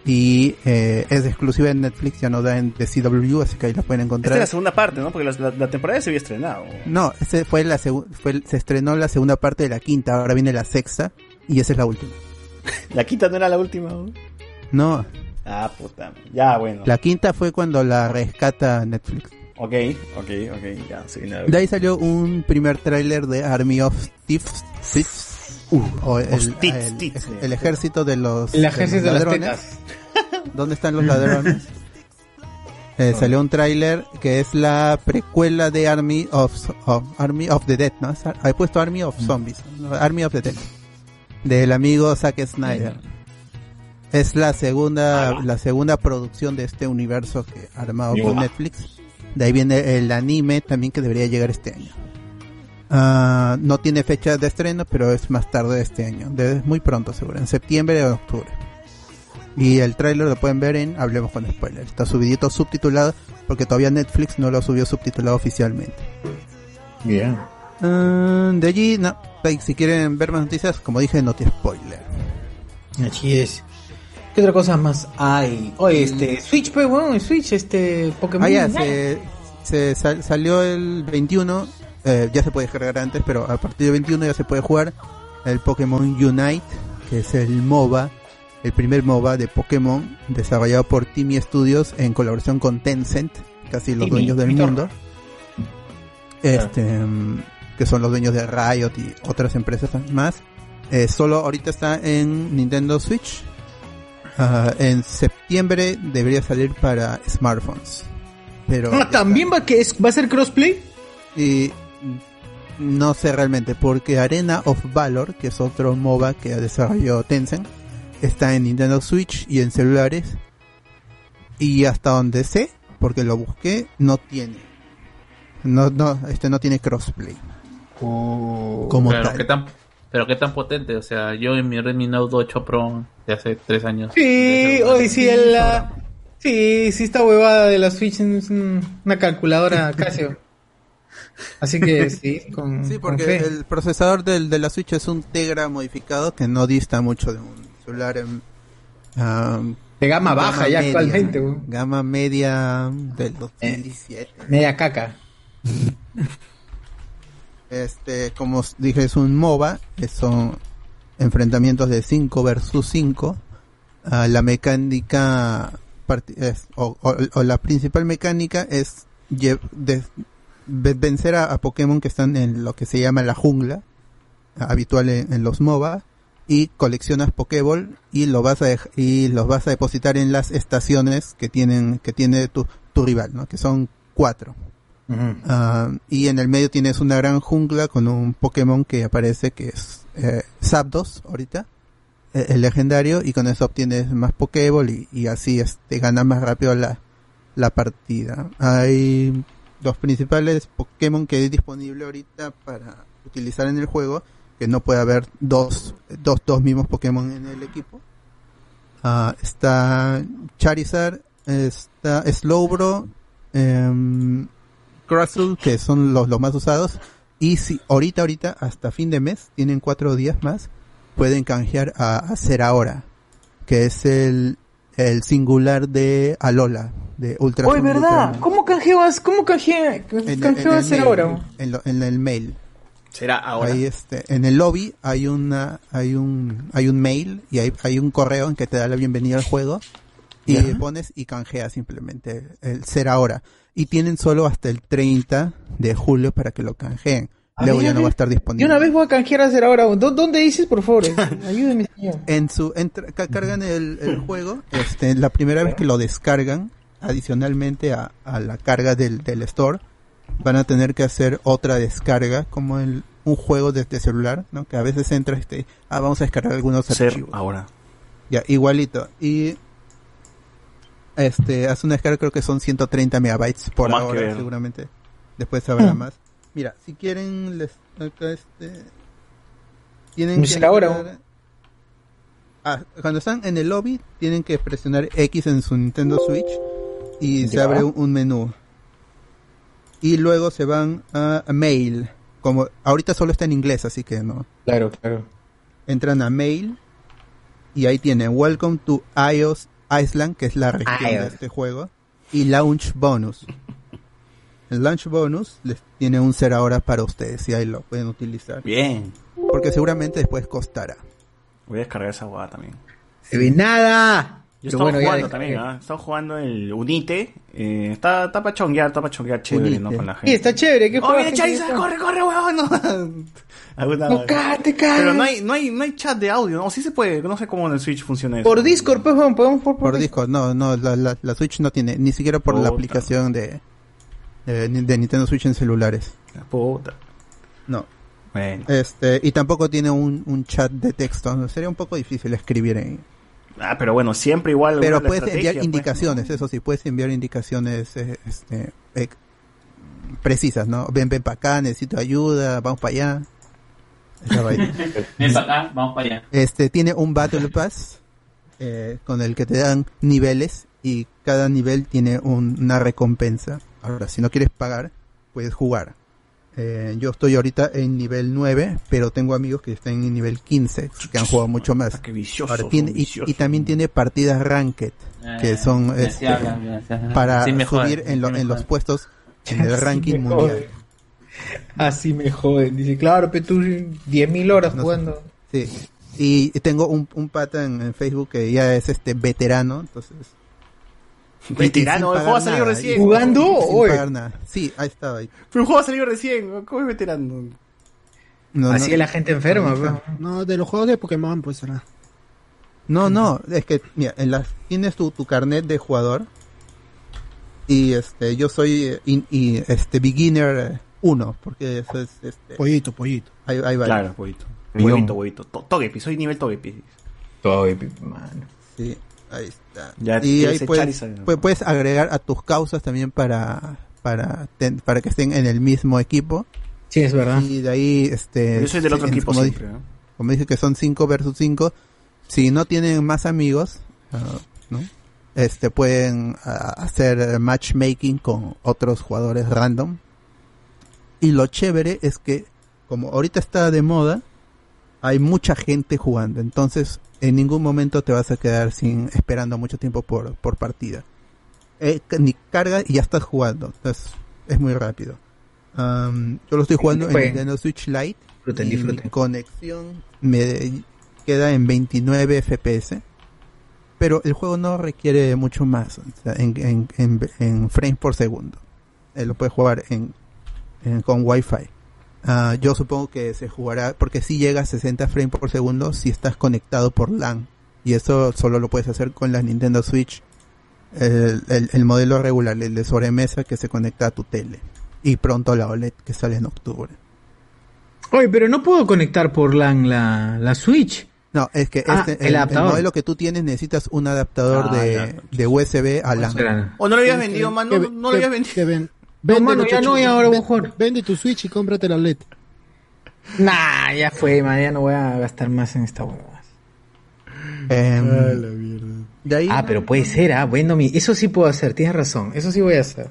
Y eh, es exclusiva en Netflix, ya no da en The CW, así que ahí la pueden Esta encontrar. es la segunda parte, ¿no? Porque la, temporada se había estrenado. No, ese fue la fue, se estrenó la segunda parte de la quinta, ahora viene la sexta y esa es la última. La quinta no era la última. ¿no? No, Ah, puta. Ya, bueno. la quinta fue cuando la rescata Netflix. Ok, ok, ok, ya, la- De ahí salió un primer tráiler de Army of Thieves, Thieves, o el, ejército de los, El ejército de ladrones. tetas. ¿Dónde están los ladrones? Eh, salió un tráiler que es la precuela de Army of, of- Army of the Dead, ¿no? He puesto Army of Zombies, ¿no? Army of the Dead, del amigo Zack Snyder. Es la segunda, la segunda producción de este universo que armado con Netflix. De ahí viene el anime también que debería llegar este año. Ah, no tiene fecha de estreno, pero es más tarde de este año. De, muy pronto, seguro, en septiembre o octubre. Y el tráiler lo pueden ver en Hablemos con Spoiler. Está subidito subtitulado porque todavía Netflix no lo subió subtitulado oficialmente. Bien. Ah, de allí, no. Si quieren ver más noticias, como dije, no te spoiler. Así es. ¿Qué otra cosa más hay? Oye, este, Switch, pues, bueno, en Switch, este, Pokémon. Ah, ya, se, se sal- salió el 21, eh, ya se puede descargar antes, pero a partir del 21 ya se puede jugar el Pokémon Unite, que es el MOBA, el primer MOBA de Pokémon, desarrollado por Timmy Studios en colaboración con Tencent, casi los Timmy, dueños del mundo. Este, mm, que son los dueños de Riot y otras empresas más. Eh, solo ahorita está en Nintendo Switch. Ah, en septiembre debería salir para smartphones. Pero Ah, ¿También va, que es, va a ser crossplay? y no sé realmente, porque Arena of Valor, que es otro MOBA que desarrolló Tencent, está en Nintendo Switch y en celulares. Y hasta donde sé, porque lo busqué, no tiene No, no, este no tiene crossplay. Como pero tal. qué tan pero qué tan potente, o sea, yo en mi Redmi Note 8 Pro de hace tres años. Sí, hoy sí, el, la- sí, sí, esta huevada de la Switch es un- una calculadora Casio. Así que sí, con, Sí, con porque fe. el procesador del, de la Switch es un Tegra modificado que no dista mucho de un celular en, um, De gama baja ya actualmente. Gama media del 2017. Media caca. Este, como dije, es un MOBA, que son enfrentamientos de 5 versus 5. Ah, la mecánica es- o, o- o la principal mecánica es de- vencer a, a Pokémon que están en lo que se llama la jungla, habitual en, en los MOBA, y coleccionas Pokéball y lo vas a y los vas a depositar en las estaciones que tienen que tiene tu, tu rival, ¿no? Que son cuatro. Ah, y en el medio tienes una gran jungla con un Pokémon que aparece que es eh, Zapdos ahorita, eh, el legendario, y con eso obtienes más Pokéball y, y así este, ganas más rápido la, la partida. Hay los principales Pokémon que hay disponible ahorita para utilizar en el juego, que no puede haber dos, dos, dos mismos Pokémon en el equipo. Ah, está Charizard, está Slowbro, em, Crustle, que son los, los más usados. Y si ahorita, ahorita, hasta fin de mes, tienen cuatro días más, pueden canjear a, a Ahora, que es el, el singular de Alola, de Ultra Oye, ¿verdad? Ultraman. ¿Cómo canjeabas? ¿Cómo canjea? En, canjeabas en el ahora? En, lo- en el mail. Será ahora. Ahí este, en el lobby hay una, hay un, hay un mail y hay, hay un correo en que te da la bienvenida al juego y Ya. pones y canjeas simplemente el ser ahora. Y tienen solo hasta el 30 de julio para que lo canjeen. A Luego ya a no va a estar Yo disponible. una vez voy a canjear hacer ahora. ¿Dó- ¿Dónde dices, por favor? Ayúdeme, señor. En su, ca- cargan el, el juego, este, la primera vez que lo descargan, adicionalmente a, a la carga del, del store, van a tener que hacer otra descarga, como el, un juego desde celular, ¿no? Que a veces entra este, ah, vamos a descargar algunos Ser archivos. ahora. Ya, igualito. Y este, hace una descarga creo que son 130 megabytes por más que ahora, seguramente. Después habrá Mm. más. Mira, si quieren, les, acá este, tienen ahora. entrar- Ah, cuando están en el lobby, tienen que presionar X en su Nintendo Switch y se abre un, un menú. Y luego se van a, a Mail. Como ahorita solo está en inglés, así que no. Claro, claro. Entran a Mail y ahí tienen Welcome to iOS Island, que es la región de este juego, y Launch Bonus. El Launch Bonus les tiene un ser ahora para ustedes y ahí lo pueden utilizar. Bien. Porque seguramente después costará. Voy a descargar esa guada también. Se ve nada. Yo Pero estaba bueno, ya jugando también, ¿ah? Estaba jugando el Unite. Eh, está, está para chonguear, está para chonguear chévere, ¿no? Con la gente. Sí, está chévere. ¿Qué ¡Oh, ¿Qué Charizard! ¡Corre, corre, huevón! No, Alguna- No, cállate, cállate. Pero no hay, no, hay, no hay chat de audio, ¿no? Sí se puede, no sé cómo en el Switch funciona eso. Por Discord, pues, bueno, podemos por, Por Discord, no, no, la, la, la Switch no tiene, ni siquiera por la aplicación de, de, de Nintendo Switch en celulares. Puta. No. Bueno. Este, y tampoco tiene un, un chat de texto, ¿no? sería un poco difícil escribir en, Ah, pero bueno, siempre igual. Pero puedes enviar pues, indicaciones, eso sí, puedes enviar indicaciones eh, este, eh, precisas, ¿no? Ven, ven para acá, necesito ayuda, vamos para allá. Ven para acá, vamos para allá. Este tiene un Battle Pass eh, con el que te dan niveles y cada nivel tiene un- una recompensa. Ahora, si no quieres pagar, puedes jugar. Eh, yo estoy ahorita en nivel 9, pero tengo amigos que están en nivel 15, que han jugado mucho más. Qué vicioso, Ahora, tiene- y, vicioso. y también tiene partidas ranked, que Eh, son este, para Sí subir en, lo- en los puestos en el ranking mundial. Así me joden. Dice, claro, pero tú 10.000 horas No sé. jugando. Sí. Y tengo un, un pata en, en Facebook que ya es este veterano, entonces. Veterano, el juego ha salido nada, recién. ¿Jugando? sin Oye. pagar nada. Sí, ahí estaba. ahí. Pero el juego ha salido recién, ¿cómo es veterano? No, Así no, es la gente enferma, pues. No, de los juegos de Pokémon, pues será. no, no, es que, mira, en las, tienes tu, tu carnet de jugador. Y este, yo soy eh, in- y, este beginner 1, porque eso es este. Pollito, pollito. Ahí, ahí va. Claro, huevito. Millón. Huevito, huevito. To- Togepi, soy nivel Togepi. Todo épico, mano. Sí, ahí está. Ya y ahí puedes, puedes agregar a tus causas también para, para, ten- para que estén en el mismo equipo. Sí, es verdad. Y de ahí, este... Yo soy del otro equipo como siempre, di- ¿no? Como dice que son 5 versus 5, si no tienen más amigos, ah, ¿no? Este, pueden ah, hacer matchmaking con otros jugadores random. Y lo chévere es que, como ahorita está de moda, hay mucha gente jugando. Entonces, en ningún momento te vas a quedar sin esperando mucho tiempo por, por partida. Eh, ni carga y ya estás jugando. Entonces, es muy rápido. Am, yo lo estoy jugando en. Nintendo Switch Lite. Disfruten, y disfruten. Mi conexión me queda en 29 FPS. Pero el juego no requiere mucho más. o sea, en, en, en- en frames por segundo. Eh, lo puedes jugar en- con Wi-Fi. Ah, yo supongo que se jugará porque si llega a 60 frames por segundo si estás conectado por LAN. Y eso solo lo puedes hacer con la Nintendo Switch. El, el- el modelo regular, el de sobremesa que se conecta a tu tele. Y pronto la OLED que sale en octubre. Oye, pero no puedo conectar por LAN la, la Switch. No, es que Ah, este, el el, el modelo que tú tienes necesitas un adaptador Ah, de, de USB a LAN. O no lo habías vendido, man, no, no lo habías vendido. No, vende, mano, ya no, y ahora tu Switch y cómprate la LED. Nah, ya fue, man, ya no voy a gastar más en esta huevada. Ahí, Ah, pero puede ser, ah, bueno, mi, eso sí puedo hacer, tienes razón, eso sí voy a hacer.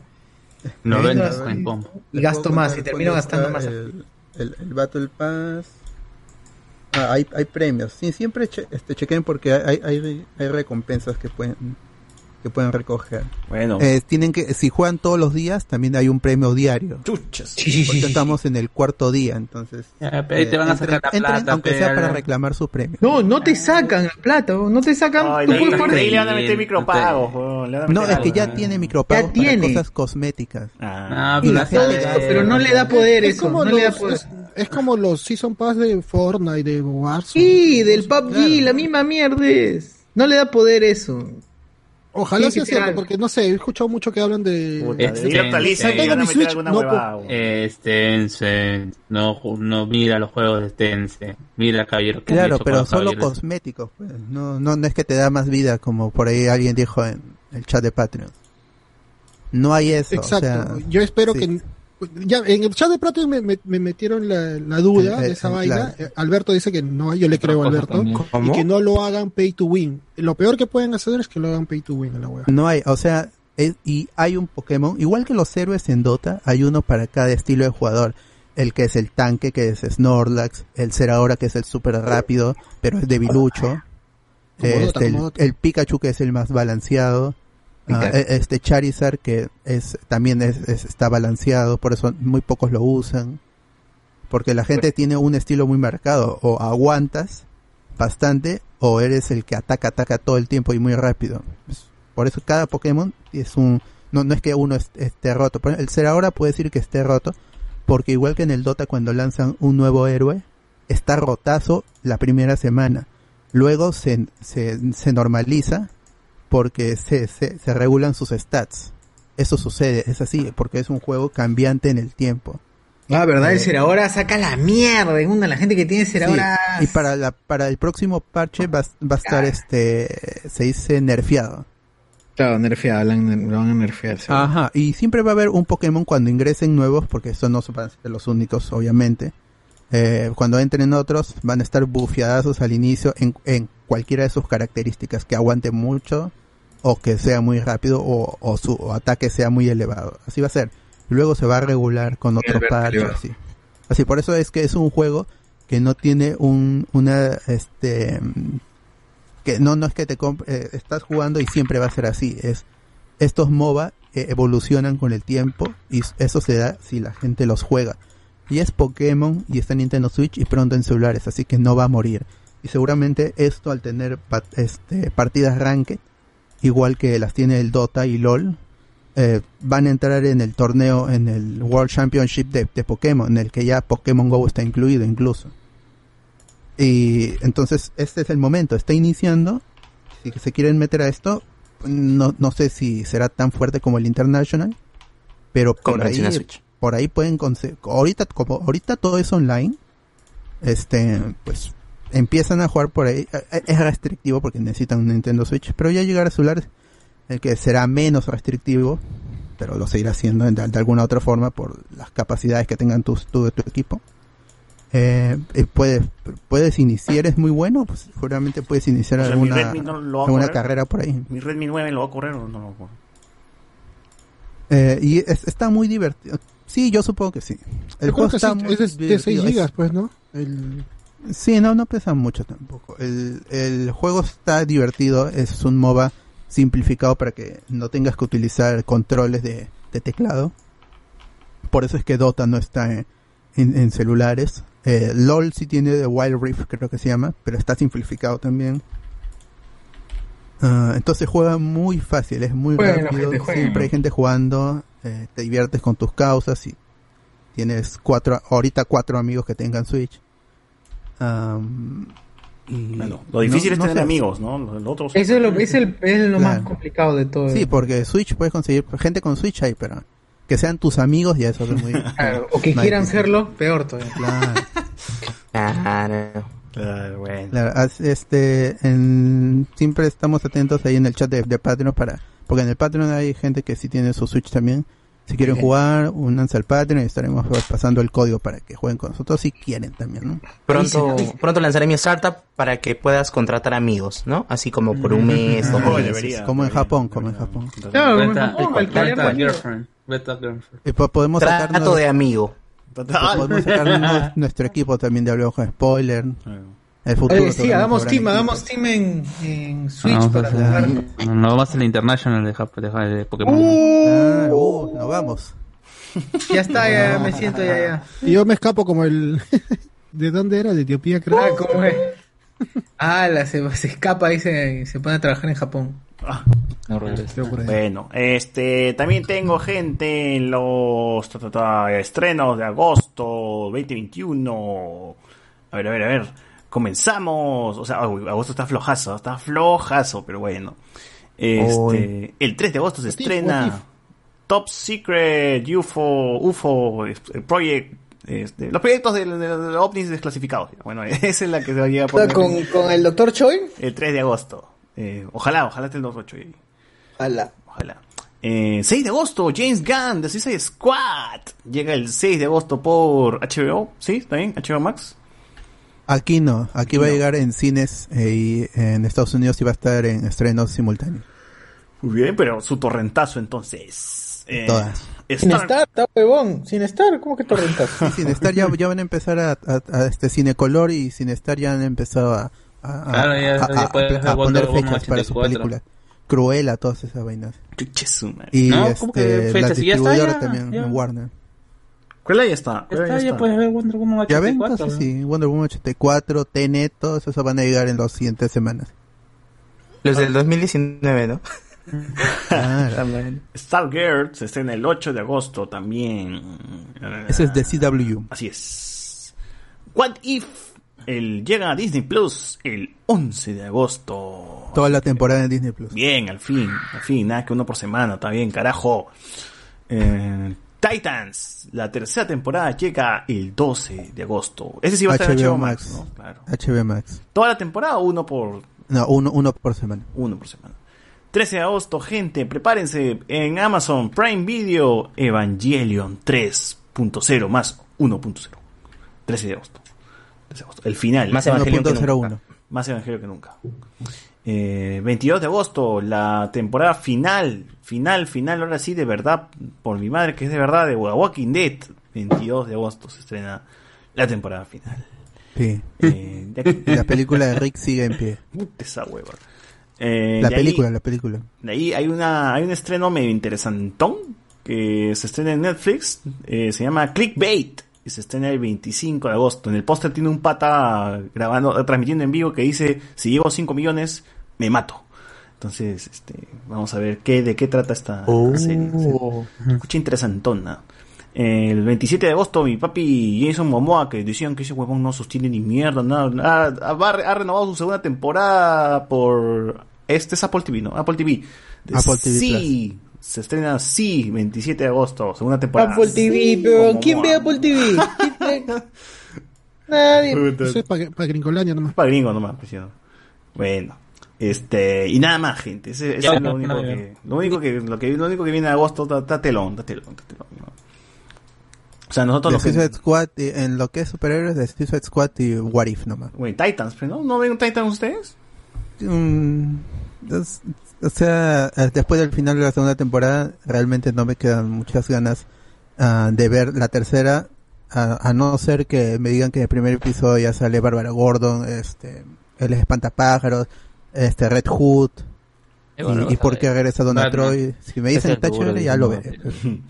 No Venga, vendas sí. en combo. Y gasto más, y termino gastando más. El, el, el Battle Pass. Ah, hay, hay premios. Sí, siempre che- este, chequen porque hay, hay, hay recompensas que pueden que pueden recoger. Bueno. Eh, tienen que, si juegan todos los días, también hay un premio diario. Chuchas. Ahorita estamos en el cuarto día, entonces. Ya, pero ahí te van a sacar la entren, plata, aunque sea para reclamar su premio. No, no te sacan la plata, no te sacan. Ay, tú le- puedes le- jugar- ahí le van a meter micropagos, No, es que ya ¿no? tiene micropagos Ya tiene. para cosas cosméticas. Ah, Y pero la gente no le da poder es eso, como no le da los, poder. es, es como los Season Pass de Fortnite, de Warzone. Sí, del PUBG, la misma mierda es. No le da poder eso. Ojalá Sí, sea cierto, porque no sé, he escuchado mucho que hablan de... Este, no no, mira los juegos de Tencent, mira Caballero que Claro, pero solo Caballeros. cosméticos. pues. No, no, no es que te da más vida, como por ahí alguien dijo en el chat de Patreon. No hay eso. Exacto. o sea, Yo espero sí. que... Ya, en el chat de Plato me, me- me metieron la, la duda El- de esa el- vaina. la- Eh, Alberto dice que no, yo le creo a Alberto. Y que no lo hagan pay to win. Lo peor que pueden hacer es que lo hagan pay to win a la wea. No hay, o sea, es- y hay un Pokémon, igual que los héroes en Dota, hay uno para cada estilo de jugador. El que es el tanque, que es Snorlax, el Zeraora, que es el súper rápido, pero es debilucho. Este, el, como Dota. el Pikachu, que es el más balanceado. Ah, e- este Charizard, que es también es, es- está balanceado, por eso muy pocos lo usan. Porque la gente tiene un estilo muy marcado, o aguantas bastante, o eres el que ataca, ataca todo el tiempo y muy rápido. Es- Por eso cada Pokémon es un... No, no es que uno est- esté roto. El Zeraora puede decir que esté roto, porque igual que en el Dota cuando lanzan un nuevo héroe, está rotazo la primera semana. Luego se, se, se normaliza porque se, se, se regulan sus stats. Eso sucede, es así, porque es un juego cambiante en el tiempo. Ah, ¿verdad? El Eh, Serahora saca la mierda. Es una la gente que tiene. Sí, y para la para el próximo parche va, va a estar este se dice nerfeado. Claro, nerfeado, lo van a nerfear. seguro. Ajá, y siempre va a haber un Pokémon cuando ingresen nuevos, porque estos no van a ser los únicos, obviamente. Eh, cuando entren otros, van a estar bufeados al inicio en, en cualquiera de sus características, que aguante mucho, o que sea muy rápido, o, o su ataque sea muy elevado. Así va a ser. Luego se va a regular con otro parche, así. Así, por eso es que es un juego que no tiene un, una, este, que no, no es que te eh, estás jugando y siempre va a ser así, es, estos MOBA eh, evolucionan con el tiempo y eso se da si la gente los juega. Y es Pokémon y está en Nintendo Switch y pronto en celulares, así que no va a morir. Y seguramente esto al tener pa- este, partidas ranked, igual que las tiene el Dota y LOL, eh, van a entrar en el torneo, en el World Championship de, de Pokémon, en el que ya Pokémon Go está incluido incluso. Y entonces este es el momento, está iniciando. Si se quieren meter a esto, no, no sé si será tan fuerte como el International, pero por ahí, Switch. por ahí pueden conse- ahorita como ahorita todo es online, este, pues empiezan a jugar por ahí. Eh, Es restrictivo porque necesitan un Nintendo Switch, pero ya llegar a celulares, el que será menos restrictivo, pero lo seguirá haciendo de, de alguna otra forma por las capacidades que tengan tus, tu, tu equipo. Eh, eh, puedes, puedes iniciar, es muy bueno, pues seguramente puedes iniciar O sea, alguna, no carrera por ahí. ¿Mi Redmi 9 lo va a correr o no lo va a correr? Eh, y es- está muy divertido. Sí, yo supongo que sí. El juego está sí, muy es de, de 6 divertido. Es- gigas, pues, ¿no? El... Sí, no, no pesa mucho tampoco. El, el juego está divertido, es un MOBA simplificado para que no tengas que utilizar controles de, de teclado. Por eso es que Dota no está en, en- en celulares. Eh, LOL sí tiene de Wild Rift, creo que se llama, pero está simplificado también. Ah, entonces juega muy fácil, es muy rápido. gente. Siempre hay gente jugando, eh, te diviertes con tus causas y tienes cuatro, ahorita cuatro amigos que tengan Switch. Y Lo difícil no- es no tener sé. amigos, ¿no? Eso es lo, es el, es lo más complicado de todo. Sí, porque Switch puedes conseguir gente con Switch ahí, pero que sean tus amigos ya eso es muy Claro, o que quieran serlo, peor todavía. Claro. Claro. Claro, bueno. Este, en- siempre estamos atentos ahí en el chat de, de Patreon para, porque en el Patreon hay gente que sí tiene su Switch también. Si quieren Bien. jugar, únanse al Patreon y estaremos pasando el código para que jueguen con nosotros si quieren también, ¿no? Pronto, pronto lanzaré mi startup para que puedas contratar amigos, ¿no? Así como por un mes, dos Ah, meses. como en Japón, como en Japón. Claro, como en Japón, podemos Trato sacarnos- de amigo. podemos sacarnos nuestro equipo también de Hablemos con Spoiler. El futuro. Oye, sí, hagamos team, hagamos team en, en Switch Vamos a para jugar. no, no vamos a la International de, de, de Pokémon. Ah, uh, nos vamos. Ya está, ya me siento ya, ya. Y yo me escapo como el... ¿De dónde era? De Etiopía, creo. Ah, ¿cómo es? Ah, la, se, se escapa y se, se pone a trabajar en Japón. Bueno, este, también tengo gente en los ta, ta, ta, estrenos de agosto 2021. A ver, a ver, a ver. Comenzamos. O sea, uy, agosto está flojazo, está flojazo, pero bueno. Este, el 3 de agosto se estrena if? Top Secret UFO, UFO eh, Project. Este, los proyectos de, de- de ovnis desclasificados. Bueno, esa es la que se va a llegar a poner con, con el Dr. Choi. el 3 de agosto. Eh, ojalá, ojalá esté el 2.8 ahí. Ala. Ojalá. Eh, 6 de agosto, James Gunn, The Suicide Squad. Llega el 6 de agosto por HBO. ¿Sí? ¿Está bien? HBO Max. Aquí no, aquí va a llegar en cines eh, y en Estados Unidos y va a estar en estrenos simultáneos. Muy bien, pero su torrentazo entonces. Eh, Todas. Sin Star- estar, está huevón. Sin estar, ¿cómo que torrentas? Sí, sin estar ya, ya van a empezar a, a- a este cine color y sin estar ya han empezado a, a, a- Claro, ya- a- ya a- puedes a ver Wonder poner fechas para su 84. película. Cruella, todas esas vainas. Y No, ¿cómo que este, la fechas? Si ya está, distribuidora ya, también, ya. en Warner. ¿Cuál ahí está? ¿Cuál Está, ahí ya está? puedes ver Wonder Woman Ya ven, 84. entonces sí, Wonder Woman 84, Tenet, todos esos van a llegar en las siguientes semanas. Los del 2019, ¿no? Stargirl se estrena el 8 de agosto también. Ese es de CW. Así es. What If el, llega a Disney Plus el 11 de agosto. Toda la temporada en Disney Plus. Bien, al fin, al fin, nada que uno por semana, está bien, carajo. Eh, Titans, la tercera temporada llega el 12 de agosto. Ese sí va a estar en HBO Max, ¿no? Claro. HBO Max. ¿Toda la temporada o uno por, No, uno, uno por semana. uno por semana? 13 de agosto, gente, prepárense en Amazon Prime Video Evangelion 3.0 más 1.0. 13 de agosto. 13 de agosto. El final. Más Evangelion que nunca. 1.01. Más Evangelio que nunca. Eh, 22 de agosto, la temporada final, final, final, ahora sí, de verdad, por mi madre que es de verdad, de Walking Dead. 22 de agosto se estrena la temporada final. Sí. Eh, de la película de Rick sigue en pie. Puta esa hueva. Eh, La ahí- película, la película. de ahí hay una hay un estreno medio interesantón que se estrena en Netflix, eh, se llama Clickbait y se estrena el 25 de agosto. En el póster tiene un pata grabando, transmitiendo en vivo que dice, si llego a 5 millones, me mato. Entonces, este, vamos a ver qué, de qué trata esta serie. Se escucha interesantona. El 27 de agosto, mi papi Jason Momoa, que decían que ese huevón no sostiene ni mierda, nada, nada, ha, ha- renovado su segunda temporada por... Este es Apple TV, ¿no? Apple TV. De Apple TV Sí, se estrena Sí, 27 de agosto, segunda temporada. Apple TV, Sí, pero ¿quién ve Apple TV? Nadie. Eso es para Gringolandia nomás. Para gringo nomás, pues, ¿no? Bueno. Este, y nada más, gente. Ya, es lo único no, que, lo único que, lo que, lo único que viene de agosto, está, está telón, está telón, está telón, ¿no? O sea, nosotros De lo que, Suicide Squad, y- en lo que es superhéroes, de Suicide Squad y What If nomás. Güey, Titans, pero ¿no? ¿No ven Titans ustedes? Mm, es- o sea, después del final de la segunda temporada, realmente no me quedan muchas ganas ah, de ver la tercera, a, a no ser que me digan que en el primer episodio ya sale Bárbara Gordon, este, el espantapájaros, este Red Hood, Y bueno, y, y por qué regresa Donna. Troy. Si me dicen está es chévere, ya lo veré.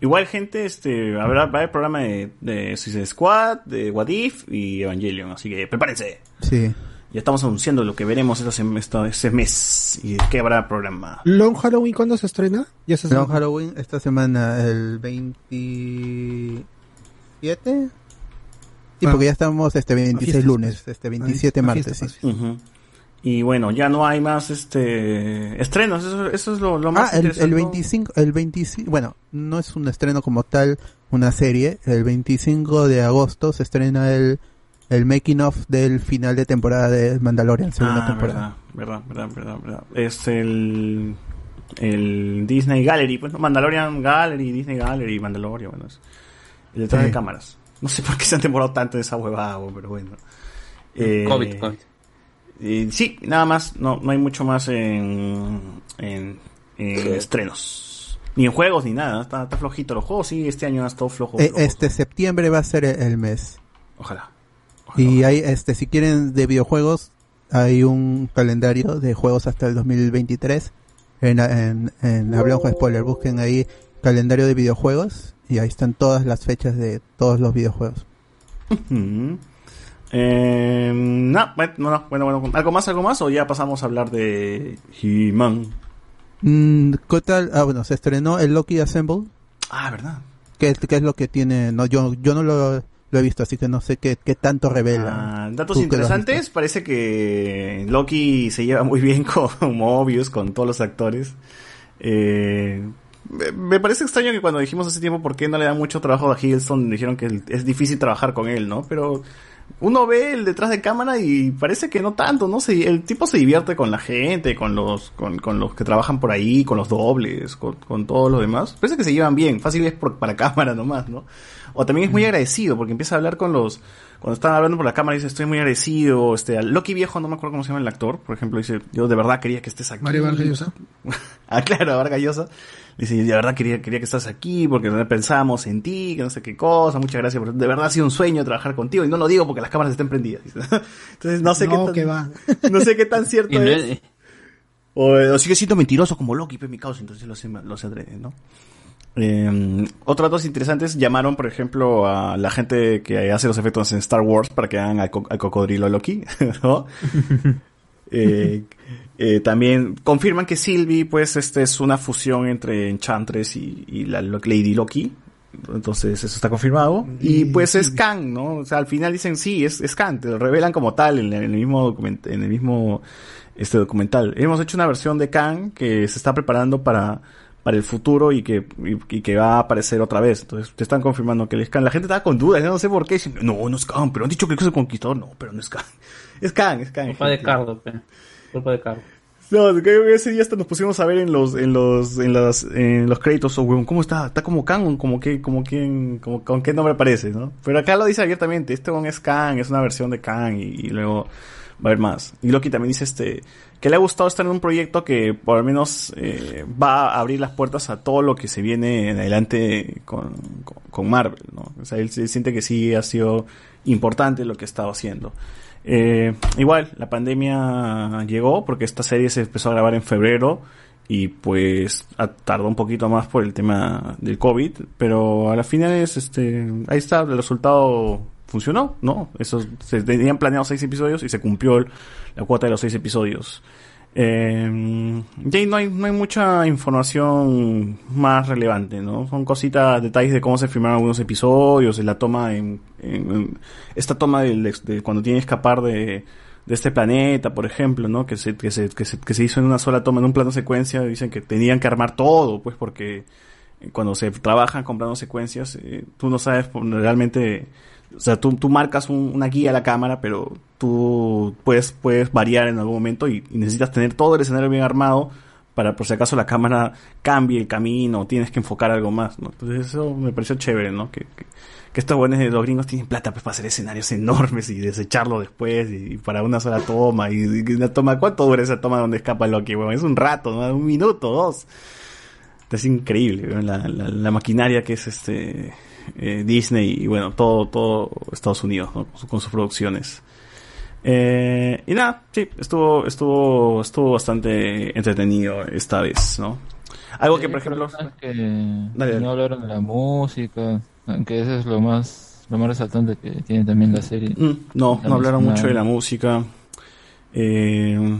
Igual, gente, este, habrá, va a haber programa de, de Suicide Squad, de What If y Evangelion, así que prepárense. Sí. Ya estamos anunciando lo que veremos esta sem- esta- ese mes y qué habrá programa. Long Halloween, ¿cuándo se estrena? Ya se Long Halloween esta semana, el 27. Sí, Ah. porque ya estamos este 26 fiestas, lunes, este 27 Ah, martes. sí. Ujú. Y bueno, ya no hay más este estrenos, eso, eso es lo, lo Ah, más el, el interesante. 25, el 25, bueno, no es un estreno como tal, una serie. El 25 de agosto se estrena el, el making of del final de temporada de Mandalorian, segunda Ah, temporada. verdad, verdad, verdad, verdad. Es el, el Disney Gallery, pues. Mandalorian Gallery, Disney Gallery, Mandalorian, bueno, es el detrás Sí. de cámaras. No sé por qué se han demorado tanto en esa huevada, pero bueno. Eh, COVID, COVID. Eh, sí, nada más, no, no hay mucho más en, en, en estrenos. Ni en juegos, ni nada, está, está flojito. Los juegos sí, este año ha estado flojo. Eh, flojo. este septiembre va a ser el, mes. Ojalá. Y hay, este, si quieren de videojuegos, hay un calendario de juegos hasta el 2023. En, en, en Hablamos Spoiler, busquen ahí calendario de videojuegos y ahí están todas las fechas de todos los videojuegos. Eh, no, bueno, no, bueno, bueno, ¿algo más, algo más? ¿O ya pasamos a hablar de He-Man? Mm, ¿Qué tal? Ah, bueno, se estrenó el Loki Assemble. Ah, ¿verdad? ¿Qué, qué es lo que tiene? No, yo, yo no lo, lo he visto, así que no sé qué, qué tanto revela. Ah, datos interesantes, parece que Loki se lleva muy bien con Mobius, con todos los actores. Eh, me- parece extraño que cuando dijimos hace tiempo por qué no le dan mucho trabajo a Hiddleston, dijeron que es difícil trabajar con él, ¿no? Pero uno ve el detrás de cámara y parece que no tanto, ¿no? Se, el tipo se divierte con la gente, con los, con, con los que trabajan por ahí, con los dobles, con, con todos los demás. Parece que se llevan bien, fácil es por- para cámara nomás, ¿no? O también es muy agradecido porque empieza a hablar con los, cuando están hablando por la cámara dice estoy muy agradecido, este, al Loki viejo, no me acuerdo cómo se llama el actor, por ejemplo, dice, yo de verdad quería que estés aquí. Mario Vargas Llosa. Ah, claro, Vargas Llosa. Dice, de verdad quería, quería que estás aquí porque pensamos en ti, que no sé qué cosa, muchas gracias, por, de verdad ha sido un sueño trabajar contigo y no lo digo porque las cámaras están prendidas. Entonces no sé No, qué tan, que va. no sé qué tan cierto no es. O, o sigue siendo mentiroso como Loki, pues mi causa, entonces lo hace, lo hace adrede, ¿no? Eh, otros datos interesantes llamaron, por ejemplo, a la gente que hace los efectos en Star Wars para que hagan al, co- al cocodrilo Loki, ¿no? Eh, eh, también confirman que Sylvie, pues, este es una fusión entre Enchantress y, y la Lady Loki. Entonces, eso está confirmado. Y pues es Kang, ¿no? O sea, al final dicen sí, es, es Kang, te lo revelan como tal en, el- en el mismo documento, en el mismo este documental. Hemos hecho una versión de Kang que se está preparando para, para el futuro y que, y, y que va a aparecer otra vez. Entonces, te están confirmando que él es Kang. La gente estaba con dudas, no sé por qué. Dicen, No, no es Kang, pero han dicho que es el conquistador. No, pero no es Kang. Es Kang, es Kang. Culpa de. Cardo, pe. Culpa de Cardo. No, ese día hasta nos pusimos a ver en los, en los, en las, en los créditos, oh, weón, ¿cómo está? Está como Kang, como que, como que, como, con qué nombre aparece, ¿no? Pero acá lo dice abiertamente, este weón es Kang, es una versión de Kang, y, luego va a haber más. Y Loki también dice este, que le ha gustado estar en un proyecto que por lo menos, eh, va a abrir las puertas a todo lo que se viene en adelante con, con, Marvel, ¿no? O sea, él, siente que sí ha sido importante lo que ha estado haciendo. Eh, igual, la pandemia llegó porque esta serie se empezó a grabar en febrero y pues tardó un poquito más por el tema del COVID, pero a la final es, este, ahí está, el resultado funcionó, ¿no? Eso, se tenían planeado seis episodios y se cumplió la cuota de los seis episodios. Eh, y ahí no hay, no hay mucha información más relevante, ¿no? Son cositas, detalles de cómo se filmaron algunos episodios, de la toma en, en- en- esta toma del de, cuando tiene que escapar de, de este planeta, por ejemplo, ¿no? Que se, que se, que se, que se hizo en una sola toma, en un plano secuencia, dicen que tenían que armar todo, pues porque cuando se trabajan con planos secuencias, eh, tú no sabes realmente O sea, tú, tú marcas un- una guía a la cámara, pero tú puedes, puedes variar en algún momento y, necesitas tener todo el escenario bien armado para por si acaso la cámara cambie el camino o tienes que enfocar algo más, ¿no? Entonces eso me pareció chévere, ¿no? Que, que, que estos buenos de los gringos tienen plata pues, para hacer escenarios enormes y desecharlo después y, y para una sola toma y, y una toma, ¿cuánto dura esa toma donde escapa Loki? Bueno, es un rato, ¿no? Un minuto, dos. Es increíble ¿no? la, la, la maquinaria que es este eh, Disney y bueno, todo, todo Estados Unidos ¿no? con, su- con sus producciones. Eh, y nada, sí, estuvo, estuvo, estuvo bastante entretenido esta vez, ¿no? Algo que, por ejemplo, que Dale, dale. no hablaron de la música, aunque eso es lo más lo más resaltante que tiene también la serie. Mm, no, La no hablaron mucho de la música. Eh,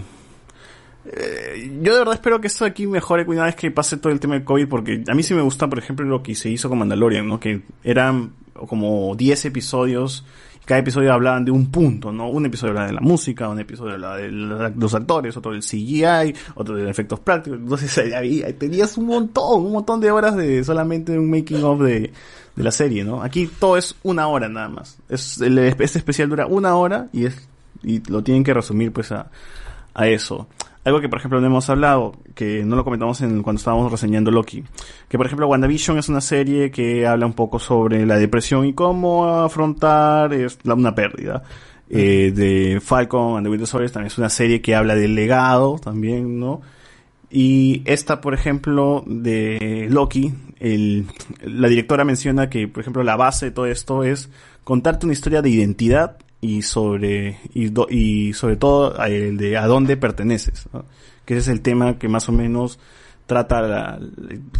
eh, yo de verdad espero que esto aquí mejore una vez que pase todo el tema del COVID, porque a mí sí me gusta, por ejemplo, lo que se hizo con Mandalorian, ¿no? Que eran como 10 episodios, cada episodio hablaban de un punto, ¿no? Un episodio hablaba de la música, un episodio hablaba de los actores, otro del CGI, otro de efectos prácticos. Entonces ahí, tenías un montón, un montón de horas de solamente un making of de, la serie, ¿no? Aquí todo es una hora nada más. Es, el, este especial dura una hora y es y lo tienen que resumir pues a eso. Algo que por ejemplo no hemos hablado, que no lo comentamos en, cuando estábamos reseñando Loki, que por ejemplo WandaVision es una serie que habla un poco sobre la depresión y cómo afrontar es, la- una pérdida. Eh, de Falcon and the Winter Soldier también es una serie que habla del legado también, ¿no? Y esta, por ejemplo, de Loki, el, la directora menciona que, por ejemplo, la base de todo esto es contarte una historia de identidad y sobre, y, do- y sobre todo el de a dónde perteneces. Que ese es el tema que más o menos trata, la-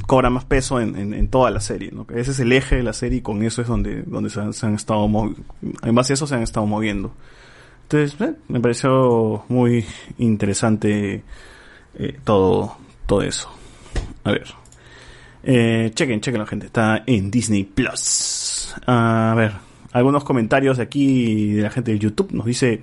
cobra más peso en, en, toda la serie, ¿no? Ese es el eje de la serie y con eso es donde, donde se han, se han estado en base a eso se han estado moviendo. Entonces, eh, me pareció muy interesante eh, todo, todo eso. A ver. Eh, chequen, chequen la gente. Está en Disney Plus. A ver. Algunos comentarios de aquí de la gente de YouTube. Nos dice.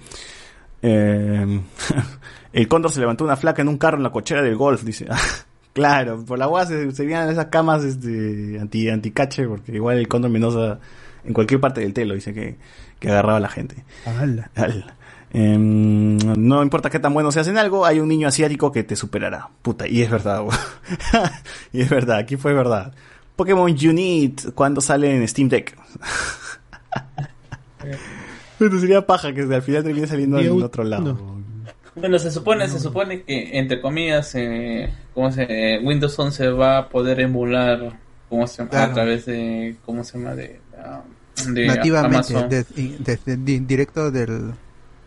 eh, el cóndor se levantó una flaca en un carro en la cochera del golf. Dice. claro, por la agua se, se esas camas este, anti, anticache. Porque igual el cóndor Mendoza en cualquier parte del telo dice que, que agarraba a la gente. Ala. Em, no importa qué tan bueno seas en algo, hay un niño asiático que te superará. Puta, y es verdad. y es verdad, aquí fue verdad. Pokémon Unite, cuando sale en Steam Deck? Pero sería paja que al final termine saliendo en otro lado. Bueno, se supone, se supone que, entre comillas, eh, ¿cómo se, Windows 11 va a poder emular ¿cómo se llama? Claro. a través de, ¿cómo se llama? De, ah, de nativamente desde directo del,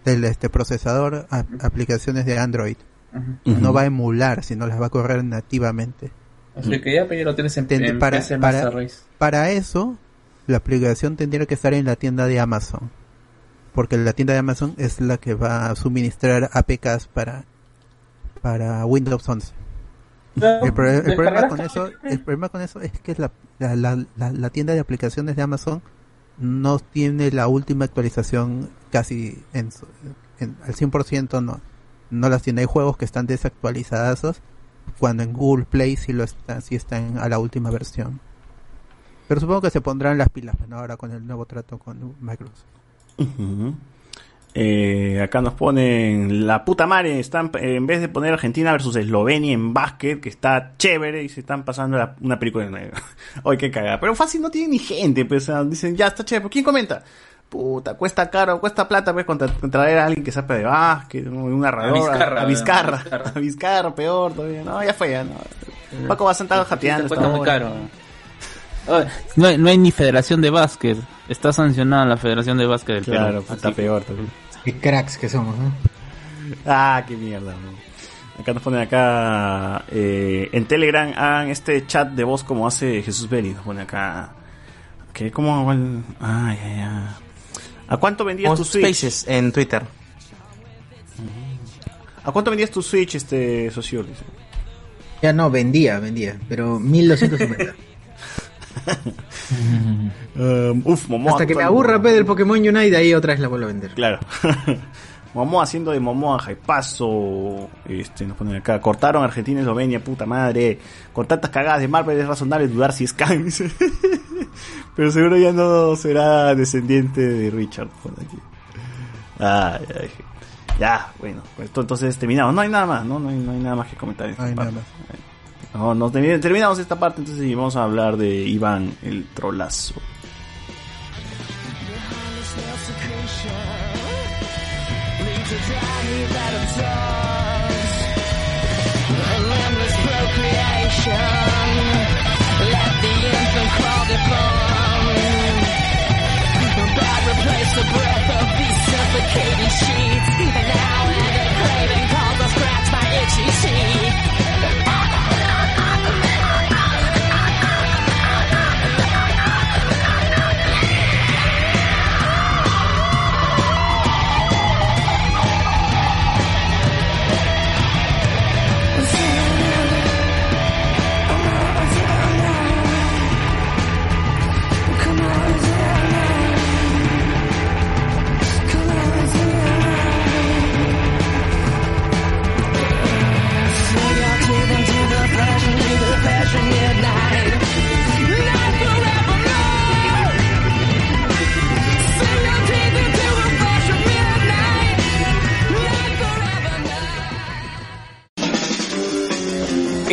del este procesador a aplicaciones de Android. No va a emular, sino las va a correr nativamente. Así que ya, pero ya lo tienes en, para, PC para, Master Race. para eso, la aplicación tendría que estar en la tienda de Amazon. Porque la tienda de Amazon es la que va a suministrar APKs para, para Windows 11. El, pro- el problema con eso, el problema con eso es que la, la, la- la- la tienda de aplicaciones de Amazon no tiene la última actualización casi en, en- al 100% no no las tiene hay juegos que están desactualizados cuando en Google Play sí lo están sí están a la última versión pero supongo que se pondrán las pilas ¿no? ahora con el nuevo trato con Microsoft. Eh, acá nos ponen la puta madre, están eh, en vez de poner Argentina versus Eslovenia en básquet, que está chévere y se están pasando la- una película de nuevo. Oye, qué cagada. Pero fácil no tiene ni gente, pues dicen, ya está chévere. ¿Quién comenta? Puta, cuesta caro, cuesta plata, pues, contra, traer a alguien que sepa de básquet, un narrador. A Vizcarra. a Vizcarra. A Vizcarra, peor todavía. No, ya fue, ya no. Paco va a sentar jateando. cuesta esta muy caro. No hay, no hay ni federación de básquet. Está sancionada la federación de básquet del Claro, Perú. está peor también. Qué cracks que somos, ¿no? Ah, qué mierda. ¿no? Acá nos ponen acá eh, en Telegram hagan este chat de voz como hace Jesús Beri. Nos pone acá. ¿Qué? ¿Cómo? Ah, ya, ya. ¿A cuánto vendías Como tu Switch? Spaces en Twitter. ¿A cuánto vendías tu Switch, este socio? Ya no, vendía, vendía, pero 1250. Um, uf, Momoa. Hasta que me actual- aburra pe, del Pokémon Unite, ahí otra vez la vuelvo a vender. Claro. Momoa haciendo de Momoa Jaipazo. Este, nos ponen acá. Cortaron Argentina y Eslovenia, puta madre. Con tantas cagadas de Marvel es razonable dudar si es Kang. Pero seguro ya no será descendiente de Richard. por aquí. Ay, ay. Ya, bueno, pues esto entonces terminamos. No hay nada más, ¿no? No hay, no hay nada más que comentar. en esta No hay nada parte. No, termi- terminamos esta parte entonces vamos a hablar de Iván, el trolazo. Suffocating sheets And now every craving calls to scratch my itchy cheek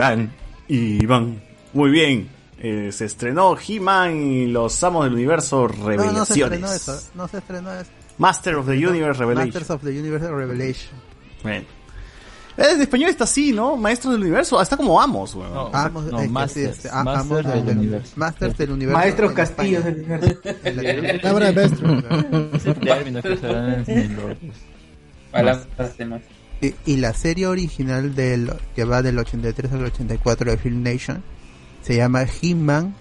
Iván, Iván. Muy bien. Eh, se estrenó He-Man y los Amos del Universo No, Revelaciones. no se estrenó eso. No se estrenó eso. Master of the Universe Revelation. Masters of the Universe Revelation. Bueno. Eh, En español está así, ¿no? Maestros del Universo. Ah, Está como Amos, weón. Amos, es que sí, Masters. este, a- Masters amos del del- universo. Masters del universo. Maestros castillos del universo. En Latinoamérica. Cabra maestro. Ese término que se dan en los- Palabras de más. Y, la serie original del que va del 83 al 84 de Film Nation se llama He-Man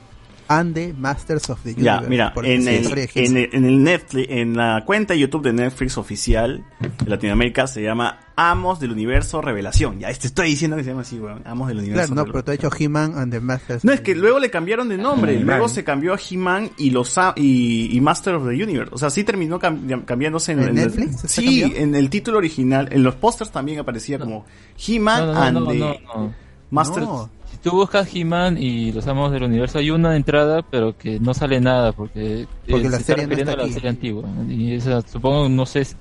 and the Masters of the Universe. Ya, mira, en el, en, el, en el Netflix, en la cuenta de YouTube de Netflix oficial de Latinoamérica se llama Amos del Universo Revelación. Ya, te estoy diciendo que se llama así, weón. Amos del Universo. Claro, no, Revelación. pero te ha hecho He-Man and the Masters. No, es que luego le cambiaron de nombre. Luego se cambió a He-Man y los a- y, y Master of the Universe. O sea, sí terminó cam- cambiándose en, ¿En el- Netflix? ¿Está Sí, cambiado? en el título original. En los pósters también aparecía como He-Man No, no, and no, the no, no. Master. Tú buscas He-Man y los amos del universo, hay una entrada, pero que no sale nada, porque, Porque eh, la se está serie no refiriendo está a la aquí. serie antigua. Y esa, supongo, no sé, si-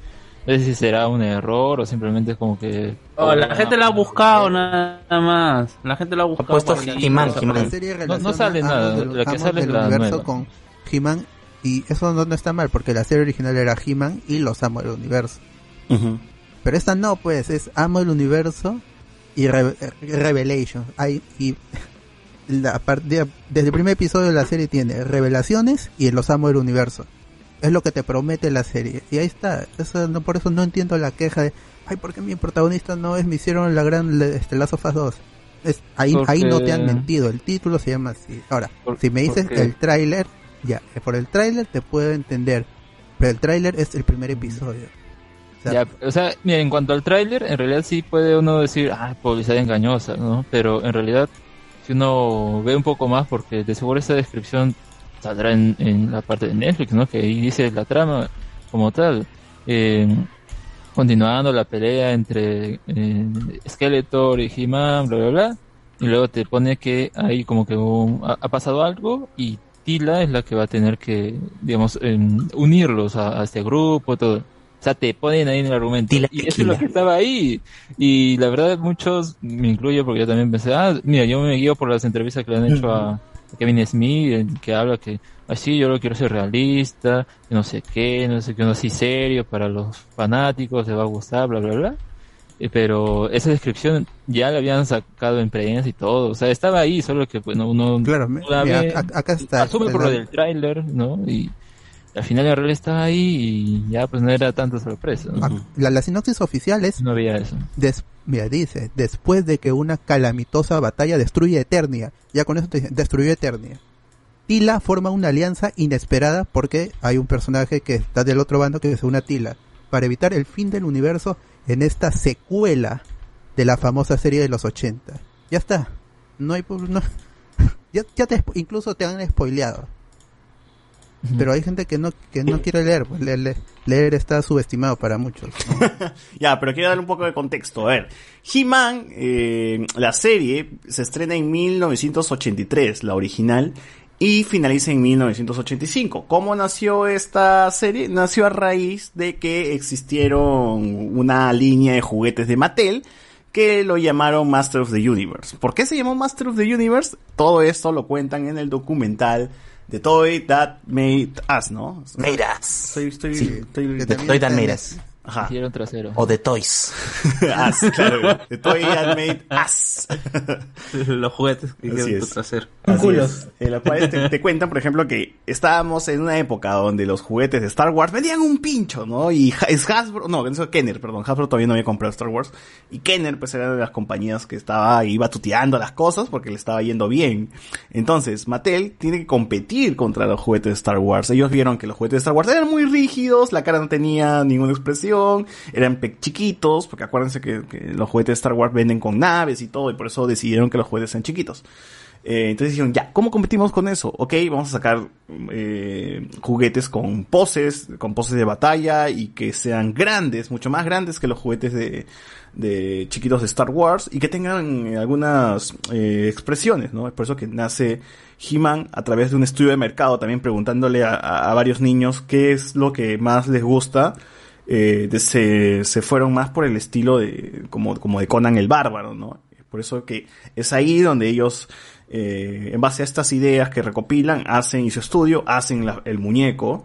no sé si será un error o simplemente es como que... Oh, la gente la ha buscado nada más. La gente la ha buscado. puesto para que- He-Man, serie No- no sale nada, la que sale es del la universo nueva. con He-Man y eso no, no está mal porque la serie original era He-Man y los amos del universo. Ujú. Pero esta no, pues es amo del universo y Re- Revelation. Hay y la desde el primer episodio de la serie tiene revelaciones y los amos del universo. Es lo que te promete la serie. Y ahí está. Eso, no, por eso no entiendo la queja de, ay, ¿por qué mi protagonista no es? Me hicieron la gran este, Last of Us 2. Es, ahí, Porque- ahí no te han mentido. El título se llama así. Ahora, si me dices porque- el tráiler, ya, por el tráiler te puedo entender. Pero el tráiler es el primer episodio. O sea, Ya, en cuanto al tráiler, en realidad sí puede uno decir, ah, publicidad engañosa, ¿no? Pero en realidad, que uno ve un poco más porque de seguro esta descripción saldrá en, en la parte de Netflix, ¿no? Que ahí dice la trama como tal. Eh, continuando la pelea entre eh, Skeletor y He-Man, bla, bla, bla. Y luego te pone que hay como que un- ha, ha pasado algo y Tila es la que va a tener que, digamos, em, unirlos a, a este grupo, todo. O sea, te ponen ahí en el argumento. y eso es lo que estaba ahí. Y la verdad, muchos, me incluyo porque yo también pensé, ah, mira, yo me guío por las entrevistas que le han hecho a, Kevin Smith, que habla que, así yo lo quiero ser realista, que no sé qué, no sé qué, no así serio para los fanáticos, le va a gustar, bla, bla, bla. Eh, Pero esa descripción ya la habían sacado en prensa y todo. O sea, estaba ahí, solo que bueno, uno Claro, no la mira, ve, ac- acá está. asume por lo del tráiler, ¿no? Y al final el real estaba ahí y ya pues no era tanta sorpresa. ¿no? La, la sinopsis oficial es... No había eso. Des- mira, dice, después de que una calamitosa batalla destruye Eternia, ya con eso te dicen, destruyó Eternia. Tila forma una alianza inesperada porque hay un personaje que está del otro bando que se une a Tila para evitar el fin del universo en esta secuela de la famosa serie de los 80. Ya está. No hay no- ya, ya te incluso te han spoileado. Pero hay gente que no que no quiere leer, pues leer, está subestimado para muchos. ¿no? Ya, pero quiero darle un poco de contexto. A ver, He-Man, eh, la serie, se estrena en 1983, la original, y finaliza en 1985. ¿Cómo nació esta serie? Nació a raíz de que existieron una línea de juguetes de Mattel que lo llamaron Master of the Universe. ¿Por qué se llamó Master of the Universe? Todo esto lo cuentan en el documental The Toy That Made Us, ¿no? Made Us. Estoy, estoy, Sí, estoy- The Toy That Made Us. Ajá. Hicieron trasero. O The Toys. Us, claro. The Toy That Made Us. Los juguetes que Así quedan es. por traser. Así es. En los cuales te, te cuentan, por ejemplo, que estábamos en una época donde los juguetes de Star Wars vendían un pincho, ¿no? Y es Hasbro, no, eso es Kenner, perdón, Hasbro todavía no había comprado Star Wars. Y Kenner, pues, era de las compañías que estaba, iba tuteando las cosas porque le estaba yendo bien. Entonces, Mattel tiene que competir contra los juguetes de Star Wars. Ellos vieron que los juguetes de Star Wars eran muy rígidos, la cara no tenía ninguna expresión, eran chiquitos, porque acuérdense que, los juguetes de Star Wars venden con naves y todo, y por eso decidieron que los juguetes sean chiquitos. Eh, entonces dijeron, ya, ¿cómo competimos con eso? Ok, vamos a sacar eh, juguetes con poses, con poses de batalla y que sean grandes, mucho más grandes que los juguetes de, de chiquitos de Star Wars y que tengan eh, algunas expresiones, ¿no? Es por eso que nace He-Man a través de un estudio de mercado, también preguntándole a varios niños qué es lo que más les gusta. Eh, se, se fueron más por el estilo de, como, como de Conan el Bárbaro, ¿no? Por eso que es ahí donde ellos, eh, en base a estas ideas que recopilan, hacen y su estudio, hacen el muñeco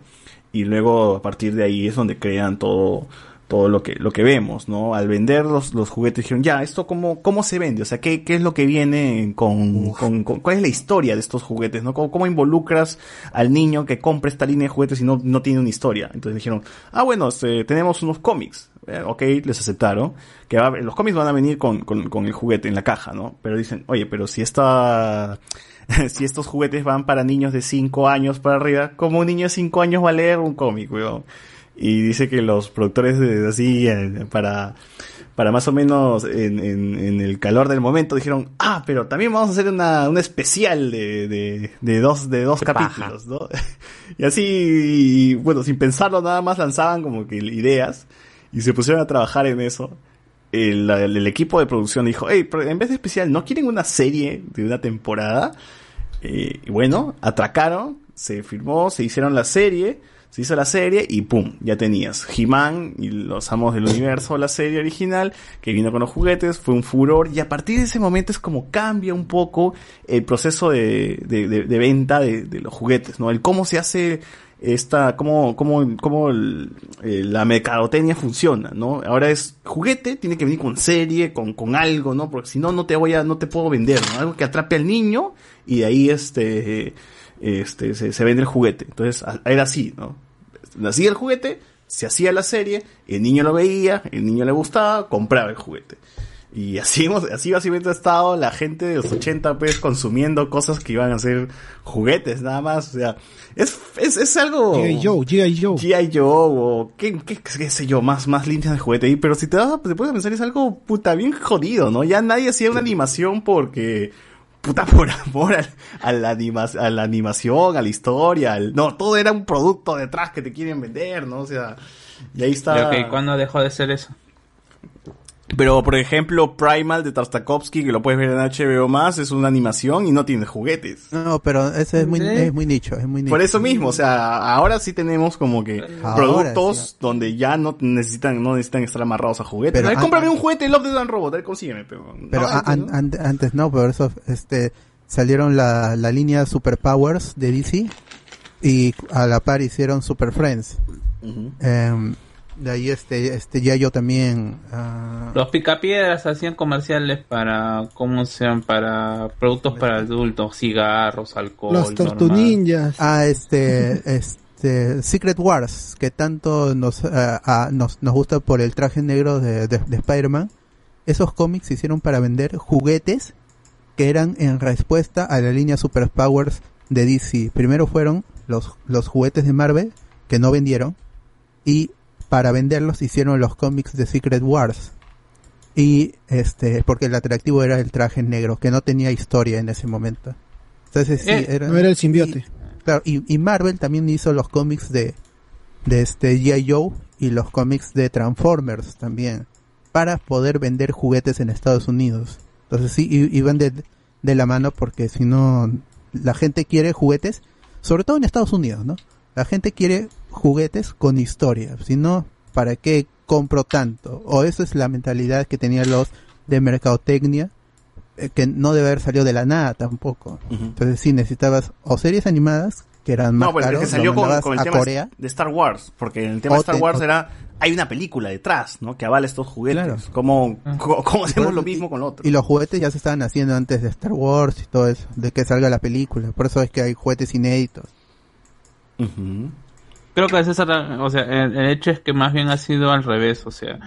y luego a partir de ahí es donde crean todo todo lo que lo que vemos, ¿no? Al vender los, los juguetes dijeron, ya, esto cómo cómo se vende, o sea, qué, qué es lo que viene con, con, con- cuál es la historia de estos juguetes, ¿no? ¿Cómo, cómo involucras al niño que compra esta línea de juguetes y no, no tiene una historia? Entonces dijeron, ah, bueno, este, tenemos unos cómics, Eh, ok, les aceptaron, que va- los cómics van a venir con, con, con el juguete en la caja, ¿no? Pero dicen, oye, pero si esta, si estos juguetes van para niños de 5 años para arriba, ¿cómo un niño de 5 años va a leer un cómic, weón? Y dice que los productores de, así, eh, para, para más o menos en, en, en el calor del momento dijeron, ah, pero también vamos a hacer una, un especial de, de, de dos, de dos capítulos, ¿no? y así, y, bueno, sin pensarlo nada más lanzaban como que ideas y se pusieron a trabajar en eso. El, el- el equipo de producción dijo, hey, pero en vez de especial, ¿no quieren una serie de una temporada? Eh, y bueno, atracaron, se firmó, se hicieron la serie, se hizo la serie y pum, ya tenías He-Man y los amos del universo, la serie original, que vino con los juguetes, fue un furor y a partir de ese momento es como cambia un poco el proceso de, de, de- de venta de, de los juguetes, ¿no? El cómo se hace esta, cómo, cómo, cómo eh, la mercadotecnia funciona, ¿no? Ahora es juguete, tiene que venir con serie, con, con algo, ¿no? Porque si no, no te voy a, no te puedo vender, ¿no? Algo que atrape al niño y de ahí este, este, se, se vende el juguete. Entonces, era así, ¿no? Nacía el juguete, se hacía la serie, el niño lo veía, el niño le gustaba, compraba el juguete. Y así, hemos, así básicamente ha estado la gente de los 80 pues consumiendo cosas que iban a ser juguetes nada más. O sea, es, es, es algo... G.I. Joe, G.I. Joe. G.I. Joe o qué, qué, qué sé yo, más, más líneas de juguete ahí. Pero si te das, te puedes pensar es algo puta bien jodido, ¿no? Ya nadie hacía una animación porque puta por amor al- a, la anima- a la animación, a la historia, al- no, todo era un producto detrás que te quieren vender, ¿no? O sea, y ahí está. Pero ¿cuándo dejó de ser eso? Pero, por ejemplo, Primal de Tartakovsky, que lo puedes ver en HBO más, es una animación y no tiene juguetes. No, pero ese es muy, Sí. es muy nicho, es muy nicho. Por eso mismo, o sea, ahora sí tenemos como que Ahora productos donde ya no necesitan, no necesitan estar amarrados a juguetes. Pero a ver, an- cómprame un juguete Love, Death and Robot, a ver, consígueme, pero... Pero no, a- antes, an- an- antes no, por eso este salieron la, la línea Superpowers de DC y a la par hicieron Super Friends. De ahí este este ya yo también ah, Los picapiedras hacían comerciales para, ¿cómo se llaman? Para productos para adultos, cigarros, alcohol. Los tortuninjas. Ah, este, este, Secret Wars, que tanto nos, ah, ah, nos, nos gusta por el traje negro de, de, de Spider-Man. Esos cómics se hicieron para vender juguetes que eran en respuesta a la línea Superpowers de DC. Primero fueron los, los juguetes de Marvel, que no vendieron, y para venderlos hicieron los cómics de Secret Wars. Y este, porque el atractivo era el traje negro, que no tenía historia en ese momento. Entonces sí, Eh, era, no era el simbiote. y- claro, y, y Marvel también hizo los cómics de, de este G.I. Joe y los cómics de Transformers también, para poder vender juguetes en Estados Unidos. Entonces sí, iban de, de la mano porque si no, la gente quiere juguetes, sobre todo en Estados Unidos, ¿no? La gente quiere juguetes con historia, si no, ¿para qué compro tanto? O esa es la mentalidad que tenían los de mercadotecnia, eh, que no debe haber salido de la nada tampoco. Entonces sí necesitabas o series animadas que eran más No, pues es caros, que salió con, con el a tema Corea. de Star Wars, porque en el tema O de Star Wars era, hay una película detrás, ¿no? Que avala estos juguetes. ¿Cómo, cómo, cómo hacemos lo mismo con lo otro? Y los juguetes ya se estaban haciendo antes de Star Wars y todo eso, de que salga la película. Por eso es que hay juguetes inéditos. Creo que César, o sea, el, hecho es que más bien ha sido al revés, o sea,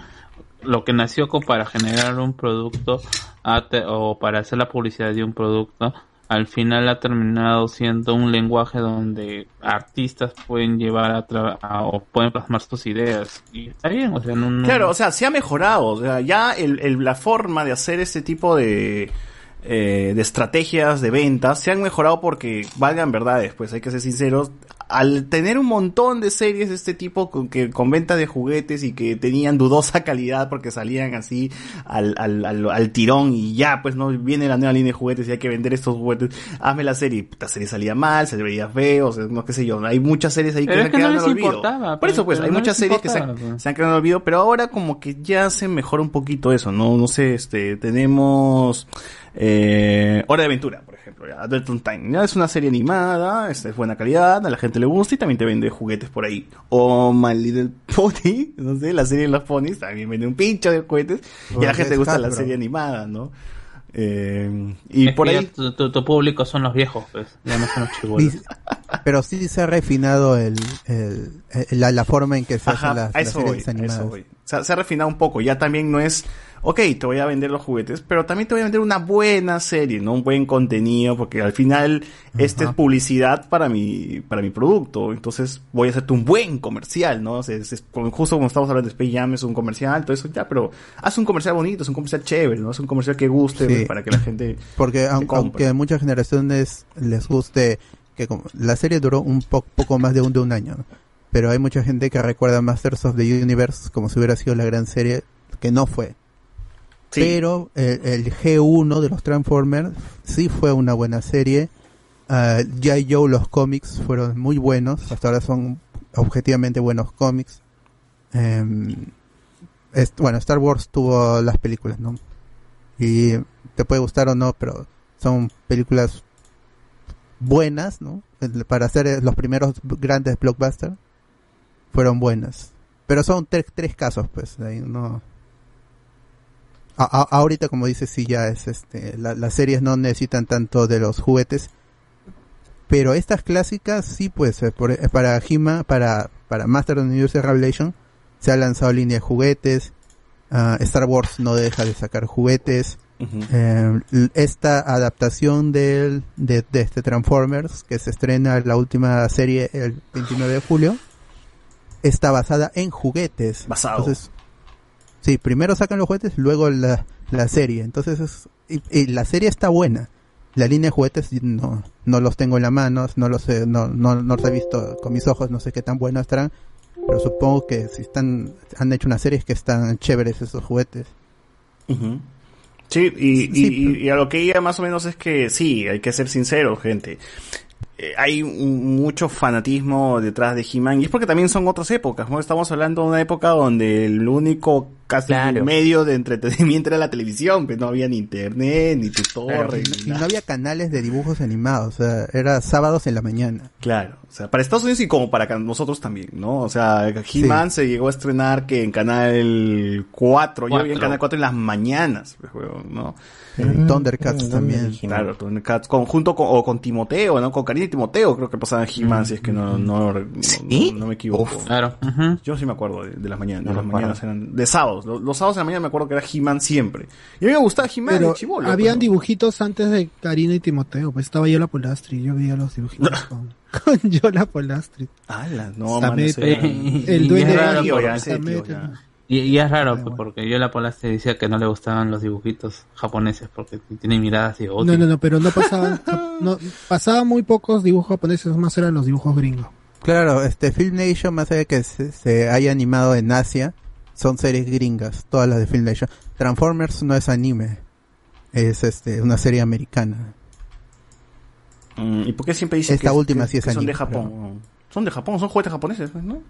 lo que nació como para generar un producto o para hacer la publicidad de un producto, al final ha terminado siendo un lenguaje donde artistas pueden llevar a, tra- a- o pueden plasmar sus ideas. Y está bien, o sea, no, no- Claro, o sea, se ha mejorado. O sea, ya el, la forma de hacer ese tipo de, eh, de estrategias de ventas se han mejorado porque valgan verdades, pues hay que ser sinceros. Al tener un montón de series de este tipo con, que, con venta de juguetes y que tenían dudosa calidad porque salían así al, al, al, al tirón y ya, pues no viene la nueva línea de juguetes y hay que vender estos juguetes. Hazme la serie. La serie salía mal, se veía feo, o sea, no qué sé yo. Hay muchas series ahí que se han que no quedado en el olvido. importaba, Por eso, pues, hay no muchas series que se han, pues. se han quedado en el olvido, pero ahora como que ya se mejora un poquito eso, ¿no? No sé, este, tenemos eh, Hora de Aventura, ejemplo, ya, Adventure Time, ya es una serie animada, este, es buena calidad, a la gente le gusta y también te vende juguetes por ahí. O My Little Pony, no sé, la serie de los ponis también vende un pincho de juguetes y a la gente le gusta la serie animada, ¿no? Eh, y es por ahí... tu, tu- tu público son los viejos, pues, ya no son los chibolos. Pero sí se ha refinado el, el- el- la, la forma en que se Ajá, hacen las, a las eso voy, series a animadas. eso voy. Se ha refinado un poco, ya también no es, ok, te voy a vender los juguetes, pero también te voy a vender una buena serie, ¿no? Un buen contenido, porque al final esta es publicidad para mi, para mi producto, entonces voy a hacerte un buen comercial, ¿no? O sea, es- justo como estamos hablando de Space Jam, es un comercial, todo eso ya, pero haz un comercial bonito, es un comercial chévere, ¿no? Es un comercial que guste, Sí. para que la gente... Porque se aun- compre. aunque a muchas generaciones les guste que como, la serie duró un po- poco más de un, de un año, ¿no? pero hay mucha gente que recuerda Masters of the Universe como si hubiera sido la gran serie que no fue. Pero el, el G1 de los Transformers sí fue una buena serie. Uh, G.I. Joe, los cómics fueron muy buenos. Hasta ahora son objetivamente buenos cómics. Es- bueno, Star Wars tuvo las películas, ¿no? Y te puede gustar o no, pero son películas buenas, ¿no? Para hacer eh, los primeros grandes blockbusters fueron buenas. Pero son tres, tres casos, pues. ahí no. A- a- ahorita, como dices, sí, ya es este. la- las series no necesitan tanto de los juguetes. Pero estas clásicas sí, pues, eh, por- eh, para Hima, para, para Master of the Universe Revelation, se ha lanzado línea de juguetes. Ah, Star Wars no deja de sacar juguetes. Eh, l- esta adaptación del, de, de este Transformers, que se estrena la última serie el 29 de julio, está basada en juguetes. Basado. Entonces, sí, primero sacan los juguetes, luego la, la serie. Entonces, es- y, y la serie está buena. La línea de juguetes no, no los tengo en la mano, no los he, no, no, no los he visto con mis ojos, no sé qué tan buenos estarán, pero supongo que si están, han hecho una serie es que están chéveres esos juguetes. Sí, y, y- y a lo que iba más o menos es que sí, hay que ser sincero, gente. Eh, hay un- mucho fanatismo detrás de He-Man y es porque también son otras épocas, ¿no? Estamos hablando de una época donde el único casi medio de entretenimiento era la televisión, pues no había ni internet, ni tu torre, ni Y no nada. había canales de dibujos animados, o sea, era sábados en la mañana. Claro, o sea, para Estados Unidos y como para nosotros también, ¿no? O sea, He-Man se llegó a estrenar que en Canal 4, yo vi en. Canal 4 en las mañanas, pues, ¿no? Eh, Thundercats también. Claro, Thundercats, con, junto con, o con Timoteo, ¿no? Con Karina y Timoteo, creo que pasaba en He-Man, si es que no, no, no, no- no me equivoco. Claro. Yo sí me acuerdo de, de las mañanas, No de las mañanas eran, de sábados, los, los sábados de la mañana me acuerdo que era He-Man siempre. Y a mí me gustaba He-Man chibolo. habían pues, dibujitos antes de Karina y Timoteo, pues estaba Yola Polastri, yo veía los dibujitos con, con Yola Polastri. ¡Hala! No, el Y duende es de raro, Águila, porque- ese tío, Samet, ya. Y, y es raro, pues, porque yo la Polaste decía que no le gustaban los dibujitos japoneses porque tiene miradas de odio. No, no, no, pero no pasaban, no, pasaban muy pocos dibujos japoneses, más eran los dibujos gringos. Claro, este Film Nation, más allá de que se, se haya animado en Asia, son series gringas, todas las de Film Nation. Transformers no es anime, es este una serie americana. Mm, ¿Y por qué siempre dicen Esta que, última que- sí es que son de anime, Japón? Son de Japón, son juguetes japoneses, pues, ¿no?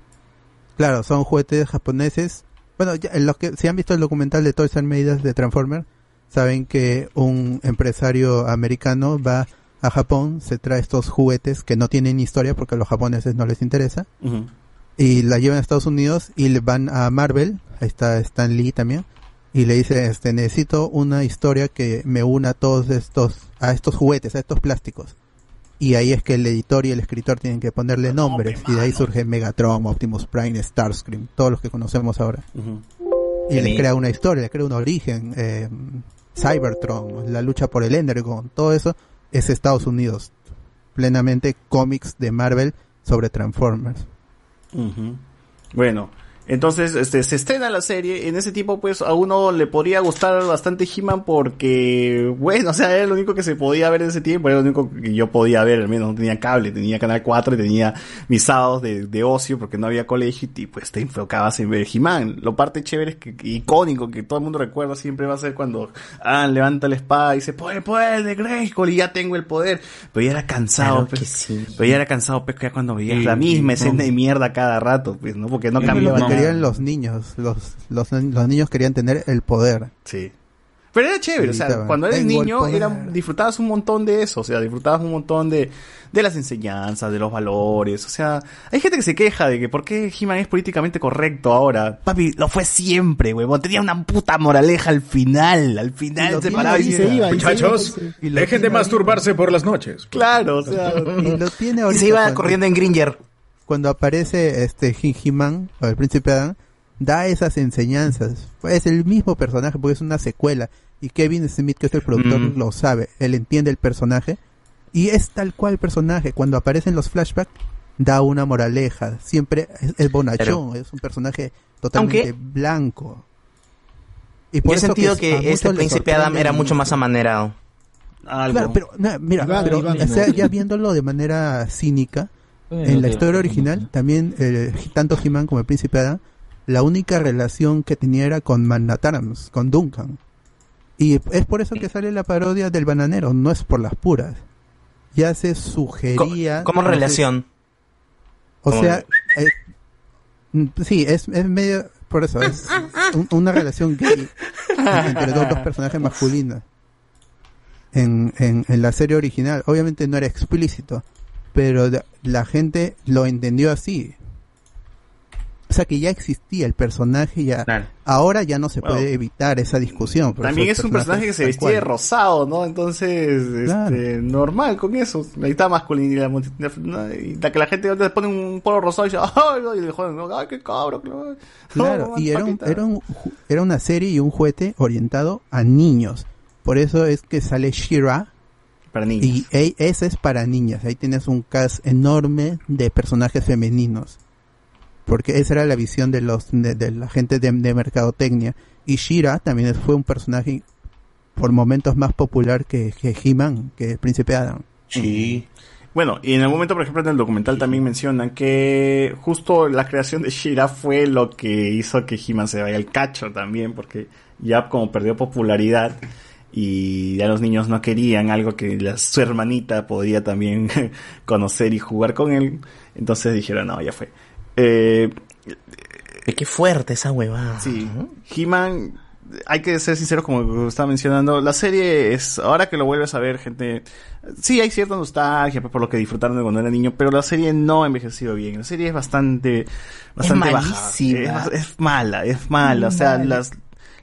Claro, son juguetes japoneses. Bueno, ya, en los que si han visto el documental de Toys and Medidas de Transformers, saben que un empresario americano va a Japón, se trae estos juguetes que no tienen historia porque a los japoneses no les interesa Ujú. Y la llevan a Estados Unidos y le van a Marvel, ahí está Stan Lee también, y le dice, este, necesito una historia que me una a todos estos, a estos juguetes, a estos plásticos. Y ahí es que el editor y el escritor tienen que ponerle nombres, y de ahí surge Megatron, Optimus Prime, Starscream, todos los que conocemos ahora. Y le crea una historia, le crea un origen, eh, Cybertron, la lucha por el Endergon, todo eso es Estados Unidos, plenamente cómics de Marvel sobre Transformers. Ujú. Bueno, entonces este, se estrena la serie. En ese tiempo, pues a uno le podría gustar bastante He-Man porque, bueno, o sea, era lo único que se podía ver en ese tiempo. Era lo único que yo podía ver, al menos no tenía cable, tenía Canal 4 y tenía mis sábados de, de ocio porque no había colegio y pues te enfocabas en ver He-Man. Lo parte chévere es que, icónico que todo el mundo recuerda siempre va a ser cuando ah, levanta la espada y dice, poder, poder de Grayskull y ya tengo el poder. Pero ya era cansado, Claro pues. sí. Pero ya era cansado, pues, ya cuando veías Sí, la misma sí, escena no. de mierda cada rato, pues, ¿no? Porque no cambiaba. Querían los niños, los, los, los niños querían tener el poder. Sí. Pero era chévere, o sea, cuando eres "Tengo el niño poder". era, disfrutabas un montón de eso, o sea, disfrutabas un montón de, de las enseñanzas, de los valores, o sea, hay gente que se queja de que por qué He-Man es políticamente correcto ahora. Papi, lo fue siempre, huevón, tenía una puta moraleja al final, al final se paraba y decía, Muchachos, dejen de masturbarse por las noches. Claro, o sea, y lo tiene ahorita se iba cuando- corriendo en Gringer. Cuando aparece este He-Man, o el príncipe Adán, da esas enseñanzas. Es el mismo personaje, porque es una secuela. Y Kevin Smith, que es el productor, Mm. lo sabe. Él entiende el personaje. Y es tal cual el personaje. Cuando aparecen los flashbacks, da una moraleja. Siempre es, es bonachón. Es un personaje totalmente Aunque- blanco. Y Yo he eso sentido a que este príncipe Adam era mucho. más amanerado. Claro, pero no, mira, Iván, pero, Iván. o sea, ya viéndolo de manera cínica, en la historia original, también eh, tanto He-Man como el Príncipe Adam, la única relación que tenía era con Manatarams, con Duncan. Y es por eso que sale la parodia del bananero, no es por las puras. Ya se sugería... ¿Cómo relación? o ¿Cómo? sea, eh, mm, sí, es, es medio... Por eso, es un- una relación gay entre dos, dos personajes masculinos. En, en, en la serie original, obviamente no era explícito, pero la gente lo entendió así. O sea que ya existía el personaje, ya ahora ya no se Bueno, puede evitar esa discusión. También es un personaje que se vestía de rosado, ¿no? Entonces, Claro. este, normal con eso. Ahí está masculinidad. ¿no? Y la que la gente pone un polo rosado y dice, ¡ay! no", Y le joden, ¿no? ¡ay, qué cabro! claro". Y era, un- era, un era una serie y un juguete orientado a niños. Por eso es que sale Shira. Para. Y e- ese es para niñas. Ahí tienes un cast enorme de personajes femeninos. Porque esa era la visión de los de, de la gente de, de mercadotecnia. Y Shira también fue un personaje por momentos más popular que, que He-Man, que el Príncipe Adam. Sí. Bueno, y en algún momento, por ejemplo, en el documental también mencionan que justo la creación de Shira fue lo que hizo que He-Man se vaya al cacho también, porque ya como perdió popularidad y ya los niños no querían algo que la, su hermanita podía también conocer y jugar con él, entonces dijeron, no, ya fue. Eh, Qué fuerte esa huevada. Sí. He-Man, hay que ser sinceros como estaba mencionando, la serie es, ahora que lo vuelves a ver, gente, sí hay cierta nostalgia por lo que disfrutaron de cuando era niño, pero la serie no ha envejecido bien. La serie es bastante, bastante baja. Es, es mala, es mala. O sea, las,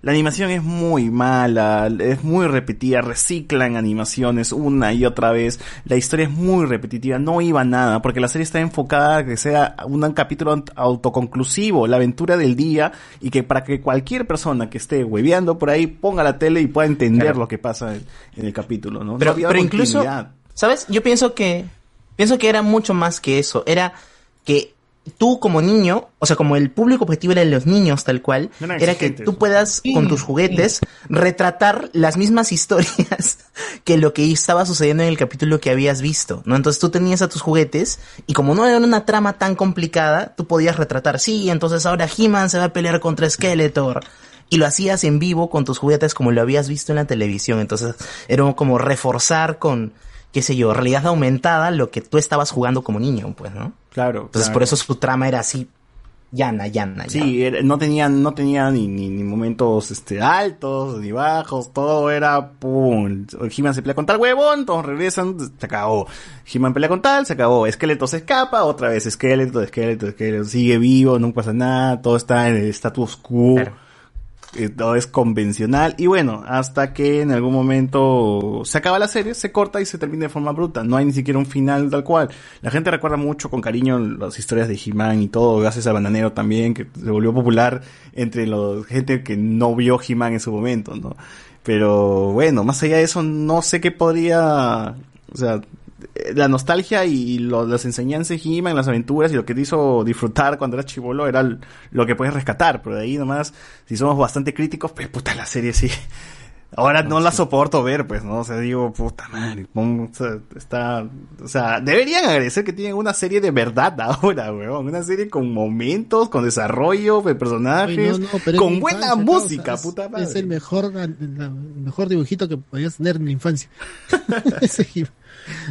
la animación es muy mala, es muy repetida, reciclan animaciones una y otra vez. La historia es muy repetitiva, no iba nada, porque la serie está enfocada a que sea un capítulo autoconclusivo, la aventura del día, y que para que cualquier persona que esté hueveando por ahí ponga la tele y pueda entender Claro. lo que pasa en, en el capítulo, ¿no? Pero, No había pero incluso. ¿sabes? Yo pienso que, pienso que era mucho más que eso. Era que tú como niño, o sea, como el público objetivo era los niños tal cual, Eran era que tú puedas con tus juguetes retratar las mismas historias que lo que estaba sucediendo en el capítulo que habías visto, ¿no? Entonces tú tenías a tus juguetes y como no era una trama tan complicada, tú podías retratar, sí, entonces ahora He-Man se va a pelear contra Skeletor. Y lo hacías en vivo con tus juguetes como lo habías visto en la televisión. Entonces era como reforzar con, qué sé yo, realidad aumentada lo que tú estabas jugando como niño, pues, ¿no? Claro. Entonces claro. por eso su trama era así, llana, llana, llana. Sí, era- no tenía, no tenía ni, ni, ni momentos este, altos ni bajos, todo era pum. He-Man se pelea con tal huevón, todos regresan, se acabó. He-Man pelea con tal, se acabó. Esqueleto se escapa, otra vez esqueleto, esqueleto, esqueleto, sigue vivo, no pasa nada, todo está en el status quo. Todo es convencional y bueno, hasta que en algún momento se acaba la serie, se corta y se termina de forma bruta. No hay ni siquiera un final tal cual. La gente recuerda mucho con cariño las historias de He-Man y todo, gracias a Bananero también, que se volvió popular entre la gente que no vio He-Man en su momento, ¿no? Pero bueno, más allá de eso, no sé qué podría, o sea, eh, la nostalgia y lo- las enseñanzas de He-Man, las aventuras y lo que te hizo disfrutar cuando eras chivolo era lo que puedes rescatar, pero de ahí nomás, si somos bastante críticos, pues puta, la serie sí. Ahora no la soporto ver, pues, ¿no? O sea, digo, puta madre, pon- o sea, está, o sea, deberían agradecer que tienen una serie de verdad ahora, weón, una serie con momentos, con desarrollo de personajes, no, no, con buena infancia, música, puta madre. Es el mejor, el mejor dibujito que podías tener en la infancia.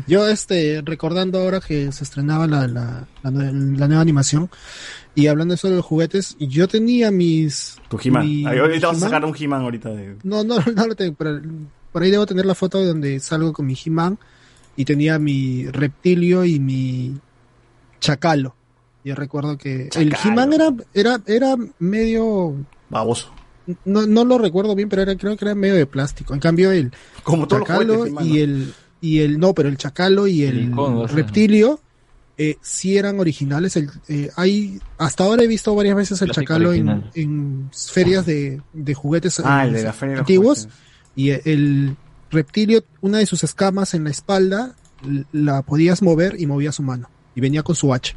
Yo, este, recordando ahora que se estrenaba la, la, la nue- la nueva animación y hablando de eso de los juguetes, yo tenía mis. Tu He-Man. mi- ahorita vas a sacar un He-Man ahorita de... No, no, no lo tengo, pero por ahí debo tener la foto donde salgo con mi He-Man y tenía mi reptilio y mi chacalo. Yo recuerdo que el. He-Man era, era, era medio Baboso. no, no lo recuerdo bien, pero era, creo que era medio de plástico. En cambio, el Como todos los chacalo juguetes, He-Man, y el y el no, pero el chacalo y el, reptilio eh, sí eran originales. El, eh, hay hasta ahora he visto varias veces el Plástico chacalo en, ferias de, de juguetes Ah, eh, el de la feria de los antiguos juguetes. y el reptilio, una de sus escamas en la espalda la podías mover y movía su mano y venía con su hacha.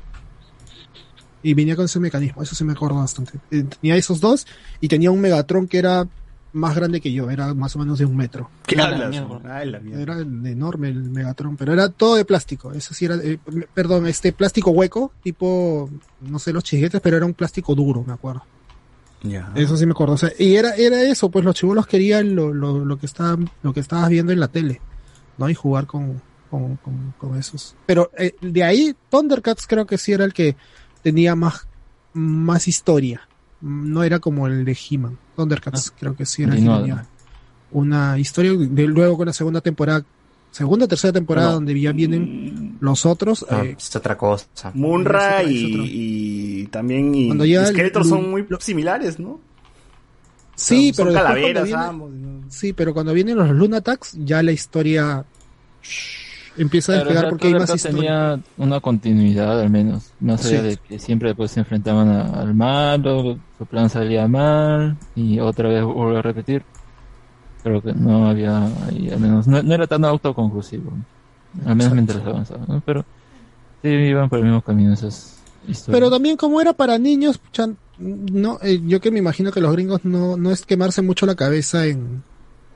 Y venía con ese mecanismo, eso sí me acuerdo bastante. Eh, Tenía esos dos y tenía un Megatron que era más grande que yo, era más o menos de un metro. ¿Qué Ah, hablas? mierda. Era enorme el Megatron, pero era todo de plástico. Eso sí era, eh, perdón, este plástico hueco, tipo, no sé, los chisguetes, pero era un plástico duro, me acuerdo. Eso sí me acuerdo. O sea, y era, era eso, pues los chivolos querían lo, lo, lo que estaban, lo que estabas viendo en la tele, ¿no? Y jugar con, con, con, con esos. Pero eh, de ahí, Thundercats creo que sí era el que tenía más, más historia. No era como el de He-Man. Thundercats creo que sí era tenía una historia. De, luego con la segunda temporada, segunda tercera temporada, donde ya vienen los otros. Ah, eh, es otra cosa. Munra y, también y, Cuando y ya el- Skeletor son muy similares, ¿no? sí, son pero cuando calaveras viene- ambos. ¿no? Sí, pero cuando vienen los Lunatax, ya la historia empieza a despegar porque hay más historia. tenía una continuidad al menos, más allá Sí. de que siempre después se enfrentaban a- al malo, su plan salía mal y otra vez vuelve a repetir. Creo que no había, al menos, no, no era tan autoconclusivo, al menos mientras avanzaba, ¿no? pero sí iban por el mismo camino esas historias. Pero también como era para niños, no, eh, yo que me imagino que los gringos no, no es quemarse mucho la cabeza en,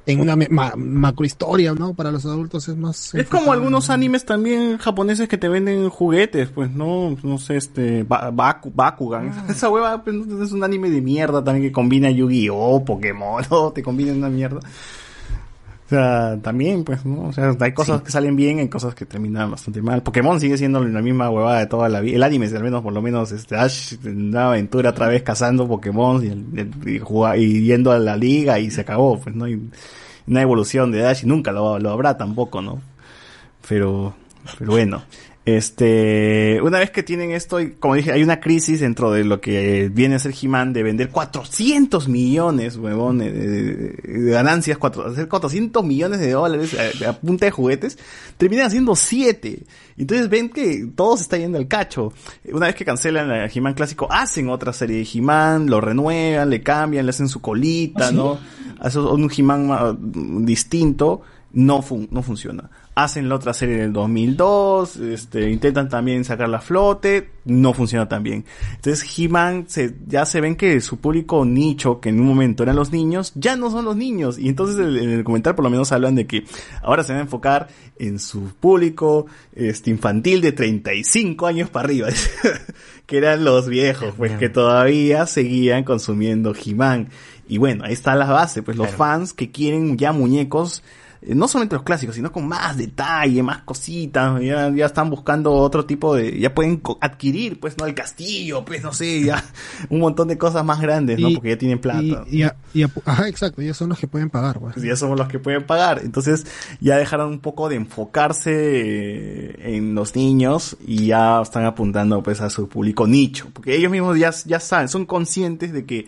en una ma- macrohistoria, ¿no? Para los adultos es más... Es como algunos animes también japoneses que te venden juguetes, pues, ¿no? No sé, este, Ba- Baku- Bakugan. Ah. Esa hueva pues, es un anime de mierda también que combina Yu-Gi-Oh, Pokémon, ¿no? te combina una mierda. O sea, también, pues, ¿no? O sea, hay cosas que salen bien, hay cosas que terminan bastante mal. Pokémon sigue siendo la misma huevada de toda la vida. El anime, al menos, por lo menos, este, Ash, en una aventura otra vez cazando Pokémon y, yendo a la liga y se acabó, pues, ¿no? Y una evolución de Ash y nunca lo, lo habrá tampoco, ¿no? Pero, pero bueno. Este, una vez que tienen esto, como dije, hay una crisis dentro de lo que viene a ser He-Man de vender 400 millones, huevón, de, de- de ganancias, cuatro- hacer 400 millones de dólares a, a punta de juguetes, terminan haciendo 7. Entonces ven que todo se está yendo al cacho. Una vez que cancelan a He-Man clásico, hacen otra serie de He-Man, lo renuevan, le cambian, le hacen su colita, ¿no? Hacen un He-Man ma- distinto, no, fun- no funciona. Hacen la otra serie en el 2002, este, intentan también sacarla a flote, no funciona tan bien. Entonces He-Man se, ya se ven que su público nicho, que en un momento eran los niños, ya no son los niños. Y entonces el- en el comentario por lo menos hablan de que ahora se van a enfocar en su público este, infantil de 35 años para arriba. que eran los viejos, pues que todavía seguían consumiendo He-Man. Y bueno, ahí está la base, pues los fans que quieren ya muñecos, no solamente los clásicos, sino con más detalle, más cositas, ya, ya están buscando otro tipo de, ya pueden adquirir, pues, no, el castillo, pues, no sé, ya, un montón de cosas más grandes, ¿no? Y- Porque ya tienen plata. Y, y a- y a- ajá, exacto, ellos son los que pueden pagar, pues. Pues ya somos los que pueden pagar. Entonces ya dejaron un poco de enfocarse eh, en los niños y ya están apuntando pues a su público nicho. Porque ellos mismos ya, ya saben, son conscientes de que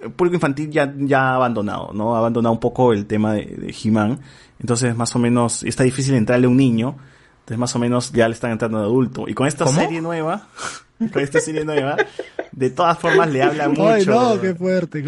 el público infantil ya, ya ha abandonado, ¿no? Ha abandonado un poco el tema de, de He-Man. Entonces más o menos está difícil entrarle a un niño. Entonces más o menos ya le están entrando de adulto. Y con esta ¿Cómo? serie nueva, con esta serie nueva, de todas formas le habla mucho. Ay, no, qué fuerte.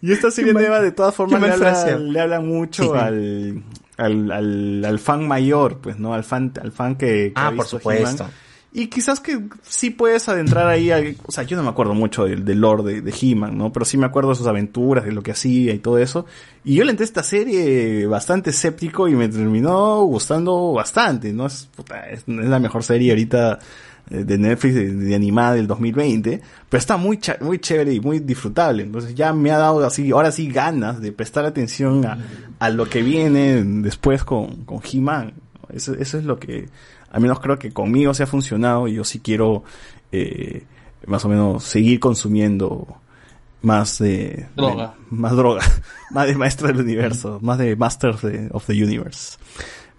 Y esta serie nueva de todas formas le habla, le habla mucho Sí. al, al, al, al fan mayor, pues, ¿no? Al fan, al fan que, que Ah, ha por supuesto. Y quizás que sí puedes adentrar ahí, al- o sea, yo no me acuerdo mucho del, del lore de, de He-Man, ¿no? Pero sí me acuerdo de sus aventuras, de lo que hacía y todo eso. Y yo le entré a esta serie bastante escéptico y me terminó gustando bastante, ¿no? Es, puta, es, la mejor serie ahorita eh, de Netflix de, animada del 2020, pero está muy cha- muy chévere y muy disfrutable. Entonces ya me ha dado así, ahora sí ganas de prestar atención a, a lo que viene después con, con He-Man. Eso, eso es lo que, al menos creo que conmigo se ha funcionado y yo sí quiero eh, más o menos seguir consumiendo más de Droga. de- más droga, más de maestro del universo, más de Masters de- of the Universe.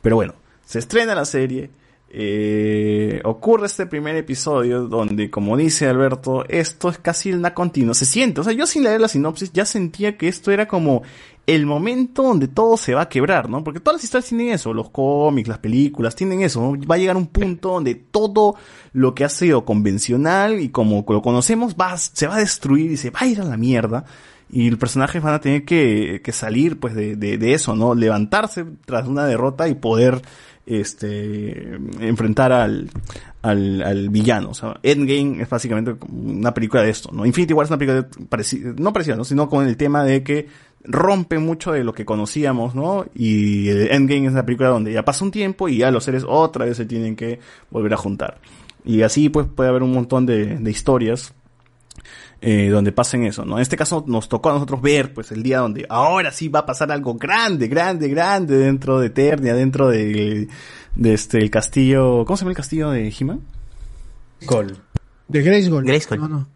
Pero bueno, se estrena la serie. Eh, ocurre este primer episodio donde, como dice Alberto, esto es casi una continua. Se siente, o sea, yo sin leer la sinopsis ya sentía que esto era como el momento donde todo se va a quebrar, ¿no? Porque todas las historias tienen eso, los cómics, las películas, tienen eso, ¿no? Va a llegar un punto donde todo lo que ha sido convencional y como lo conocemos va, se va a destruir y se va a ir a la mierda. Y los personajes van a tener que, que salir, pues, de, de, de eso, ¿no? Levantarse tras una derrota y poder, este, enfrentar al, al, al villano. O sea, Endgame es básicamente una película de esto, ¿no? Infinity War es una película parecida, no parecida, ¿no? Sino con el tema de que rompe mucho de lo que conocíamos, ¿no? Y Endgame es una película donde ya pasa un tiempo y ya los seres otra vez se tienen que volver a juntar. Y así, pues, puede haber un montón de, de historias eh, donde pasen eso, ¿no? En este caso nos tocó a nosotros ver, pues, el día donde ahora sí va a pasar algo grande, grande, grande dentro de Eternia, dentro de, de este, el castillo, ¿cómo se llama el castillo de He-Man? Gol. De Grayskull. Grayskull. No, no.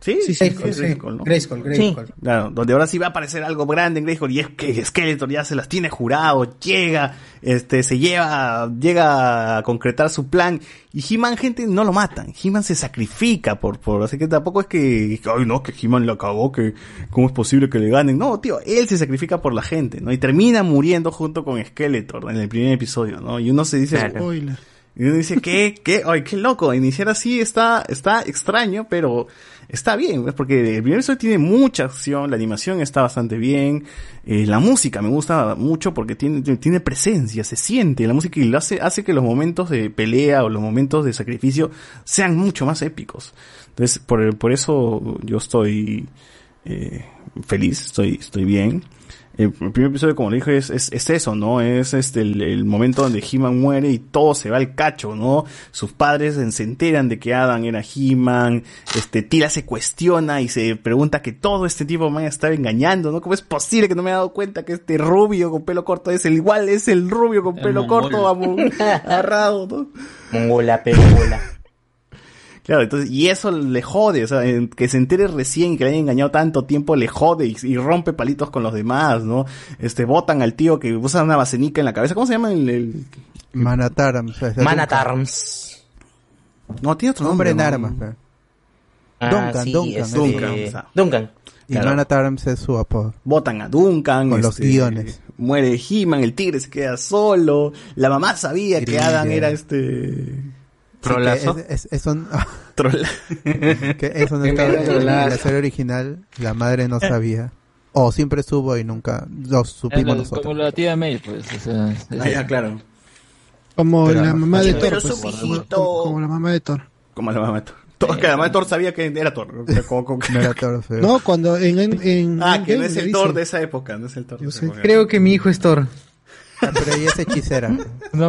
Sí, Sí, sí, sí, Grayskull, ¿no? Grayskull, Grayskull. Claro, donde ahora sí va a aparecer algo grande en Grayskull y es que Skeletor ya se las tiene jurado, llega, este, se lleva, llega a concretar su plan y He-Man, gente, no lo matan, He-Man se sacrifica por, por, así que tampoco es que, ay no, que He-Man la cagó, que cómo es posible que le ganen, no, tío, él se sacrifica por la gente, ¿no? Y termina muriendo junto con Skeletor en el primer episodio, ¿no? Y uno se dice, Spoiler. y uno dice, ¿qué? ¿Qué? Ay, qué loco. Iniciar así está, está extraño, pero está bien, pues, porque el primer episodio tiene mucha acción, la animación está bastante bien, eh, la música me gusta mucho porque tiene, tiene presencia, se siente, la música y lo hace, hace que los momentos de pelea o los momentos de sacrificio sean mucho más épicos. Entonces, por, por eso yo estoy, eh, feliz, estoy, estoy bien. El primer episodio, como le dije, es, es, es eso, ¿no? Es este el, el momento donde He-Man muere y todo se va al cacho, ¿no? Sus padres se enteran de que Adam era He-Man, este, Tila se cuestiona y se pregunta que todo este tipo me haya estado engañando, ¿no? ¿Cómo es posible que no me haya dado cuenta que este rubio con pelo corto es el igual, es el rubio con pelo mongol. corto, vamos, agarrado, ¿no? Mongola, pegola. Claro, entonces, y eso le jode, o sea, en- que se entere recién y que le haya engañado tanto tiempo le jode y, y rompe palitos con los demás, ¿no? Este, botan al tío que usa una basenica en la cabeza, ¿cómo se llama el, el- Manataram. Manatarms. No, tiene otro Hombre en nombre, armas. pero. Ah, Duncan, sí, Duncan. este, Duncan, o sea. Duncan. Y Claro. Manatarms es su apodo. Botan a Duncan. Con los guiones. Muere He-Man, el tigre se queda solo. La mamá sabía que. Adam era este... Que es- es- eso, que no estaba en la serie original. La madre no sabía. O siempre subo y nunca lo supimos Es la- nosotros. como la tía May, pues. O sea, Ah, ya, claro. Como Pero- la mamá de Thor. pero pues, su como- hijito. como, la mamá de Thor. Como la mamá de Thor. Thor- que la mamá de Thor sabía que era Thor. Como- como- No era Thor, No, cuando en, en, en Ah, que no es el Thor dice- de esa época, no es el Thor de esa época. Creo que mi hijo es Thor. Ah, pero ella es hechicera. Su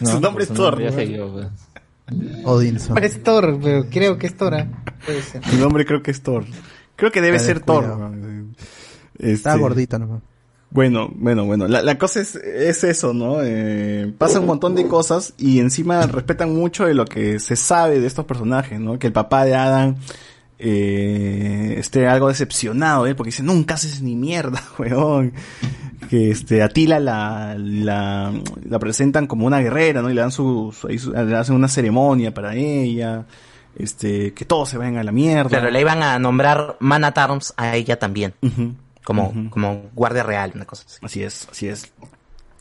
Su nombre es Thor, Ya ¿no? sé yo, pues. Odinson. Es Thor, pero creo que es Thor. ah. Puede ser. Su nombre creo que es Thor. Creo que debe ser Thor. Este, Está gordito nomás. Bueno, bueno, bueno. La, la cosa es, es eso, ¿no? Eh, pasa un montón de cosas y encima respetan mucho de lo que se sabe de estos personajes, ¿no? Que el papá de Adam eh, esté algo decepcionado, ¿eh? Porque dice, nunca haces ni mierda, weón. Que este, a Tila la, la, la presentan como una guerrera, ¿no? Y le dan su, le hacen una ceremonia para ella. Este, que todos se vayan a la mierda. Claro, le iban a nombrar Manatarms a ella también. Como, como guardia real, una cosa así. Así es, así es.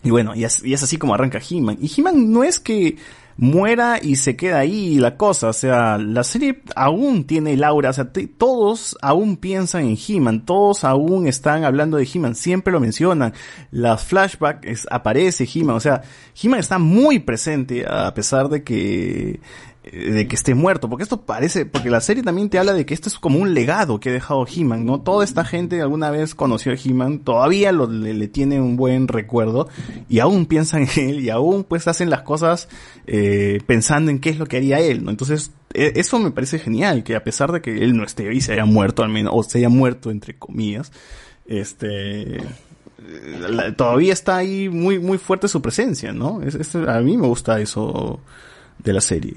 Y bueno, y es, y es así como arranca He-Man. Y He-Man no es que muera y se queda ahí la cosa, o sea, la serie aún tiene el aura, o sea, todos aún piensan en He-Man, todos aún están hablando de He-Man, siempre lo mencionan. Las flashbacks aparece He-Man, o sea, He-Man está muy presente a pesar de que de que esté muerto, porque esto parece, porque la serie también te habla de que esto es como un legado que ha dejado He-Man, ¿no? Toda esta gente alguna vez conoció a He-Man, todavía lo, le, tiene un buen recuerdo y aún piensan en él y aún pues hacen las cosas eh, pensando en qué es lo que haría él, ¿no? Entonces, e- eso me parece genial, que a pesar de que él no esté y se haya muerto al menos, o se haya muerto entre comillas, este... eh, todavía está ahí muy muy fuerte su presencia, ¿no? A mí me gusta eso de la serie.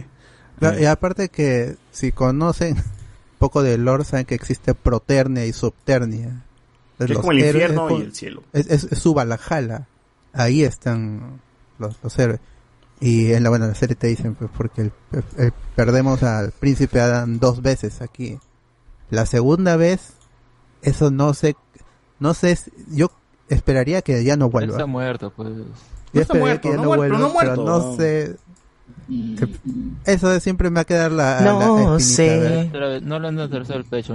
Claro, Y aparte que si conocen un poco de lore saben que existe proternia y subternia. Es Los como el infierno y como- el cielo. Es, es- es su Valhalla. Ahí están los, los héroes. Y en la buena la serie te dicen pues porque el- el- perdemos al príncipe Adam dos veces aquí. La segunda vez eso no sé no sé yo esperaría que ya no Él vuelva. está muerto, pues. Yo está muerto, que ya no no, vuelva, pero no pero muerto. no sé. Eso de siempre me va a quedar la, No la espinita, sé. No le han atravesado el pecho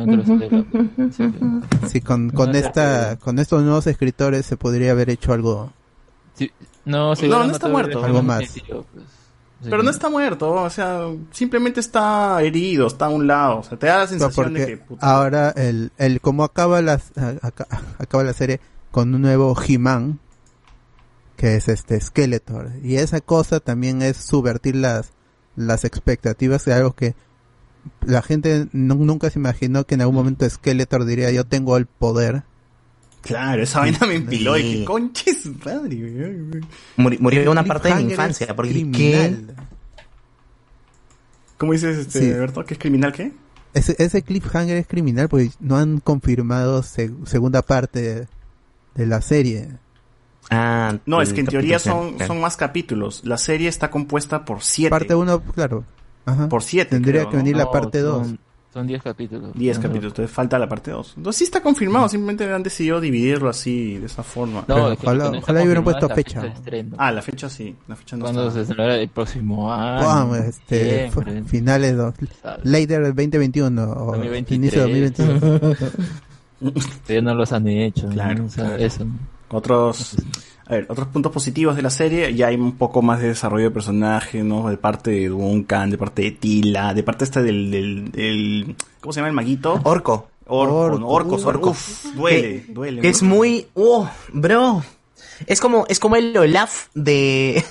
sí, con, con No, esta, con estos nuevos escritores se podría haber hecho algo. Sí, No, No, no está muerto. al Algo más. pues. Sí. Pero no está muerto, o sea, simplemente está herido, está a un lado, o sea, te da la No, sensación de que puta, ahora el, el como acaba la, aca- acaba la serie con un nuevo He-Man que es este Skeletor y esa cosa también es subvertir las las expectativas de algo que la gente nu- nunca se imaginó que en algún momento Skeletor diría yo tengo el poder claro, esa vaina me empiló y que conches su madre, güey. Muri- murió una parte de mi infancia. Porque criminal. ¿qué? ¿Cómo dices, este, Sí. Alberto? ¿Que es criminal qué? Ese, ese cliffhanger es criminal porque no han confirmado se- segunda parte de la serie. Ah, No, es que en teoría son, final. son más capítulos. La serie está compuesta por siete. Parte 1, claro. Ajá. Por siete, Tendría creo, que ¿no? venir la No, parte 2. son- Son 10 capítulos. Diez Ajá. capítulos, entonces falta la parte 2. Entonces sí está confirmado, simplemente han decidido dividirlo así, de esa forma. No, ojalá- no ojalá hubieran puesto es la fecha. estreno. Ah, la fecha sí, la fecha no Cuando está. se celebrará el próximo año. Vamos, este, Siempre. finales, dos, later 2021 o 2023. inicio de 2022. Todavía no los han hecho. ¿no? Claro, O sea, claro. eso. Otros, a ver, otros puntos positivos de la serie, ya hay un poco más de desarrollo de personaje, ¿no? De parte de Duncan, de parte de Tila, de parte esta del, del, del ¿cómo se llama el maguito? Orco. Orco, ¿no? Orcos, Orco. Uf, duele, Que- duele. Que es muy. Oh, bro. Es como, es como el Olaf de,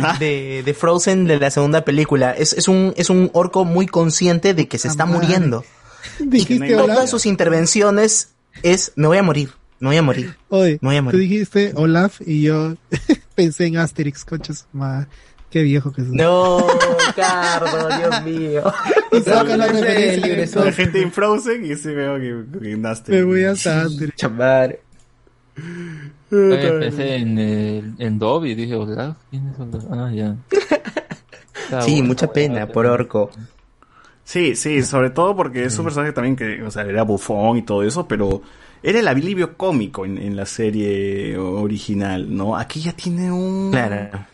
Ah. de, de Frozen de la segunda película. Es, es un, es un orco muy consciente de que se está muriendo. Dijiste y todas sus intervenciones es, me voy a morir, me voy a morir. Oye, Me voy a tú dijiste Olaf y yo pensé en Asterix, conchas. madre. Qué viejo que es. No, Cardo, Dios mío. Y saca la referencia. libreto. La gente en Frozen y ese veo que, que naste. Me voy hasta Asterix. Chamar. También pensé en, el, en Dobby, dije, Olaf, ¿quién es Olaf? Ah, ya. Está Sí, mucha pena por orco. Sí, sí, sobre todo porque es un personaje también que, o sea, era bufón y todo eso, pero era el alivio cómico en, en la serie original, ¿no? Aquí ya tiene un... Claro.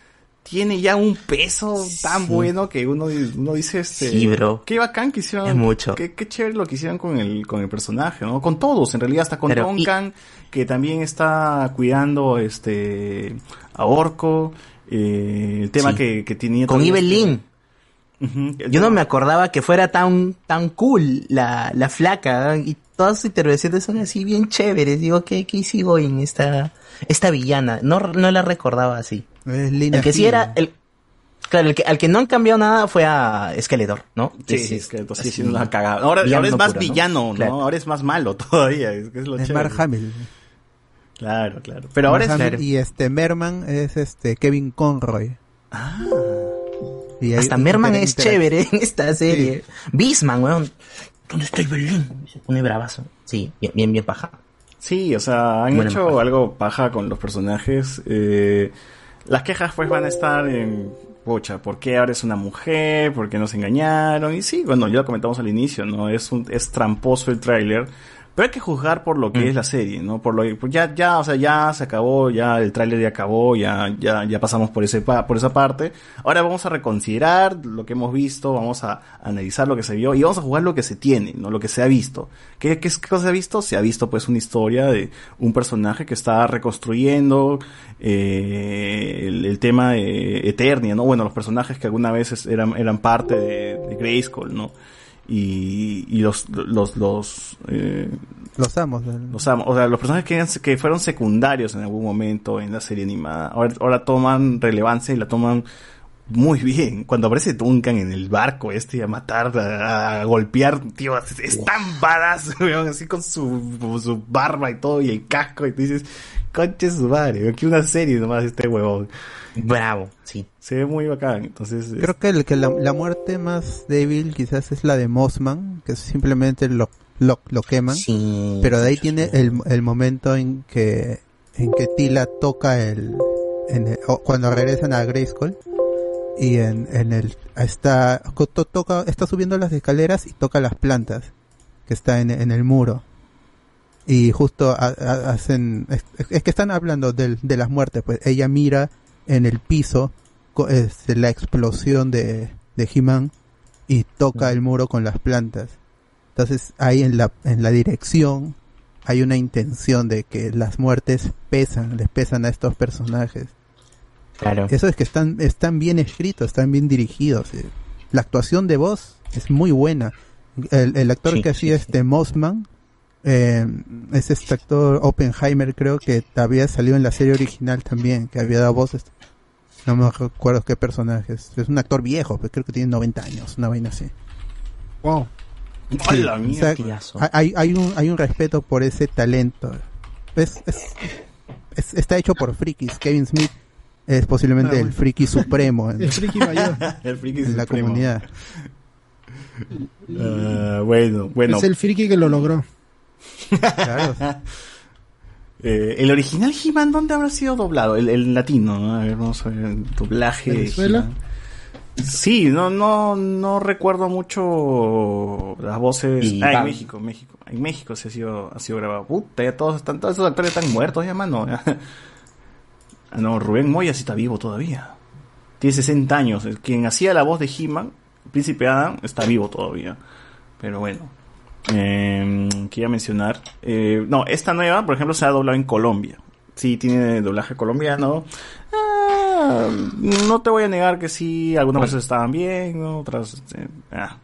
Tiene ya un peso tan bueno que uno, uno dice, este... Sí, bro. Qué bacán que hicieron... Es mucho. Qué, qué chévere lo que hicieron con el, con el personaje, ¿no? Con todos, en realidad, hasta con Pero, y- Duncan, que también está cuidando, este... A Orco, eh, el tema Sí. que, que tenía... Con Evelyn. El Yo no me acordaba que fuera tan, tan cool la, la flaca ¿eh? y todas sus intervenciones son así bien chéveres. Digo, ¿qué, qué hicieron en esta, esta villana? No, no la recordaba así. Es Lina El que sí era, el, claro, el que, al que no han cambiado nada fue a Skeletor, ¿no? Sí, Es- es que entonces sí, sí nos ha cagado. Ahora, ahora es más villano, ¿no? Claro. Ahora es más malo todavía. Es, que es lo Es chévere. Mark Hamill. Claro, claro. Pero ahora es... Hamill Y este Merman es este Kevin Conroy. Ah. Y Hasta Merman es chévere en esta serie. Bisman, weón. ¿Dónde está Evelyn? Se pone bravazo. Sí, bien, bien, bien paja. Sí, o sea, han hecho paja. algo paja con los personajes. Eh, las quejas pues van a estar en... Pucha, ¿por qué ahora es una mujer? ¿Por qué nos engañaron? Y sí, bueno, ya lo comentamos al inicio, ¿no? Es un, es tramposo el tráiler. Pero hay que juzgar por lo que Mm. es la serie, ¿no? Por lo pues ya, ya, o sea, ya se acabó, ya el tráiler ya acabó, ya, ya, ya pasamos por ese por esa parte. Ahora vamos a reconsiderar lo que hemos visto, vamos a analizar lo que se vio y vamos a jugar lo que se tiene, ¿no? Lo que se ha visto. ¿Qué, qué, qué cosa se ha visto? Se ha visto pues una historia de un personaje que está reconstruyendo eh, el, el tema de Eternia, ¿no? Bueno, los personajes que alguna vez eran, eran parte de, de Grayskull, ¿no? Y, y los, los, los, eh, Los amos. los amo. O sea, los personajes que, eran- que fueron secundarios en algún momento en la serie animada, ahora, ahora toman relevancia y la toman muy bien. Cuando aparece Duncan en el barco este a matar, a, a golpear, tío, es, es tan badass, weón, así con su, su barba y todo y el casco y tú dices, conche su madre, aquí una serie nomás este huevón. Bravo, sí. Se ve muy bacán, entonces... es- Creo que, el, que la, la muerte más débil quizás es la de Mossman, que simplemente lo, lo, lo queman. pero de ahí tiene el, el momento en que en que Tila toca el, en el- o cuando regresan a Grayskull y en, en el está to- toca está subiendo las escaleras y toca las plantas que está en, en el muro y justo ha- hacen es, es que están hablando del- de las muertes pues. Ella mira en el piso este, la explosión de de He-Man y toca el muro con las plantas. Entonces ahí en la en la dirección hay una intención de que las muertes pesan les pesan a estos personajes. Claro. eso es que están están bien escritos están bien dirigidos. La actuación de voz es muy buena. El, el actor Sí, que hacía este Mossman eh, es este actor Oppenheimer creo que había salido en la serie original también que había dado voces. No me recuerdo qué personaje es. Es un actor viejo pues creo que tiene 90 años una vaina así. Wow. Hay, hay un hay un respeto por ese talento. Es, es, es- está hecho por frikis. Kevin Smith es posiblemente Ah, el friki supremo en, El friki mayor. el friki en la comunidad. Ah, bueno, bueno. Es el friki que lo logró. Eh, el original He-Man, ¿dónde habrá sido doblado? El, el latino, ¿no? A ver, vamos a ver el doblaje. ¿Venezuela? Sí, no, no, no recuerdo mucho las voces. Y Ah, en. México, México. En México se ha sido, ha sido grabado. Puta, ya todos están, todos esos actores están muertos ya, mano. Ah, no, Rubén Moya sí está vivo todavía. Tiene 60 años. El- Quien hacía la voz de He-Man, el Príncipe Adam, está vivo todavía. Pero bueno. Eh, quería mencionar. eh, no, esta nueva, por ejemplo, se ha doblado en Colombia. Sí, tiene doblaje colombiano. Ah, no te voy a negar que sí, algunas veces estaban bien, ¿no? otras. eh, ah.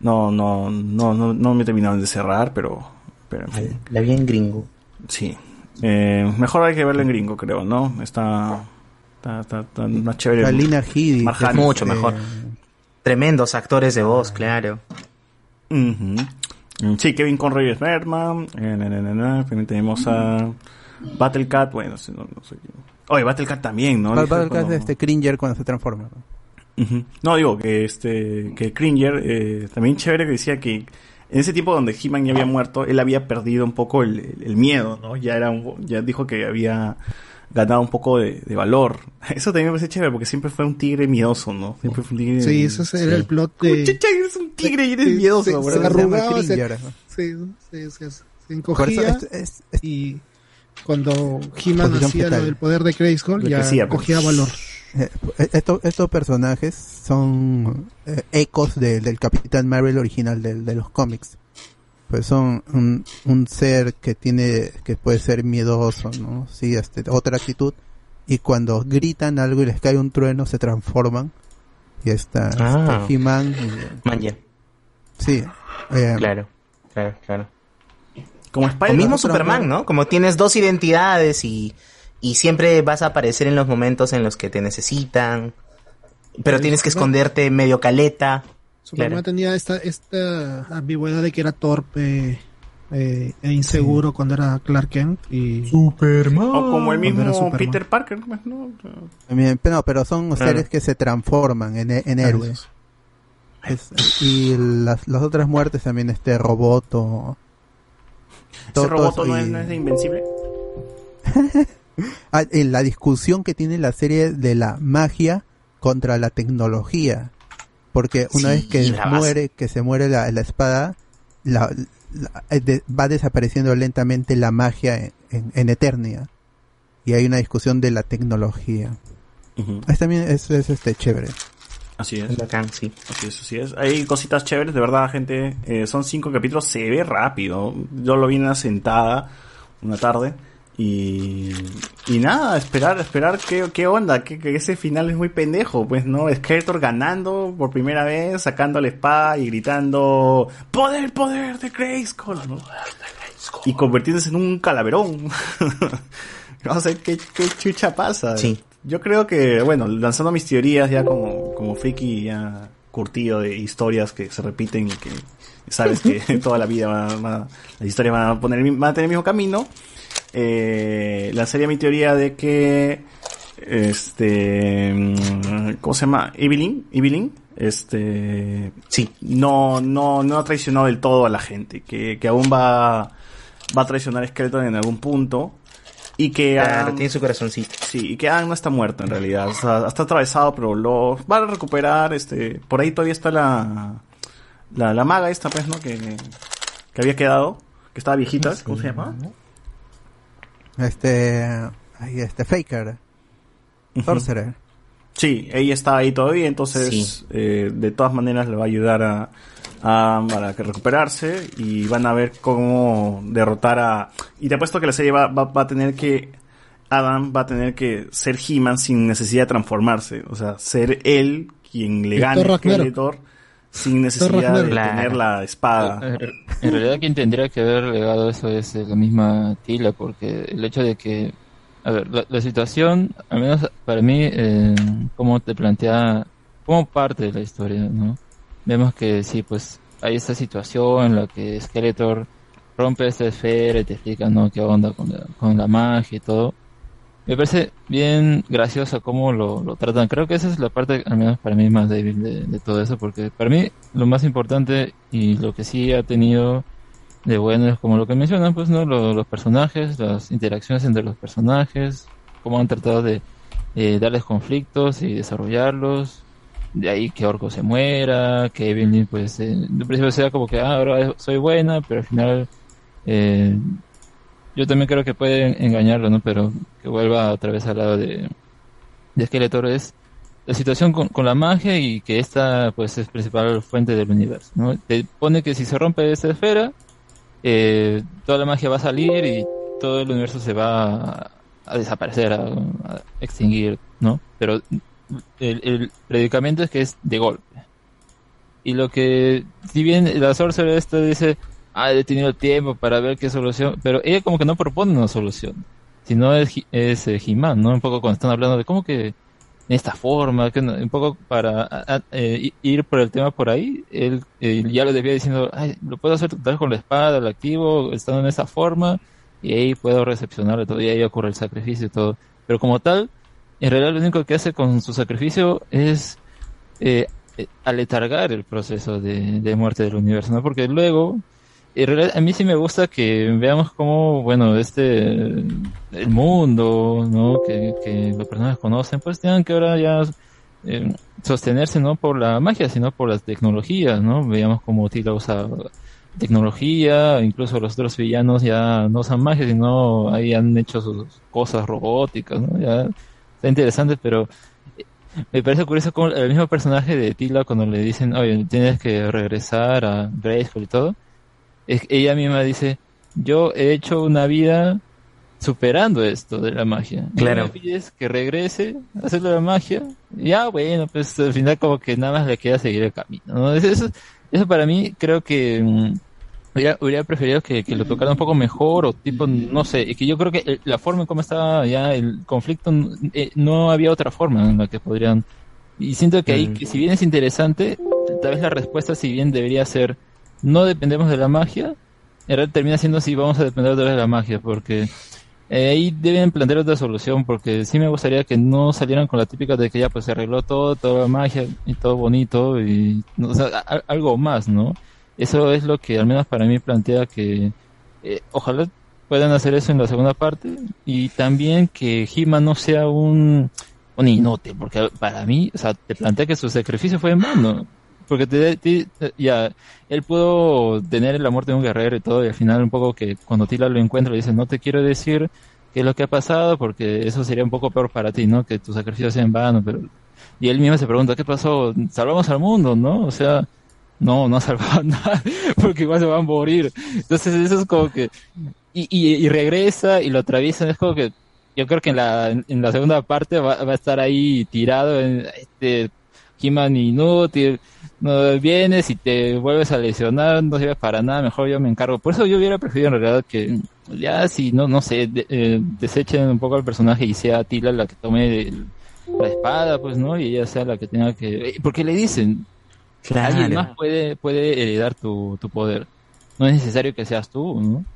no, no, no, no, no me terminaron de cerrar, pero, pero en fin. La vi en gringo. Sí. Eh, mejor hay que verla en gringo, creo, ¿no? Está, está, está, está más chévere. La Lina Headey, Mark que es Hamill. Mucho mejor. Tremendos actores de voz, claro. Mm, Sí, Kevin Conroy es Birdman. Eh, na, na, na. También tenemos a Battlecat. Bueno, sí, no, no sé quién. Oye, Battlecat también, ¿no? Val- cuando- este Cringer cuando se transforma. Ujú. No, digo que este que Cringer eh, también chévere que decía que en ese tiempo donde He-Man ya había muerto, él había perdido un poco el- el miedo, ¿no? Ya era un- ya dijo que había ganado un poco de, de valor. Eso también me parece chévere porque siempre fue un tigre miedoso, ¿no? Siempre fue un tigre. Sí, ese era el plot de... Muchacha, eres un tigre y eres Sí, miedoso, se- bro. Se, arrugaba, se, sí, sí, sí, se encogía eso es- y cuando He-Man hacía lo del poder de Grayskull ya crecía, pues. cogía valor. Eh, estos, estos personajes son eh, ecos de- del Capitán Marvel original del- de, los cómics. Pues son un, un ser que tiene, que puede ser miedoso, ¿no? Sí, este, otra actitud. Y cuando gritan algo y les cae un trueno, se transforman. Y está Ah. este, He-Man. y- Manja. Sí. eh, Claro, claro, claro. Como O mismo Superman, ¿no? Como tienes dos identidades y, y siempre vas a aparecer en los momentos en los que te necesitan. Pero tienes que Superman. esconderte medio caleta. Superman Claro. tenía esta, esta ambigüedad de que era torpe eh, e inseguro cuando era Clark Kent y Superman O como el mismo. Peter Parker, pues, ¿no? También, pero, no, pero son Claro. seres que se transforman en, en héroes. Es- y las, las otras muertes también, este Roboto. Ese robot no, y- es, no es de Invencible. Ah, en la discusión que tiene la serie de la magia contra la tecnología. Porque una Sí, vez que muere, que se muere la, la espada, la- la- eh, de- va desapareciendo lentamente la magia en, en- en Eternia. Y hay una discusión de la tecnología. Ujú. Es también es, es, este chévere. Así es. Bacán, sí. Así es, así es. Hay cositas chéveres, de verdad, gente. Eh, son cinco capítulos, se ve rápido. Yo lo vi en una sentada una tarde. Y, y nada, esperar, esperar qué, qué onda, que, que ese final es muy pendejo, pues no, Skeletor ganando por primera vez, sacando la espada y gritando poder, poder de Grayskull, ¿no? Y convirtiéndose en un calaverón. no sé qué, qué chucha pasa. Sí. Yo creo que, bueno, lanzando mis teorías ya como, como friki ya curtido de historias que se repiten y que sabes que toda la vida va- va- las historias van a poner van a tener el mismo camino. Eh, lanzaría mi teoría de que este mm, ¿cómo se llama? Evelyn, Evelyn, este sí. no, no, no ha traicionado del todo a la gente, que, que aún va, va a traicionar a Skeleton en algún punto. Y que Claro, Adam- tiene su corazoncito. Sí, y que Adam no está muerto en realidad. O sea, está atravesado, pero lo va a recuperar. Este, por ahí todavía está la, la, la maga esta, pues, ¿no? Que, que había quedado, que estaba viejita. ¿Cómo se llama? Este, este Faker. Sorcerer. Sí, ella está ahí todavía, entonces Sí. eh, de todas maneras le va a ayudar a, a para que recuperarse y van a ver cómo derrotar a... Y te apuesto que la serie va, va, va a tener que... Adam va a tener que ser He-Man sin necesidad de transformarse, o sea, ser él quien le El gane Ragnarok. Skeletor sin necesidad de tener la espada. En en realidad quien tendría que haber legado eso es eh, la misma Tila, porque el hecho de que, a ver, la, la situación, al menos para mí, eh, como te plantea, como parte de la historia, ¿no? Vemos que sí, pues hay esta situación en la que Skeletor rompe esta esfera y te explica, ¿no? Qué onda con la, con la magia y todo. Me parece bien gracioso cómo lo, lo tratan. Creo que esa es la parte, al menos para mí, más débil de, de todo eso, porque para mí lo más importante y lo que sí ha tenido de bueno es como lo que mencionan, pues, ¿no? Lo- los personajes, las interacciones entre los personajes, cómo han tratado de eh, darles conflictos y desarrollarlos. De ahí que Orco se muera, que Evelyn, pues, eh, de principio sea como que, ah, ahora soy buena, pero al final, eh, yo también creo que pueden engañarlo, ¿no? Pero que vuelva otra vez al lado de, de Skeletor es la situación con, con la magia y que esta pues es principal fuente del universo, ¿no? Te pone que si se rompe esa esfera, eh, toda la magia va a salir y todo el universo se va a, a desaparecer, a, extinguir, ¿no? Pero el, el predicamento es que es de golpe. Y lo que, si bien la sorcerer esta dice, ah, he tenido tiempo para ver qué solución, pero ella como que no propone una solución, sino es, es eh, He-Man, ¿no? Un poco cuando están hablando de cómo que en esta forma, que un poco para eh, ir por el tema por ahí, él eh, ya lo debía diciendo, ay, lo puedo hacer tal con la espada, lo activo, estando en esa forma, y ahí puedo recepcionarlo todo, y ahí ocurre el sacrificio y todo. Pero como tal, en realidad lo único que hace con su sacrificio es eh, eh, aletargar el proceso de, de muerte del universo, ¿no? Porque luego, realidad, a mí sí me gusta que veamos cómo, bueno, este, el mundo, ¿no? Que, que los personajes conocen, pues tengan que ahora ya eh, sostenerse no por la magia, sino por las tecnologías, ¿no? Veamos cómo Tila usa tecnología, incluso los otros villanos ya no usan magia, sino ahí han hecho sus cosas robóticas, ¿no? Ya está interesante, pero eh, me parece curioso como el mismo personaje de Tila cuando le dicen, oye, tienes que regresar a Grayskull y todo, es- ella misma dice, yo he hecho una vida superando esto de la magia. Claro. pides que regrese a hacer la magia. Ya, bueno, pues al final como que nada más le queda seguir el camino. ¿no? Eso, eso, para mí creo que mm, hubiera, hubiera preferido que, que lo tocara un poco mejor o tipo, no sé, y que yo creo que el- la forma en cómo estaba ya el conflicto, eh, no había otra forma en la que podrían... Y siento que ahí, que si bien es interesante, tal vez la respuesta si bien debería ser, no dependemos de la magia, en realidad termina siendo si vamos a depender de la magia, porque eh, ahí deben plantear otra solución, porque sí me gustaría que no salieran con la típica de que ya pues se arregló todo, toda la magia y todo bonito, y algo más, ¿no? Eso es lo que al menos para mí plantea que eh, ojalá puedan hacer eso en la segunda parte, y también que He-Man no sea un, un inútil, porque para mí, o sea, te plantea que su sacrificio fue en vano. Porque te, te- ya, él pudo tener la muerte de un guerrero y todo, y al final un poco que cuando Tila lo encuentra le dice, no te quiero decir qué es lo que ha pasado, porque eso sería un poco peor para ti, ¿no? Que tu sacrificio sea en vano, pero... Y él mismo se pregunta, ¿qué pasó? Salvamos al mundo, ¿no? O sea, no, no ha salvado nada, porque igual se van a morir. Entonces eso es como que... Y, y, regresa y lo atraviesa, es como que... Yo creo que en la, en la segunda parte va, va a estar ahí tirado en este He-Man inútil, no vienes y te vuelves a lesionar, no sirve para nada, mejor yo me encargo. Por eso yo hubiera preferido en realidad que ya si no, no sé, de- eh, desechen un poco al personaje y sea Tila la que tome el- la espada, pues, ¿no? Y ella sea la que tenga que... eh, Porque le dicen, Claro. alguien más puede, puede heredar tu, tu poder. No es necesario que seas tú, ¿no?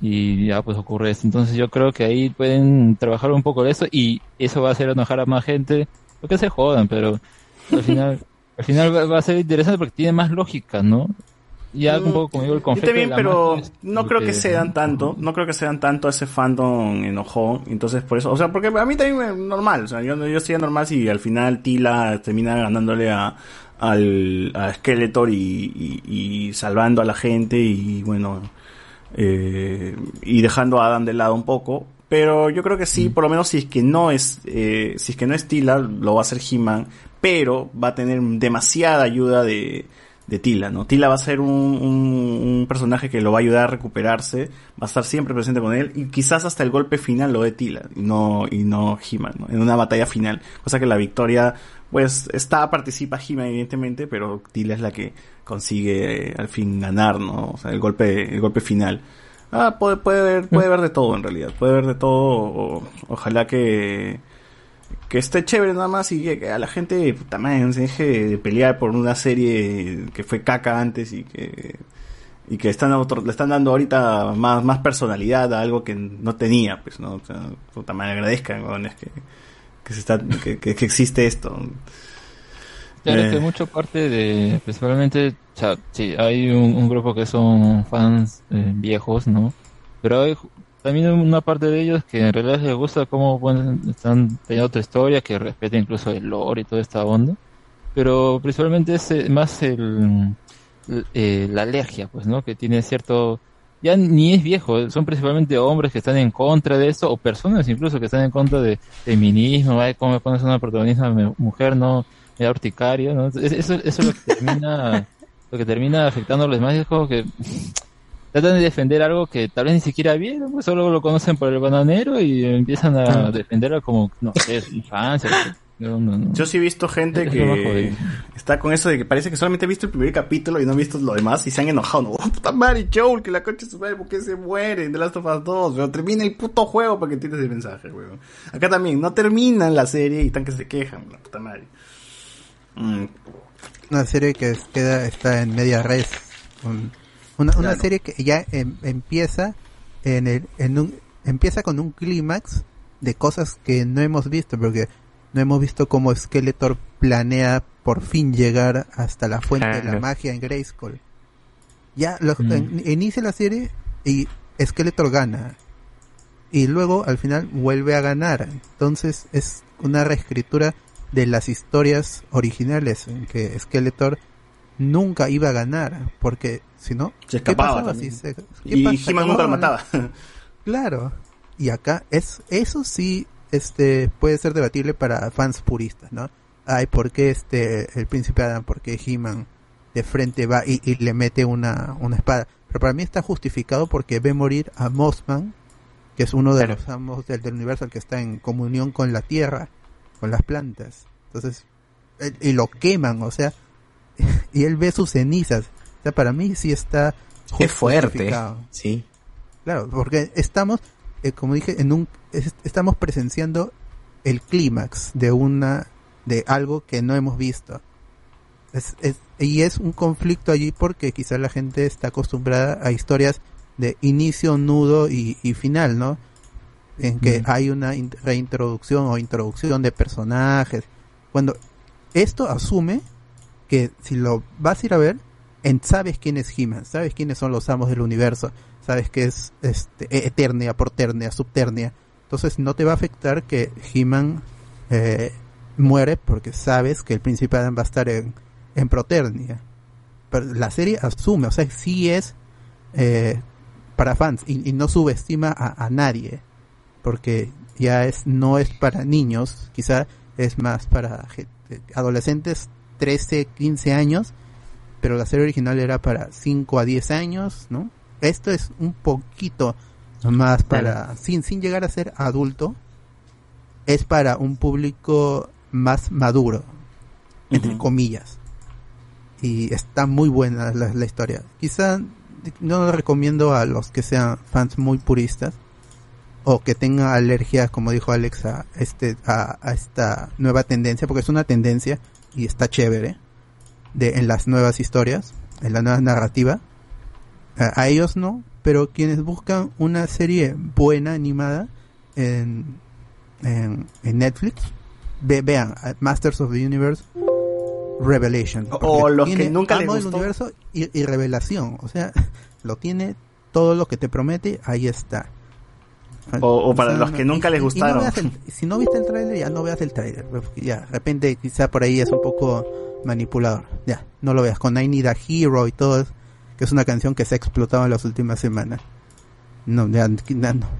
Y ya pues ocurre esto. Entonces yo creo que ahí pueden trabajar un poco de eso y eso va a hacer enojar a más gente. Lo que se jodan, pero al final, al final va, a ser interesante porque tiene más lógica, ¿no? Ya un poco como digo el Yo conflicto. también, de la pero es no creo que cedan tanto, no creo que cedan tanto a ese fandom enojón, entonces por eso, o sea, porque a mí también es normal, o sea, yo, yo estoy normal si al final Tila termina ganándole a, al, a Skeletor y, y, y salvando a la gente y bueno, eh, y dejando a Adam de lado un poco, pero yo creo que sí, por lo menos si es que no es, eh, si es que no es Tila, lo va a hacer He-Man, pero va a tener demasiada ayuda de, de Tila, ¿no? Tila va a ser un, un, personaje que lo va a ayudar a recuperarse, va a estar siempre presente con él y quizás hasta el golpe final lo de Tila y no, y no He-Man, ¿no? En una batalla final, cosa que la victoria, pues está, participa He-Man evidentemente, pero Tila es la que consigue eh, al fin ganar, ¿no? O sea, el golpe, el golpe final. Ah, puede, puede ver, puede ver de todo en realidad, puede ver de todo, o- ojalá que, que esté chévere nada más y que a la gente puta madre, no se deje de pelear por una serie que fue caca antes y que y que están otro- le están dando ahorita más más personalidad a algo que no tenía pues no o sea, puta madre agradezcan que que se está que, existe esto Claro, Eh. que mucho parte de, principalmente, o sea, sí, hay un, un grupo que son fans eh, viejos, ¿no? Pero hay también una parte de ellos que en realidad les gusta cómo están teniendo otra historia, que respeta incluso el lore y toda esta onda. Pero principalmente es eh, más el, el- eh, la alergia, pues, ¿no? Que tiene cierto, ya ni es viejo, son principalmente hombres que están en contra de esto, o personas incluso que están en contra de feminismo, ay, cómo me pones una protagonista mujer, no, me da urticaria, ¿no? Es- Eso, eso es lo que termina, lo que termina afectando a los demás, es como que tratan de defender algo que tal vez ni siquiera vieron, pues solo lo conocen por el bananero y empiezan a Claro. defenderlo como, no sé, infancia. No, no, no. Yo sí he visto gente Es que está con eso de que parece que solamente ha visto el primer capítulo y no ha visto lo demás y se han enojado. ¿no? Oh, puta madre, Joel, que la concha de su madre, ¿por qué se muere en The Last of Us 2? Pero termina el puto juego para que entiendas el mensaje, weón. Acá también, no terminan la serie y están que se quejan, la puta madre. Mm, Una serie que queda, está en media res. Un- una, una serie que ya em- empieza en el, en un, empieza con un clímax de cosas que no hemos visto, porque no hemos visto cómo Skeletor planea por fin llegar hasta la fuente de la magia en Grayskull. Ya lo- Mm. en- inicia la serie y Skeletor gana. Y luego al final vuelve a ganar. Entonces es una reescritura de las historias originales en que Skeletor nunca iba a ganar. Porque si no, Se ¿qué escapaba pasaba también. si se- qué Y? He-Man nunca lo mataba. Claro. Y acá es eso sí este puede ser debatible para fans puristas, ¿no? Ay, ¿por qué este el príncipe Adam, por qué He-Man de frente va y, y le mete una, una espada? Pero para mí está justificado porque ve morir a Mossman, que es uno de los amos del, del universo, el que está en comunión con la tierra, con las plantas. Entonces, él- y lo queman, o sea, y él ve sus cenizas. O sea, para mí sí está Qué fuerte. Sí. Claro, porque estamos, eh, como dije, en un, es- estamos presenciando el clímax de una, de algo que no hemos visto. Es, es- y es un conflicto allí porque quizás la gente está acostumbrada a historias de inicio, nudo y, y final, ¿no? En que Mm. hay una in- reintroducción o introducción de personajes. Cuando esto asume que si lo vas a ir a ver, sabes quién es He-Man, sabes quiénes son los amos del universo, sabes que es este, e- Eternia, Porternia, Subternia. Entonces no te va a afectar que He-Man eh, muere porque sabes que el príncipe Adam va a estar en, en Proternia. Pero la serie asume, o sea, sí es eh, para fans y, no subestima a, a nadie porque ya es no es para niños, quizá es más para ge- adolescentes 13, 15 años, pero la serie original era para 5 a 10 años, ¿no? Esto es un poquito más para sin sin llegar a ser adulto, es para un público más maduro, entre comillas. Y está muy buena la, la historia. Quizá no lo recomiendo a los que sean fans muy puristas o que tengan alergias, como dijo Alex, a, este, a, a esta nueva tendencia, porque es una tendencia y está chévere de, en las nuevas historias, en la nueva narrativa. A, a ellos no, pero quienes buscan una serie buena animada en, en, en Netflix, ve- vean Masters of the Universe Revelation. O- los que nunca les gustó. universo y, y revelación. O sea, lo tiene todo lo que te promete, ahí está. O- o para sea, los que nunca les no gustaron. el- si no viste el tráiler, ya no veas el tráiler. pues, Ya, de repente quizá por ahí es un poco manipulador. Ya, no lo veas. Con I Need a Hero y todo, que es una canción que se ha explotado en las últimas semanas. No, ya, no,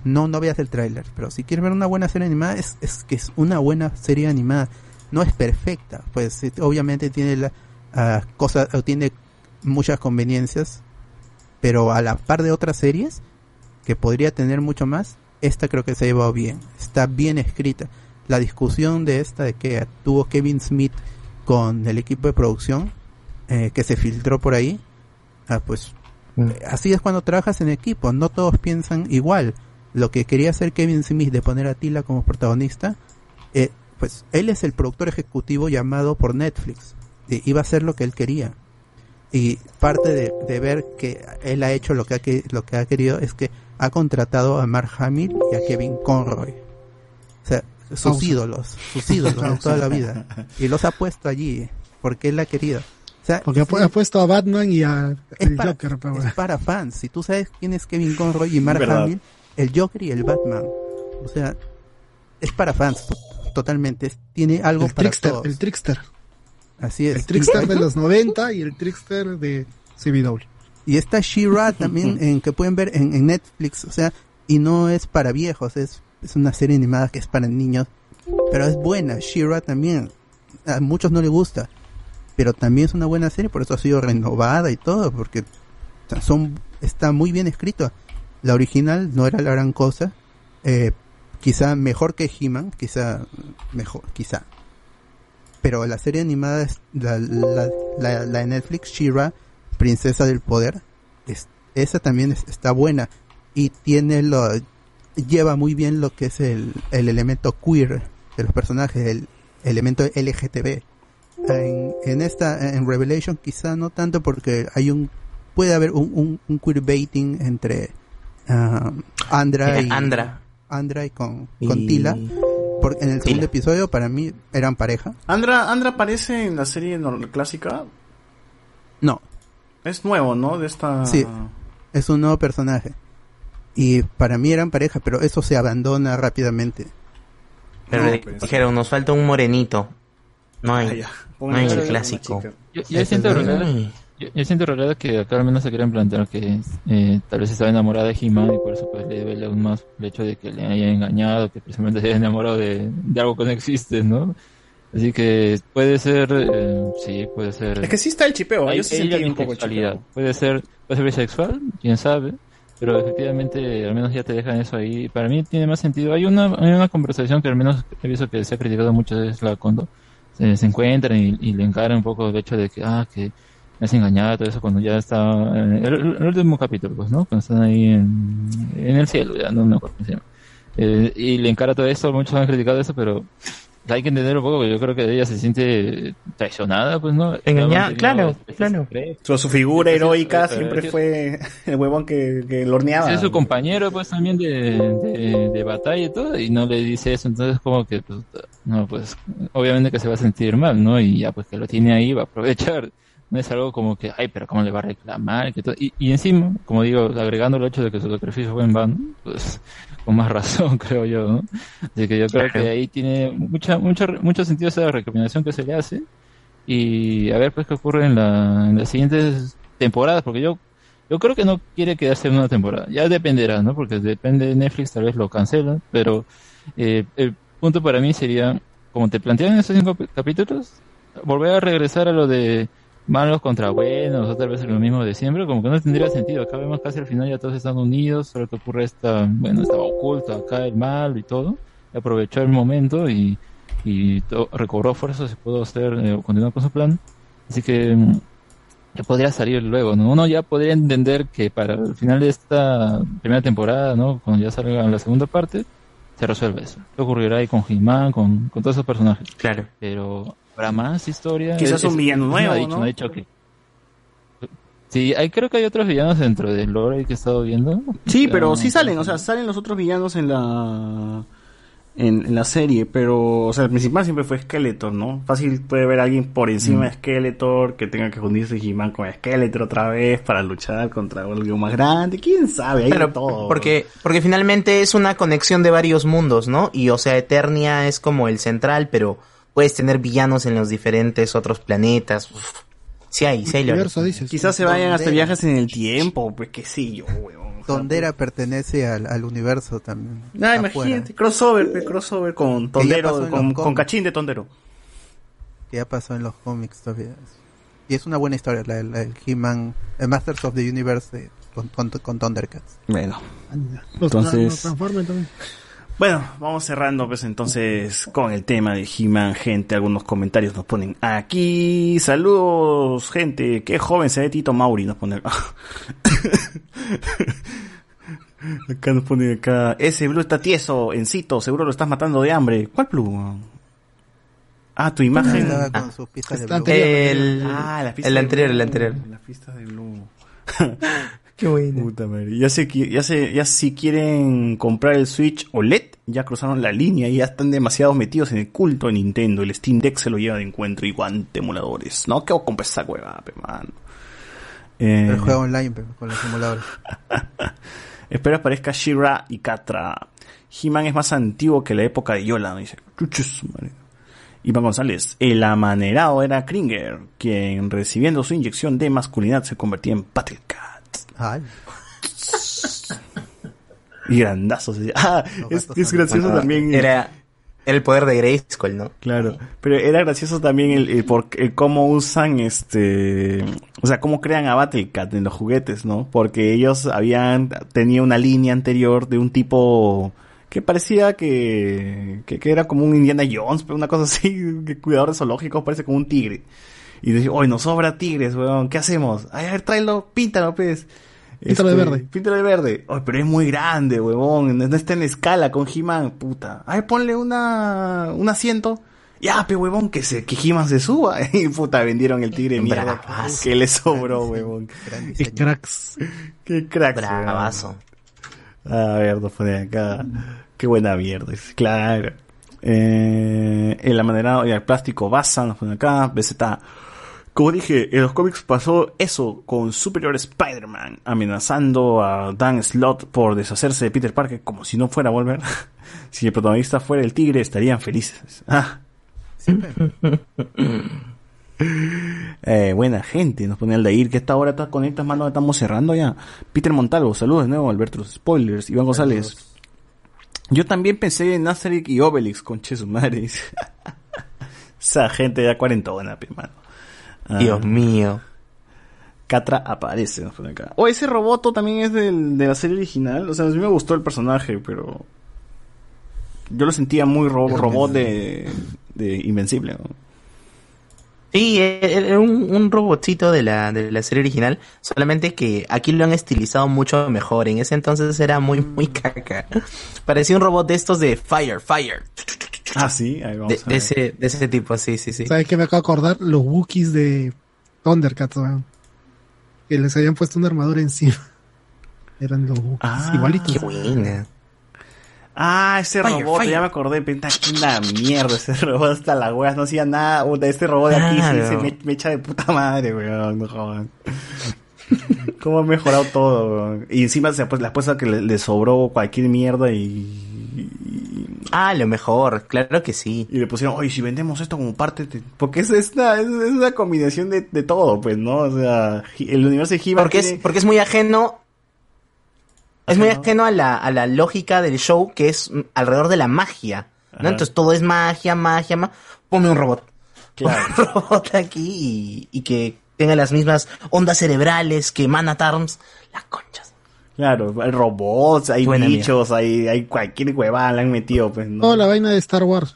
no, no veas el tráiler. Pero si quieres ver una buena serie animada, es, es que es una buena serie animada. No es perfecta, pues eh, obviamente tiene la, ah, cosas, o tiene muchas conveniencias, pero a la par de otras series que podría tener mucho más, esta creo que se ha llevado bien. Está bien escrita. La discusión de esta de que tuvo Kevin Smith con el equipo de producción eh, que se filtró por ahí, ah, pues eh, así es cuando trabajas en equipo. No todos piensan igual. Lo que quería hacer Kevin Smith de poner a Tila como protagonista, eh, pues él es el productor ejecutivo llamado por Netflix. Y iba a hacer lo que él quería y parte de, de ver que él ha hecho lo que ha, lo que ha querido es que ha contratado a Mark Hamill y a Kevin Conroy. O sea, sus Pausa. ídolos, sus ídolos de toda la vida. Y los ha puesto allí porque él ha querido. O sea, Porque ha pu- ha puesto a Batman y a es el para, Joker. pero es para fans. Si tú sabes quién es Kevin Conroy y Mark Verdad. Hamill, el Joker y el Batman. O sea, es para fans to- totalmente. Es- tiene algo el para trickster, todos. el trickster. Así es. El trickster de los 90 y el trickster de CW. Y está She-Ra también en que pueden ver en, en Netflix, o sea, y no es para viejos, es, es una serie animada que es para niños, pero es buena. She-Ra también, a muchos no le gusta, pero también es una buena serie, por eso ha sido renovada y todo, porque son está muy bien escrito. La original no era la gran cosa, eh, quizá mejor que He-Man, quizá mejor, quizá. pero la serie animada es la, la, la, la de Netflix Shira Princesa del Poder es- esa también es- está buena y tiene lo lleva muy bien lo que es el, el elemento queer de los personajes el elemento LGTB en, en esta en Revelation quizá no tanto porque hay un puede haber un, un, un queerbaiting entre ah, Andra y Andra. Andra y con, Y- con Tila porque en el segundo episodio para mí eran pareja Andra, Andra aparece en la serie clásica. no Es nuevo, ¿no? De esta. Sí, es un nuevo personaje. Y para mí eran pareja, pero eso se abandona rápidamente. Pero le dijeron, nos falta un morenito. No hay. Ah, no hay el clásico. Yo, yo siento en realidad, yo, yo siento realidad que acá al menos se quieren plantear que eh, tal vez estaba enamorada de He-Man y por eso pues le duele aún más el hecho de que le haya engañado, que precisamente se haya enamorado de, de algo que no existe, ¿no? Así que puede ser, eh, sí, puede ser. Es que sí está el chipeo, Hay- yo sí sentí un poco el chipeo. Puede ser, puede ser bisexual, quién sabe, pero efectivamente al menos ya te dejan eso ahí. Para mí tiene más sentido. Hay una, hay una conversación que al menos he visto que se ha criticado mucho es la cuando se, se encuentran y, y le encaran un poco el hecho de que, ah, que me has engañado, todo eso cuando ya está, eh, el, el último capítulo, pues, ¿no? Cuando están ahí en, en el cielo, ya no me acuerdo llama. Eh, y le encara todo esto, muchos han criticado eso, pero hay que entender un poco que yo creo que ella se siente traicionada, pues, ¿no? Engañada, claro, claro. Su, su figura heroica sí, siempre sí. fue el huevón que, que lo horneaba. Sí, es su compañero, pues, también de, de, de batalla y todo, y no le dice eso, entonces como que, pues, no, pues, obviamente que se va a sentir mal, ¿no? Y ya, pues, que lo tiene ahí, va a aprovechar. No es algo como que, ay, pero ¿cómo le va a reclamar? Y, y encima, como digo, agregando el hecho de que su sacrificio fue en vano, pues, con más razón, creo yo, ¿no? Así que yo creo que ahí tiene mucha, mucho, mucho sentido esa recomendación que se le hace. Y a ver, pues, qué ocurre en, la, en las siguientes temporadas, porque yo yo creo que no quiere quedarse en una temporada. Ya dependerá, ¿no? Porque depende de Netflix, tal vez lo cancelan. Pero eh, el punto para mí sería, como te plantean en esos cinco capítulos, volver a regresar a lo de malos contra buenos, o tal vez lo mismo de siempre, como que no tendría sentido. Acá vemos casi al final ya todos están unidos, solo que ocurre esta, bueno, estaba oculto acá el mal y todo. Y aprovechó el momento y, y recobró fuerzas y pudo hacer, eh, continuar con su plan. Así que mm, que podría salir luego, ¿no? Uno ya podría entender que para el final de esta primera temporada, ¿no? Cuando ya salga la segunda parte, se resuelve eso. ¿Qué ocurrirá ahí con He-Man, con, con todos esos personajes? Claro. Pero habrá más historia. Quizás un villano no nuevo, ha dicho, ¿no? no ha dicho que... Sí, hay, creo que hay otros villanos dentro del lore que he estado viendo. Sí, pero sí salen, o sea, salen los otros villanos en la en, en la serie, pero o sea, el principal siempre fue Skeletor, ¿no? Fácil puede ver a alguien por encima Mm. de Skeletor que tenga que unirse He-Man con Skeletor otra vez para luchar contra algo más grande, quién sabe, hay de Claro, todo. porque, porque finalmente es una conexión de varios mundos, ¿no? Y o sea, Eternia es como el central, pero puedes tener villanos en los diferentes otros planetas. Uf. Sí hay, sí hay. Quizás se vayan hasta viajes en el tiempo, pues qué sé yo, weón. Tondera pertenece al, al universo también. Ah, Afuera. imagínate, crossover, pues, crossover con Tondero, con, los con cachín de Tondero. Que ya pasó en los cómics todavía. Y es una buena historia, la del el He-Man, el Masters of the Universe de- con, con, con Thundercats. Bueno. Los tra- Entonces- los transformen también. Bueno, vamos cerrando pues entonces con el tema de He-Man, gente. Algunos comentarios nos ponen aquí. Saludos, gente. Qué joven se ve Tito Mauri, nos pone. acá nos pone acá. Ese Blue está tieso, encito, seguro lo estás matando de hambre. ¿Cuál Blue? Ah, tu imagen. Ah. con sus pistas de Blue. El, Ah, la pista el de anterior, Blue. el anterior. La pista de Blue. Qué bueno. Puta madre. Ya sé que, ya sé, ya si quieren comprar el Switch OLED, ya cruzaron la línea y ya están demasiado metidos en el culto de Nintendo. El Steam Deck se lo lleva de encuentro y guante emuladores. No, que comprar esa hueva, pe, mano. Eh, El juego online pero con los simuladores. espero aparezca Shira y Katra. He-Man es más antiguo que la época de Yola, dice. Chuchus, madre. Iván González, el amanerado era Kringer, quien recibiendo su inyección de masculinidad se convertía en Battlecat. Ay. Y grandazos. Ah, es, es gracioso Bueno, también. Era el poder de Grayskull, ¿no? Claro, pero era gracioso también el, el por- el cómo usan este, o sea, cómo crean a Battlecat en los juguetes, ¿no? Porque ellos habían, tenía una línea anterior de un tipo que parecía que, que, que era como un Indiana Jones, pero una cosa así, que cuidador de zoológicos, parece como un tigre. Y decía, hoy nos sobra tigres, weón, ¿qué hacemos? Ay, a ver, tráelo, píntalo, pues. Píntalo de verde. Píntalo de verde. Ay, pero es muy grande, huevón, no está en escala con He-Man, puta. Ay, ponle una, un asiento. Ya, pe huevón, que se, que He-Man se suba. Y puta, vendieron el tigre mierda Bravazo. que le sobró, huevón. Qué cracks. Qué cracks. Bravazo. A ver, nos pone acá. Qué buena mierda. Claro. Eh, en la manera el plástico basa, nos pone acá. BZ. Como dije, en los cómics pasó eso con Superior Spider-Man, amenazando a Dan Slott por deshacerse de Peter Parker como si no fuera a volver. si el protagonista fuera el tigre, estarían felices. Ah. Eh, buena gente, nos pone Aldair, que esta hora está con estas manos, estamos cerrando ya. Peter Montalvo, saludos de nuevo, Alberto los Spoilers, Iván González. Yo también pensé en Asterix y Obelix, con su madre. Esa gente ya cuarentona, pe, mano. Ah. Dios mío. Catra aparece, nos pone acá. O ese roboto también es del- de la serie original. O sea, a mí me gustó el personaje, pero. Yo lo sentía muy ro- robot de, de Invencible. ¿no? Sí, era un, un robotcito de la, de la serie original, solamente que aquí lo han estilizado mucho mejor. En ese entonces era muy, muy caca. Parecía un robot de estos de Fire, Fire. Ah, sí, ahí vamos De, a de ver. ese, de ese tipo, sí, sí, sí. ¿Sabes qué me acabo de acordar? Los Wookiees de Thundercats, weón. Que les habían puesto una armadura encima. Eran los Wookiees, Ah, igualitos. Qué buena. Ah, ese Fire, robot, fire. ya me acordé, penta, que una mierda ese robot hasta las weas, no hacía nada, este robot de aquí sí Claro. se me, me echa de puta madre, weón, no jodan. Cómo ha mejorado todo, weón. Y encima se pues, la puesta que le, le sobró cualquier mierda y, Ah, lo mejor, claro que sí. y le pusieron, oye, si vendemos esto como parte, de-". porque es, es, una, es, una combinación de, de todo, pues, ¿no? O sea, el universo de He-Man Porque es, porque es muy ajeno. Es muy ajeno a la, a la lógica del show que es alrededor de la magia. ¿no? Ajá. Entonces todo es magia, magia, magia. Ponme un robot. Claro. Un robot aquí y, y que tenga las mismas ondas cerebrales que Man at Arms. Las conchas. Claro, hay robots, hay Buena bichos, hay, hay cualquier huevada le han metido, pues, ¿no? Toda la vaina de Star Wars.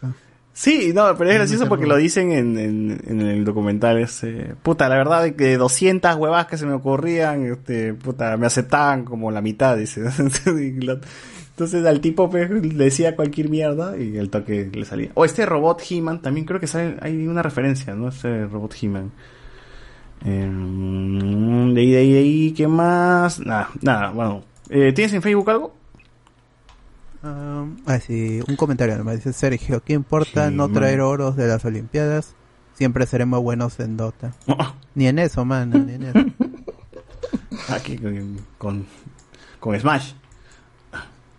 Sí, no, pero es gracioso porque lo dicen en, en, en el documental. Este, puta, la verdad, de que 200 huevadas que se me ocurrían, este, puta, me aceptaban como la mitad, dice. Entonces al tipo pues, le decía cualquier mierda y el toque le salía. O este robot He-Man, también creo que sale, hay una referencia, ¿no? Este robot He-Man. Em, de ahí, de ahí, de ahí, ¿qué más? Nada, nada, bueno. Eh, ¿Tienes en Facebook algo? Um, ah, sí, un comentario nomás. Dice Sergio, ¿qué importa Sí, no man. traer oros de las Olimpiadas? Siempre seremos buenos en Dota. Ni en eso, mano, ni en eso. Aquí con, con, con Smash.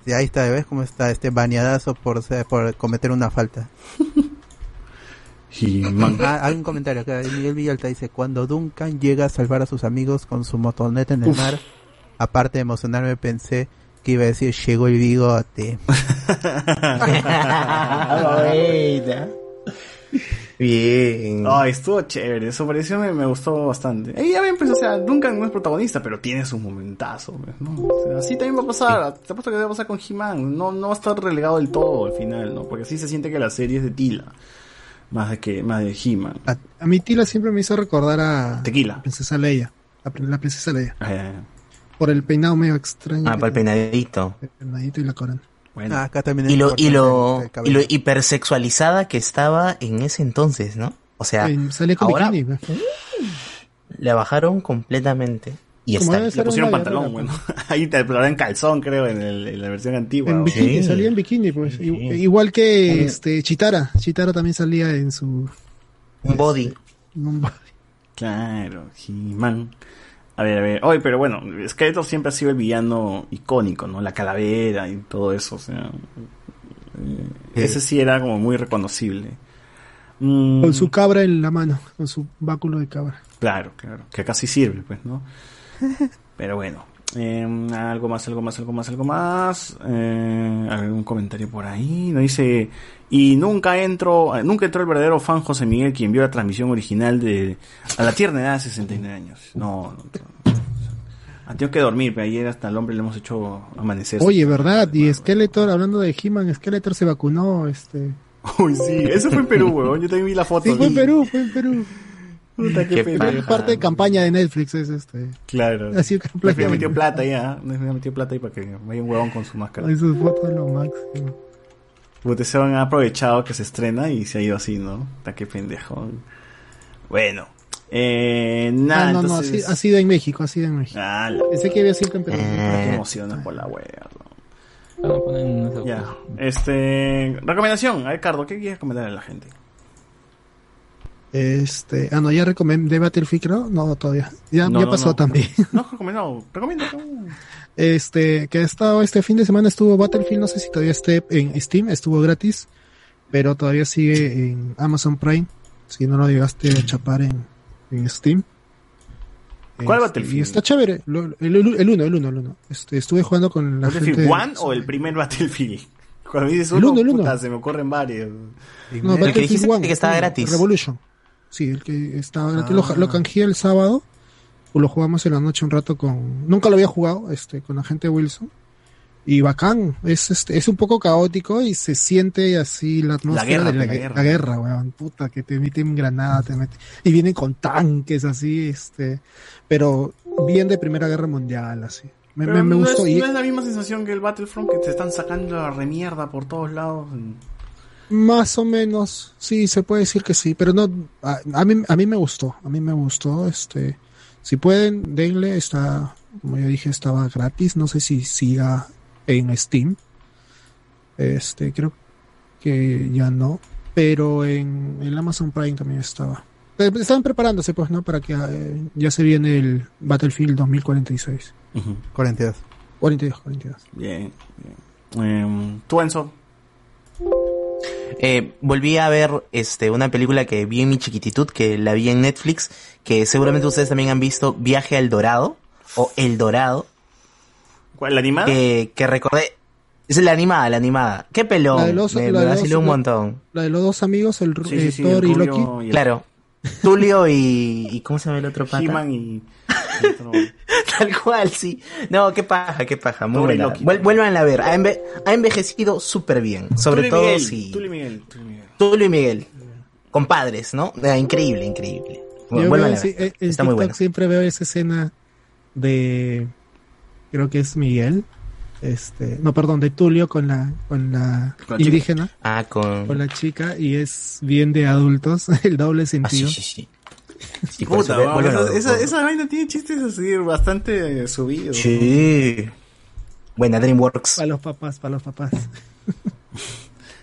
Y ahí está, ¿ves cómo está este baneadazo por, por cometer una falta? He-Man. Ah, hay un comentario acá. Miguel Villalta dice: Cuando Duncan llega a salvar a sus amigos con su motoneta en el Uf. mar, aparte de emocionarme, pensé que iba a decir: Llegó el bigote. Bien. Ay, estuvo chévere, eso pareció, me, me gustó bastante. Ahí ya me empezó, o sea, Duncan no es protagonista, pero tiene su momentazo, pues, ¿no? O sea, así también va a pasar, te apuesto que va a pasar con He-Man, no, no va a estar relegado del todo al final, ¿no? Porque así se siente que la serie es de Tila, más de que, más de He-Man. A, a mi tila siempre me hizo recordar a Tequila. Princesa Leia. La, prin- la princesa Leia. Ah, ya, ya. Por el peinado medio extraño. Ah, para el peinadito. el peinadito y la corona. Bueno. Ah, acá también Y lo, y lo, y lo hipersexualizada que estaba en ese entonces, ¿no? O sea, Salía con ahora bikini. le bajaron completamente. Y está Le pusieron pantalón, guerrera, bueno. Ahí te pero en calzón, creo, en, el- en la versión antigua. En bikini, Sí. salía en bikini, pues. Igual que este Chitara. Chitara también salía en su. Un body. en un body. Claro, He-Man. A ver, a ver. Oye, pero bueno, Skeletor siempre ha sido el villano icónico, ¿no? La calavera y todo eso, o sea. eh, Ese sí era como muy reconocible. Mm, Con su cabra en la mano. Con su báculo de cabra. Claro, claro. Que casi sirve, pues, ¿no? Pero bueno. eh, algo más, algo más, algo más, algo más. Eh, algún comentario por ahí. Nos dice. Y nunca entró, eh, nunca entró el verdadero fan José Miguel, quien vio la transmisión original de A la tierna edad de 69 años. No, no entró. Ah, tengo que dormir, pero ayer hasta el hombre le hemos hecho amanecer. Oye, ¿verdad? Y Skeletor, hablando de He-Man, Skeletor se vacunó, este... Uy, sí, eso fue en Perú, weón. Yo también vi la foto. Sí, fue en Perú, fue en Perú. Puta, qué parte de campaña de Netflix es este. Claro. Así que Netflix metido plata ya. Netflix metido plata ahí para que vaya un huevón con su máscara. Ay, sus fotos lo máximo. Puta, se han aprovechado que se estrena y se ha ido así, ¿no? Está qué pendejo. Bueno. Eh, nada, Ah, no, no, ha sido en México, ha sido en México. Ah, la- Pensé que había sido en Perú. ¿Para qué emocionas por la wea? Ya. Este. Recomendación. A ver, Cardo, ¿qué quieres comentar a la gente? Este, ah, no, ya recomendé Battlefield, creo. No, todavía. Ya, No, ya no, pasó no. también. No, recomendado. Recomiendo. Este, que ha estado este fin de semana estuvo Battlefield, no sé si todavía esté en Steam, estuvo gratis, pero todavía sigue en Amazon Prime, si no lo llegaste a chapar en, en Steam. ¿Cuál Este, Battlefield? Y está chévere, lo- el, el, el uno, el uno, el uno. Este, estuve jugando con la ¿Battlefield gente. 1 o el primer Battlefield? Cuando dices El uno, uno, el uno. puta, se me ocurren varios. No, Battlefield One, que estaba gratis. Revolution. Sí, el que estaba gratis. Ah. Lo, lo canjeé el sábado. o Lo jugamos en la noche un rato con. Nunca lo había jugado, este, con la gente Wilson. Y bacán. Es, este, es un poco caótico y se siente así la atmósfera guerra, de la, la gue- guerra. la guerra, weón. Puta, que te meten granada, te meten. Y vienen con tanques así, este. Pero bien de Primera Guerra Mundial, así. Me, Pero me, me no gustó. Es, y no es la misma sensación que el Battlefront que te están sacando la remierda por todos lados. Más o menos, sí, se puede decir que sí, pero no, a, a mí, a mí me gustó, a mí me gustó, este, si pueden, denle, está, como ya dije, estaba gratis, no sé si siga en Steam, este, creo que ya no, pero en el Amazon Prime también estaba. Estaban preparándose, pues, ¿no? Para que eh, ya se viene el Battlefield 2046. 42. 42, 42. Bien. bien. ¿Tú, Enzo? Eh, volví a ver este una película que vi en mi chiquititud, que la vi en Netflix, que seguramente ustedes también han visto, Viaje al Dorado, o El Dorado. ¿Cuál, la animada? Que, que recordé. Es la animada, la animada. Qué pelón. La de los- me la me de vaciló los- un la- montón. La de los dos amigos, el Sí, eh, sí, sí, Thor el y Loki. y el- Claro. Tulio y, y ¿cómo se llama el otro pata? He-Man y... Tal cual, sí. No, qué paja, qué paja. Muy buena. Loki. Vuel- vuelvan a ver. Ha, enve- ha envejecido súper bien. Sobre todo Miguel, si... Tulio y Miguel, Tulio y Miguel. Compadres, ¿no? Eh, increíble, increíble. Yo veo Vuelvan a así, ver. eh, en Está muy bueno. siempre veo esa escena de creo que es Miguel este no perdón de Tulio con la con la Con la indígena Ah, con... con la chica y es bien de adultos el doble sentido sí, sí. Puta, ve- vamos, vuelvan a esa, esa, vaina tiene chistes así bastante subidos. Sí. Buena DreamWorks. para los papás para los papás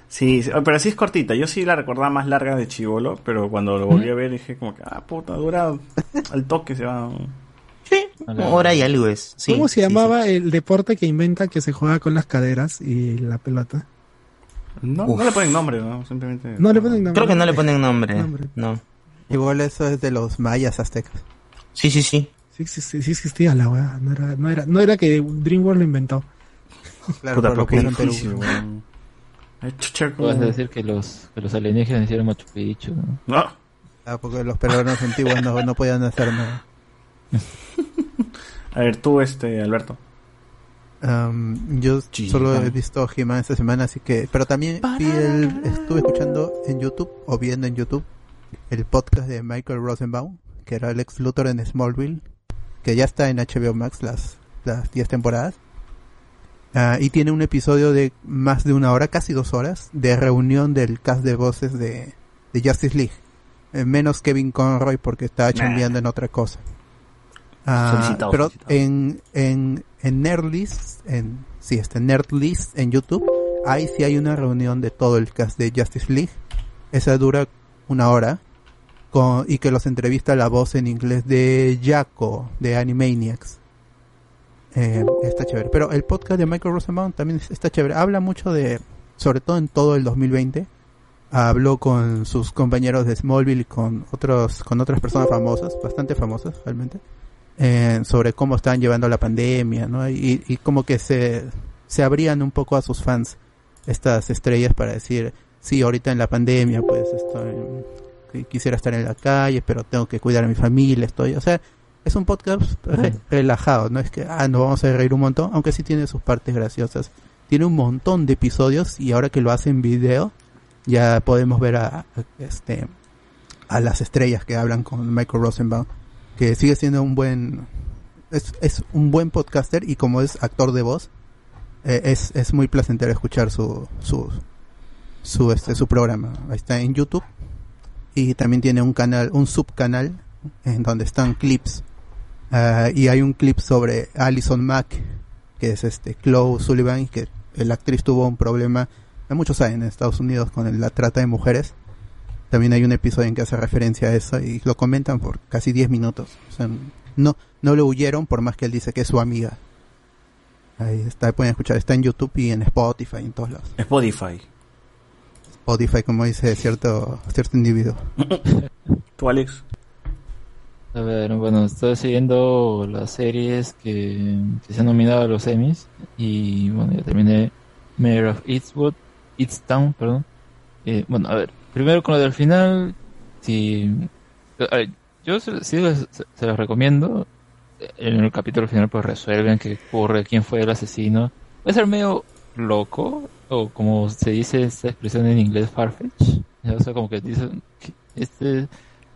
Sí, sí, pero sí es cortita. Yo sí la recordaba más larga de Chivolo, pero cuando lo volví a ver dije como que, ah, puta, dura al toque se va. Hora y algo es. Sí, cómo se sí, llamaba el deporte que inventa que se juega con las caderas y la pelota No, no le ponen nombre, ¿no? Simplemente. no le ponen nombre Creo que no le ponen nombre. Nombre. No. Igual eso es de los mayas aztecas. Sí, sí, sí. sí sí sí, sí existía la weá no era no era no era que DreamWorks lo inventó Claro, Puta, pero lo pero Perú. difícil, weón. Vas a decir que los, que los alienígenas hicieron Machu Picchu, ¿no? No. Ah, porque los peruanos antiguos no, no podían hacer nada. A ver, tú, este, Alberto. Yo solo he visto He-Man esta semana, así que... Pero también vi el, estuve escuchando en YouTube, o viendo en YouTube, el podcast de Michael Rosenbaum, que era el ex Luthor en Smallville, que ya está en HBO Max las las 10 temporadas. Ah, y tiene un episodio de más de una hora, casi dos horas, de reunión del cast de voces de, de Justice League. Eh, menos Kevin Conroy porque está chambeando en otra cosa. Solicitado, pero solicitado. en, en, en Nerdlist, en, sí, este Nerdlist en YouTube, ahí sí hay una reunión de todo el cast de Justice League. Esa dura una hora. Con, y que los entrevista la voz en inglés de Jaco, de Animaniacs. Eh, está chévere. Pero el podcast de Michael Rosenbaum también está chévere. Habla mucho de, sobre todo en todo el 2020. Habló con sus compañeros de Smallville y con otros, con otras personas famosas, bastante famosas realmente, eh, sobre cómo están llevando la pandemia. Y, y como que se, se abrían un poco a sus fans estas estrellas para decir, sí, ahorita en la pandemia, pues estoy, quisiera estar en la calle, pero tengo que cuidar a mi familia, estoy, o sea, es un podcast re- relajado, no es que ah, nos vamos a reír un montón, aunque sí tiene sus partes graciosas. Tiene un montón de episodios y ahora que lo hace en video, ya podemos ver a, a- este a las estrellas que hablan con Michael Rosenbaum, que sigue siendo un buen es, es un buen podcaster y como es actor de voz, eh, es, es muy placentero escuchar su su su este su programa. Está en YouTube. Y también tiene un canal, un subcanal en donde están clips. Ah, y hay un clip sobre Alison Mack que es este Chloe Sullivan que la actriz tuvo un problema muchos años en Estados Unidos con la trata de mujeres. También hay un episodio en que hace referencia a eso y lo comentan por casi 10 minutos. No no le huyeron por más que él dice que es su amiga. Ahí está pueden escuchar está en YouTube y en Spotify en todos lados. Spotify. Spotify como dice cierto cierto individuo ¿Tú, Alex? A ver, bueno, estoy siguiendo las series que, que se han nominado a los Emmys y bueno, ya terminé Mayor of Eastwood, Easttown, perdón. Eh, bueno, a ver, primero con lo del final, si a ver, yo sí les- se, se los recomiendo. En el capítulo final pues resuelven qué ocurre, quién fue el asesino. Va a ser medio loco, o como se dice esta expresión en inglés, farfetch. O sea, como que dicen, este,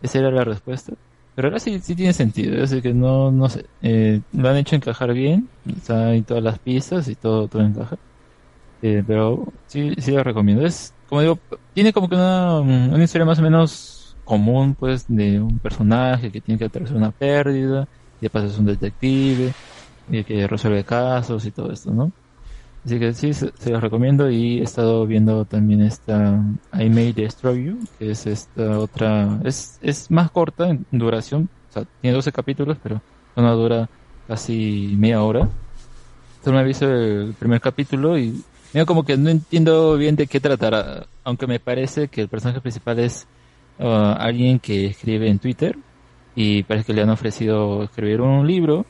esa era la respuesta. Pero ahora sí, sí tiene sentido, así que no, no sé, eh, lo han hecho encajar bien, está ahí todas las pistas y todo, todo encaja. Eh, pero sí, sí lo recomiendo. Es, como digo, tiene como que una, una historia más o menos común, pues, de un personaje que tiene que atravesar una pérdida, y de paso es un detective, y que resuelve casos y todo esto, ¿no? Así que sí, se, se los recomiendo y he estado viendo también esta I May Destroy You, que es esta otra, es, es más corta en duración, o sea, tiene 12 capítulos, pero no dura casi media hora. Solo me he visto el primer capítulo y medio como que no entiendo bien de qué tratará, aunque me parece que el personaje principal es uh, alguien que escribe en Twitter y parece que le han ofrecido escribir un libro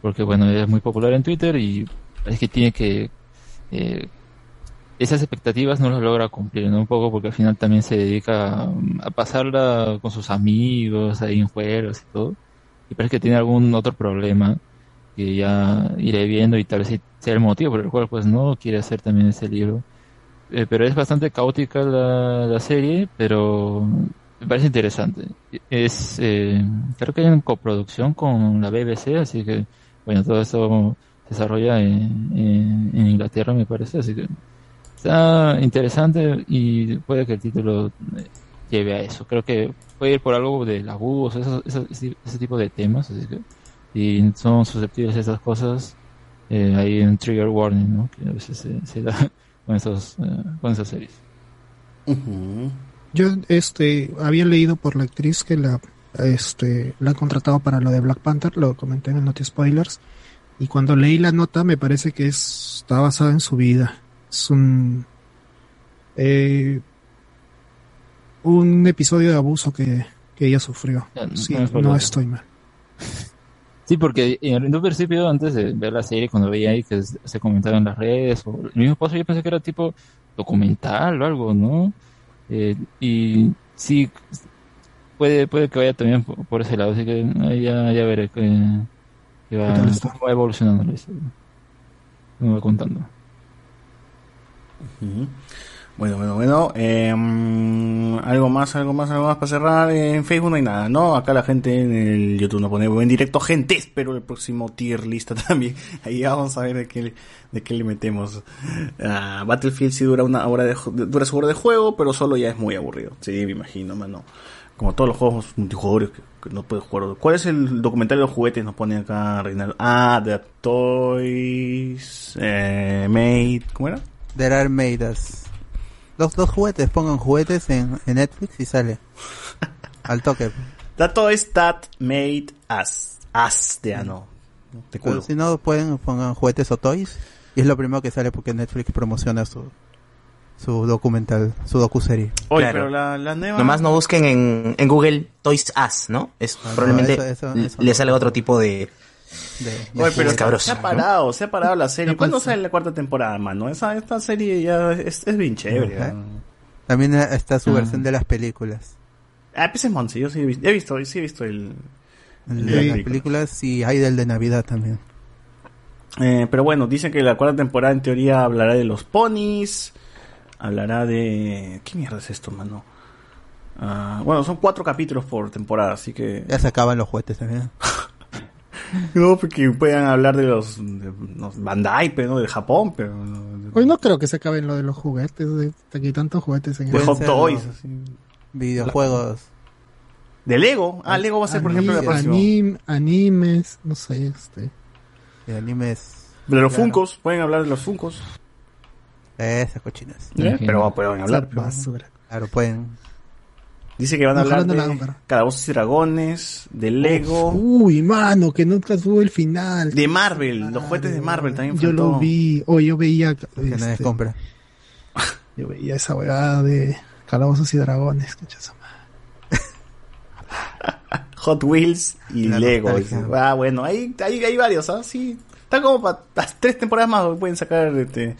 porque bueno, es muy popular en Twitter y parece que tiene que eh, esas expectativas no las logra cumplir, ¿no? Un poco porque al final también se dedica a, a pasarla con sus amigos, ahí en juegos y todo. Y parece que tiene algún otro problema que ya iré viendo y tal vez sea el motivo por el cual pues no quiere hacer también ese libro. Eh, pero es bastante caótica la, la serie, pero me parece interesante. Es, eh, creo que hay una coproducción con la BBC, así que, bueno, todo eso desarrolla en, en, en Inglaterra, me parece, así que está interesante y puede que el título eh, lleve a eso. Creo que puede ir por algo del abuso, eso- eso- ese, ese tipo de temas, así que si son susceptibles a esas cosas, eh, hay un trigger warning, ¿no? Que a veces se, se da con, esos, eh, con esas series. Yo este había leído por la actriz que la este la han contratado para lo de Black Panther, lo comenté en el Noti Spoilers y cuando leí la nota me parece que es- está basada en su vida. Es un eh, un episodio de abuso que, que ella sufrió. no Sí, no estoy mal. Sí, porque en un principio, antes de ver la serie, cuando veía ahí que se comentaba en las redes, o el mismo paso, yo pensé que era tipo documental o algo, ¿no? Eh, y sí, puede, puede que vaya también por, ese lado, así que ya, ya veré que, que va, va evolucionando la historia. Me va contando. Bueno, bueno, bueno. eh, mm, algo más, algo más, algo más para cerrar. En Facebook no hay nada, ¿no? Acá la gente en el YouTube nos pone buen directo. Gente, espero el próximo tier lista también. Ahí ya vamos a ver de qué, le- de qué le metemos. Ah, Battlefield sí dura una hora de, dura su hora de juego, pero solo ya es muy aburrido. Sí, me imagino, mano. Como todos los juegos multijugadores que, que no puedes jugar. ¿Cuál es el documental de los juguetes? Nos pone acá Reinaldo. Ah, The Toys eh, Made. ¿Cómo era? There are made us. Los dos juguetes, pongan juguetes en, en Netflix y sale. Al toque. The Toys That Made Us. Us de ano. Pero si no, pueden pongan juguetes o toys. Y es lo primero que sale porque Netflix promociona su, su documental, su docuserie. Oye, Claro. pero la, la nueva... Nomás no busquen en, en Google Toys Us, ¿no? Es Ah, no, probablemente eso- eso- le- eso le no. sale otro tipo de, Oye, pero se ha ¿no? parado, se ha parado la serie. Ya, pues, ¿Cuándo sale la cuarta temporada, mano? Esa, esta serie ya es, es bien chévere. También está su Ah. versión de las películas. Ah, pues es Monse, yo sí he visto, he visto, sí he visto el, El de de las las películas y hay del de Navidad también. Eh, pero bueno, dicen que la cuarta temporada en teoría hablará de los ponis, hablará de... ¿Qué mierda es esto, mano? Ah, bueno, son cuatro capítulos por temporada, así que... Ya se acaban los juguetes también. No, porque puedan hablar de los, de los Bandai, pero no de Japón, pero no, Hoy no creo que se acaben lo de los juguetes. De, aquí hay tantos juguetes en de el- Hot Toys. así. Videojuegos. De Lego. Ah, Lego va a ser, por ejemplo, la próxima. anim- animes, no sé, este. De animes. De los Claro. Funcos, pueden hablar de los Funcos. Esas cochinas. ¿Eh? Pero pueden hablar. pero- basura. Claro, pueden. Dice que van a hablar la de pero- Calabozos y Dragones, de Lego, Uy, mano, que nunca tuvo el final. de Marvel, los juguetes de Marvel también Yo faltó. lo vi, o yo veía. Que nadie este, compra. Yo veía esa huevada de calabozos y dragones. cachazo. Hot Wheels y La Lego. nostalgia. Ah, bueno, hay, hay, hay varios, ¿ah? Sí. Está como para las tres temporadas más pueden sacar este,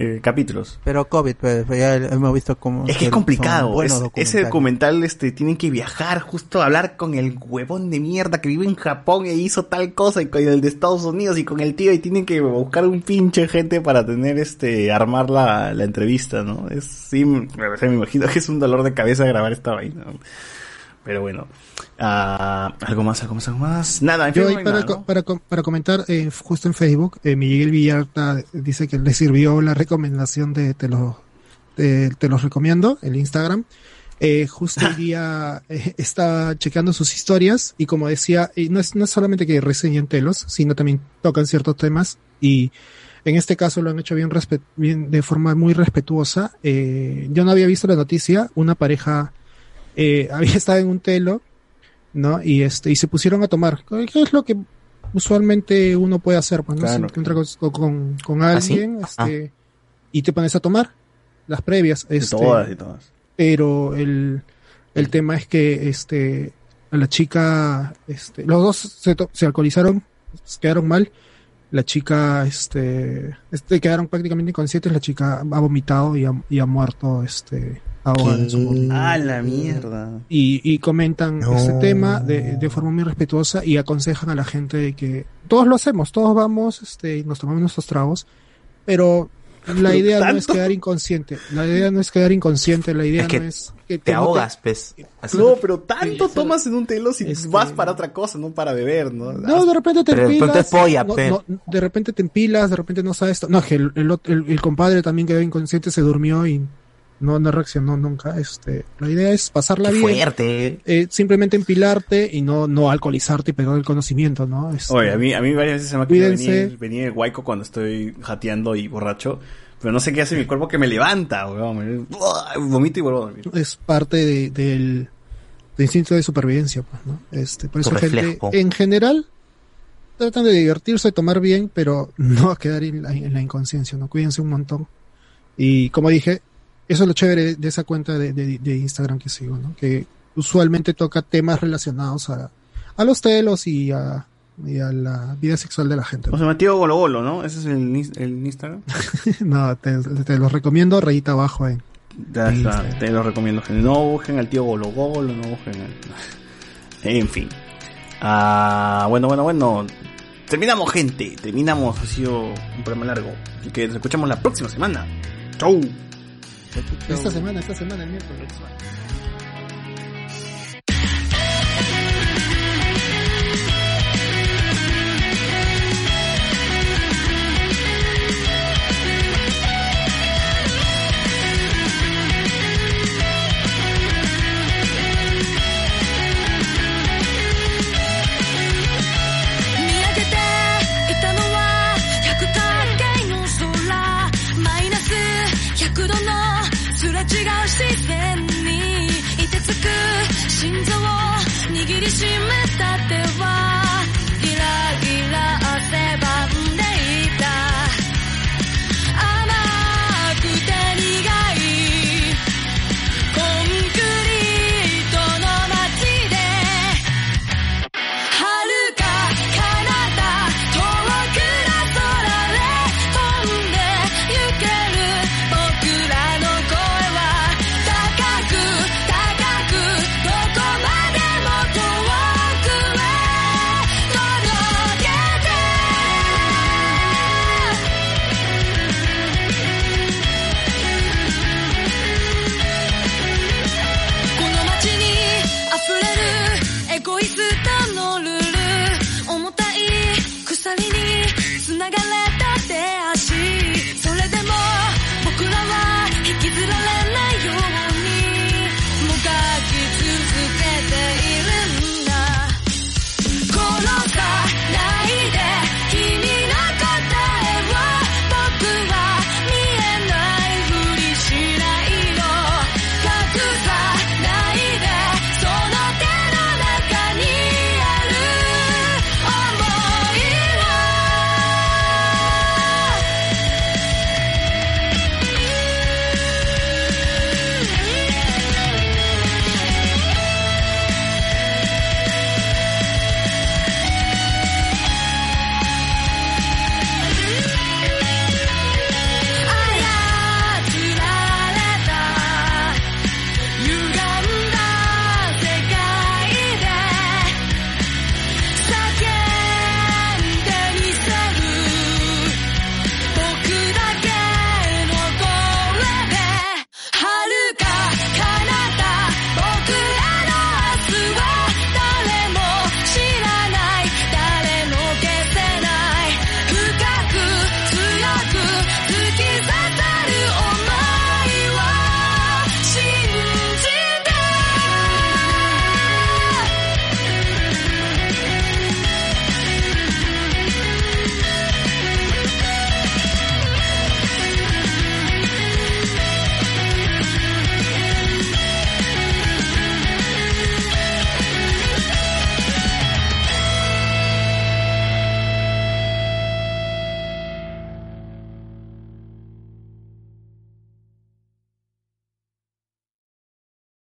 eh, capítulos. Pero COVID, pues, pues, ya hemos visto cómo. Es que es complicado. es- ese documental este, tienen que viajar justo a hablar con el huevón de mierda que vive en Japón e hizo tal cosa y con el de Estados Unidos y con el tío y tienen que buscar un pinche gente para tener este armar la, la entrevista, ¿no? Es sí, me, me imagino que es un dolor de cabeza grabar esta vaina. Pero bueno, ah, algo más, algo más, algo más. Nada, en Yo ahí para, nada, co- ¿no? para, para comentar, eh, justo en Facebook, eh, Miguel Villalta dice que le sirvió la recomendación de te lo, de- te los recomiendo, el Instagram. Eh, justo el día eh, está checando sus historias y como decía, eh, no, es, no es solamente que reseñen telos, sino también tocan ciertos temas y en este caso lo han hecho bien, bien de forma muy respetuosa. Eh, yo no había visto la noticia, una pareja eh, había estado en un telo ¿no? Y este, y se pusieron a tomar, ¿qué es lo que usualmente uno puede hacer? Pues, ¿no? Claro. Se encuentra con, con, con ¿Ah, sí? alguien, este, y te pones a tomar las previas, este, todas y todas. pero el, el tema es que, este, a la chica, este, los dos se, se alcoholizaron, se quedaron mal, la chica, este, este, quedaron prácticamente inconscientes, la chica ha vomitado y ha, y ha muerto, este, Ah, la mierda. y, y comentan este tema de, de forma muy respetuosa y aconsejan a la gente de que todos lo hacemos, todos vamos, este, y nos tomamos nuestros tragos, pero la idea no es tanto. quedar inconsciente, la idea no es quedar inconsciente, la idea Es que no es que te no ahogas, pues. Así. No, pero tanto tomas en un telo si vas para otra cosa, no para beber, ¿no? No, de repente te Pero de empilas. es polla, no- pe. no, de repente te empilas, de repente no sabes. No, que el, el, el- el compadre también quedó inconsciente, se durmió y no, no reaccionó nunca. Este, la idea es pasarla Qué bien. fuerte. eh, simplemente empilarte y no, no alcoholizarte y perder el conocimiento, ¿no? Este, Oye, a mí, a mí varias veces se me ha querido venir, venir el guayco cuando estoy jateando y borracho, pero no sé qué hace mi cuerpo que me levanta, weón. Vomito y vuelvo a dormir. es parte de- del, del instinto de supervivencia, pues, ¿no? Este, por eso gente, en general, tratan de divertirse, tomar bien, pero no a quedar en la, en la inconsciencia, ¿no? Cuídense un montón. Y como dije, eso es lo chévere de esa cuenta de, de- de Instagram que sigo, ¿no? Que usualmente toca temas relacionados a, a los telos y a, y a la vida sexual de la gente. O sea, Mateo Golo Golo, ¿no? Ese es el, el Instagram. no, te, te los recomiendo, rayita abajo en, Ya está, te lo recomiendo. gente. No busquen al tío Golo Golo, no busquen al... En fin. Ah, bueno, bueno, bueno. Terminamos, gente. Terminamos. Ha sido un programa largo. Así que nos escuchamos la próxima semana. Chau. Esta semana, esta semana, el miércoles.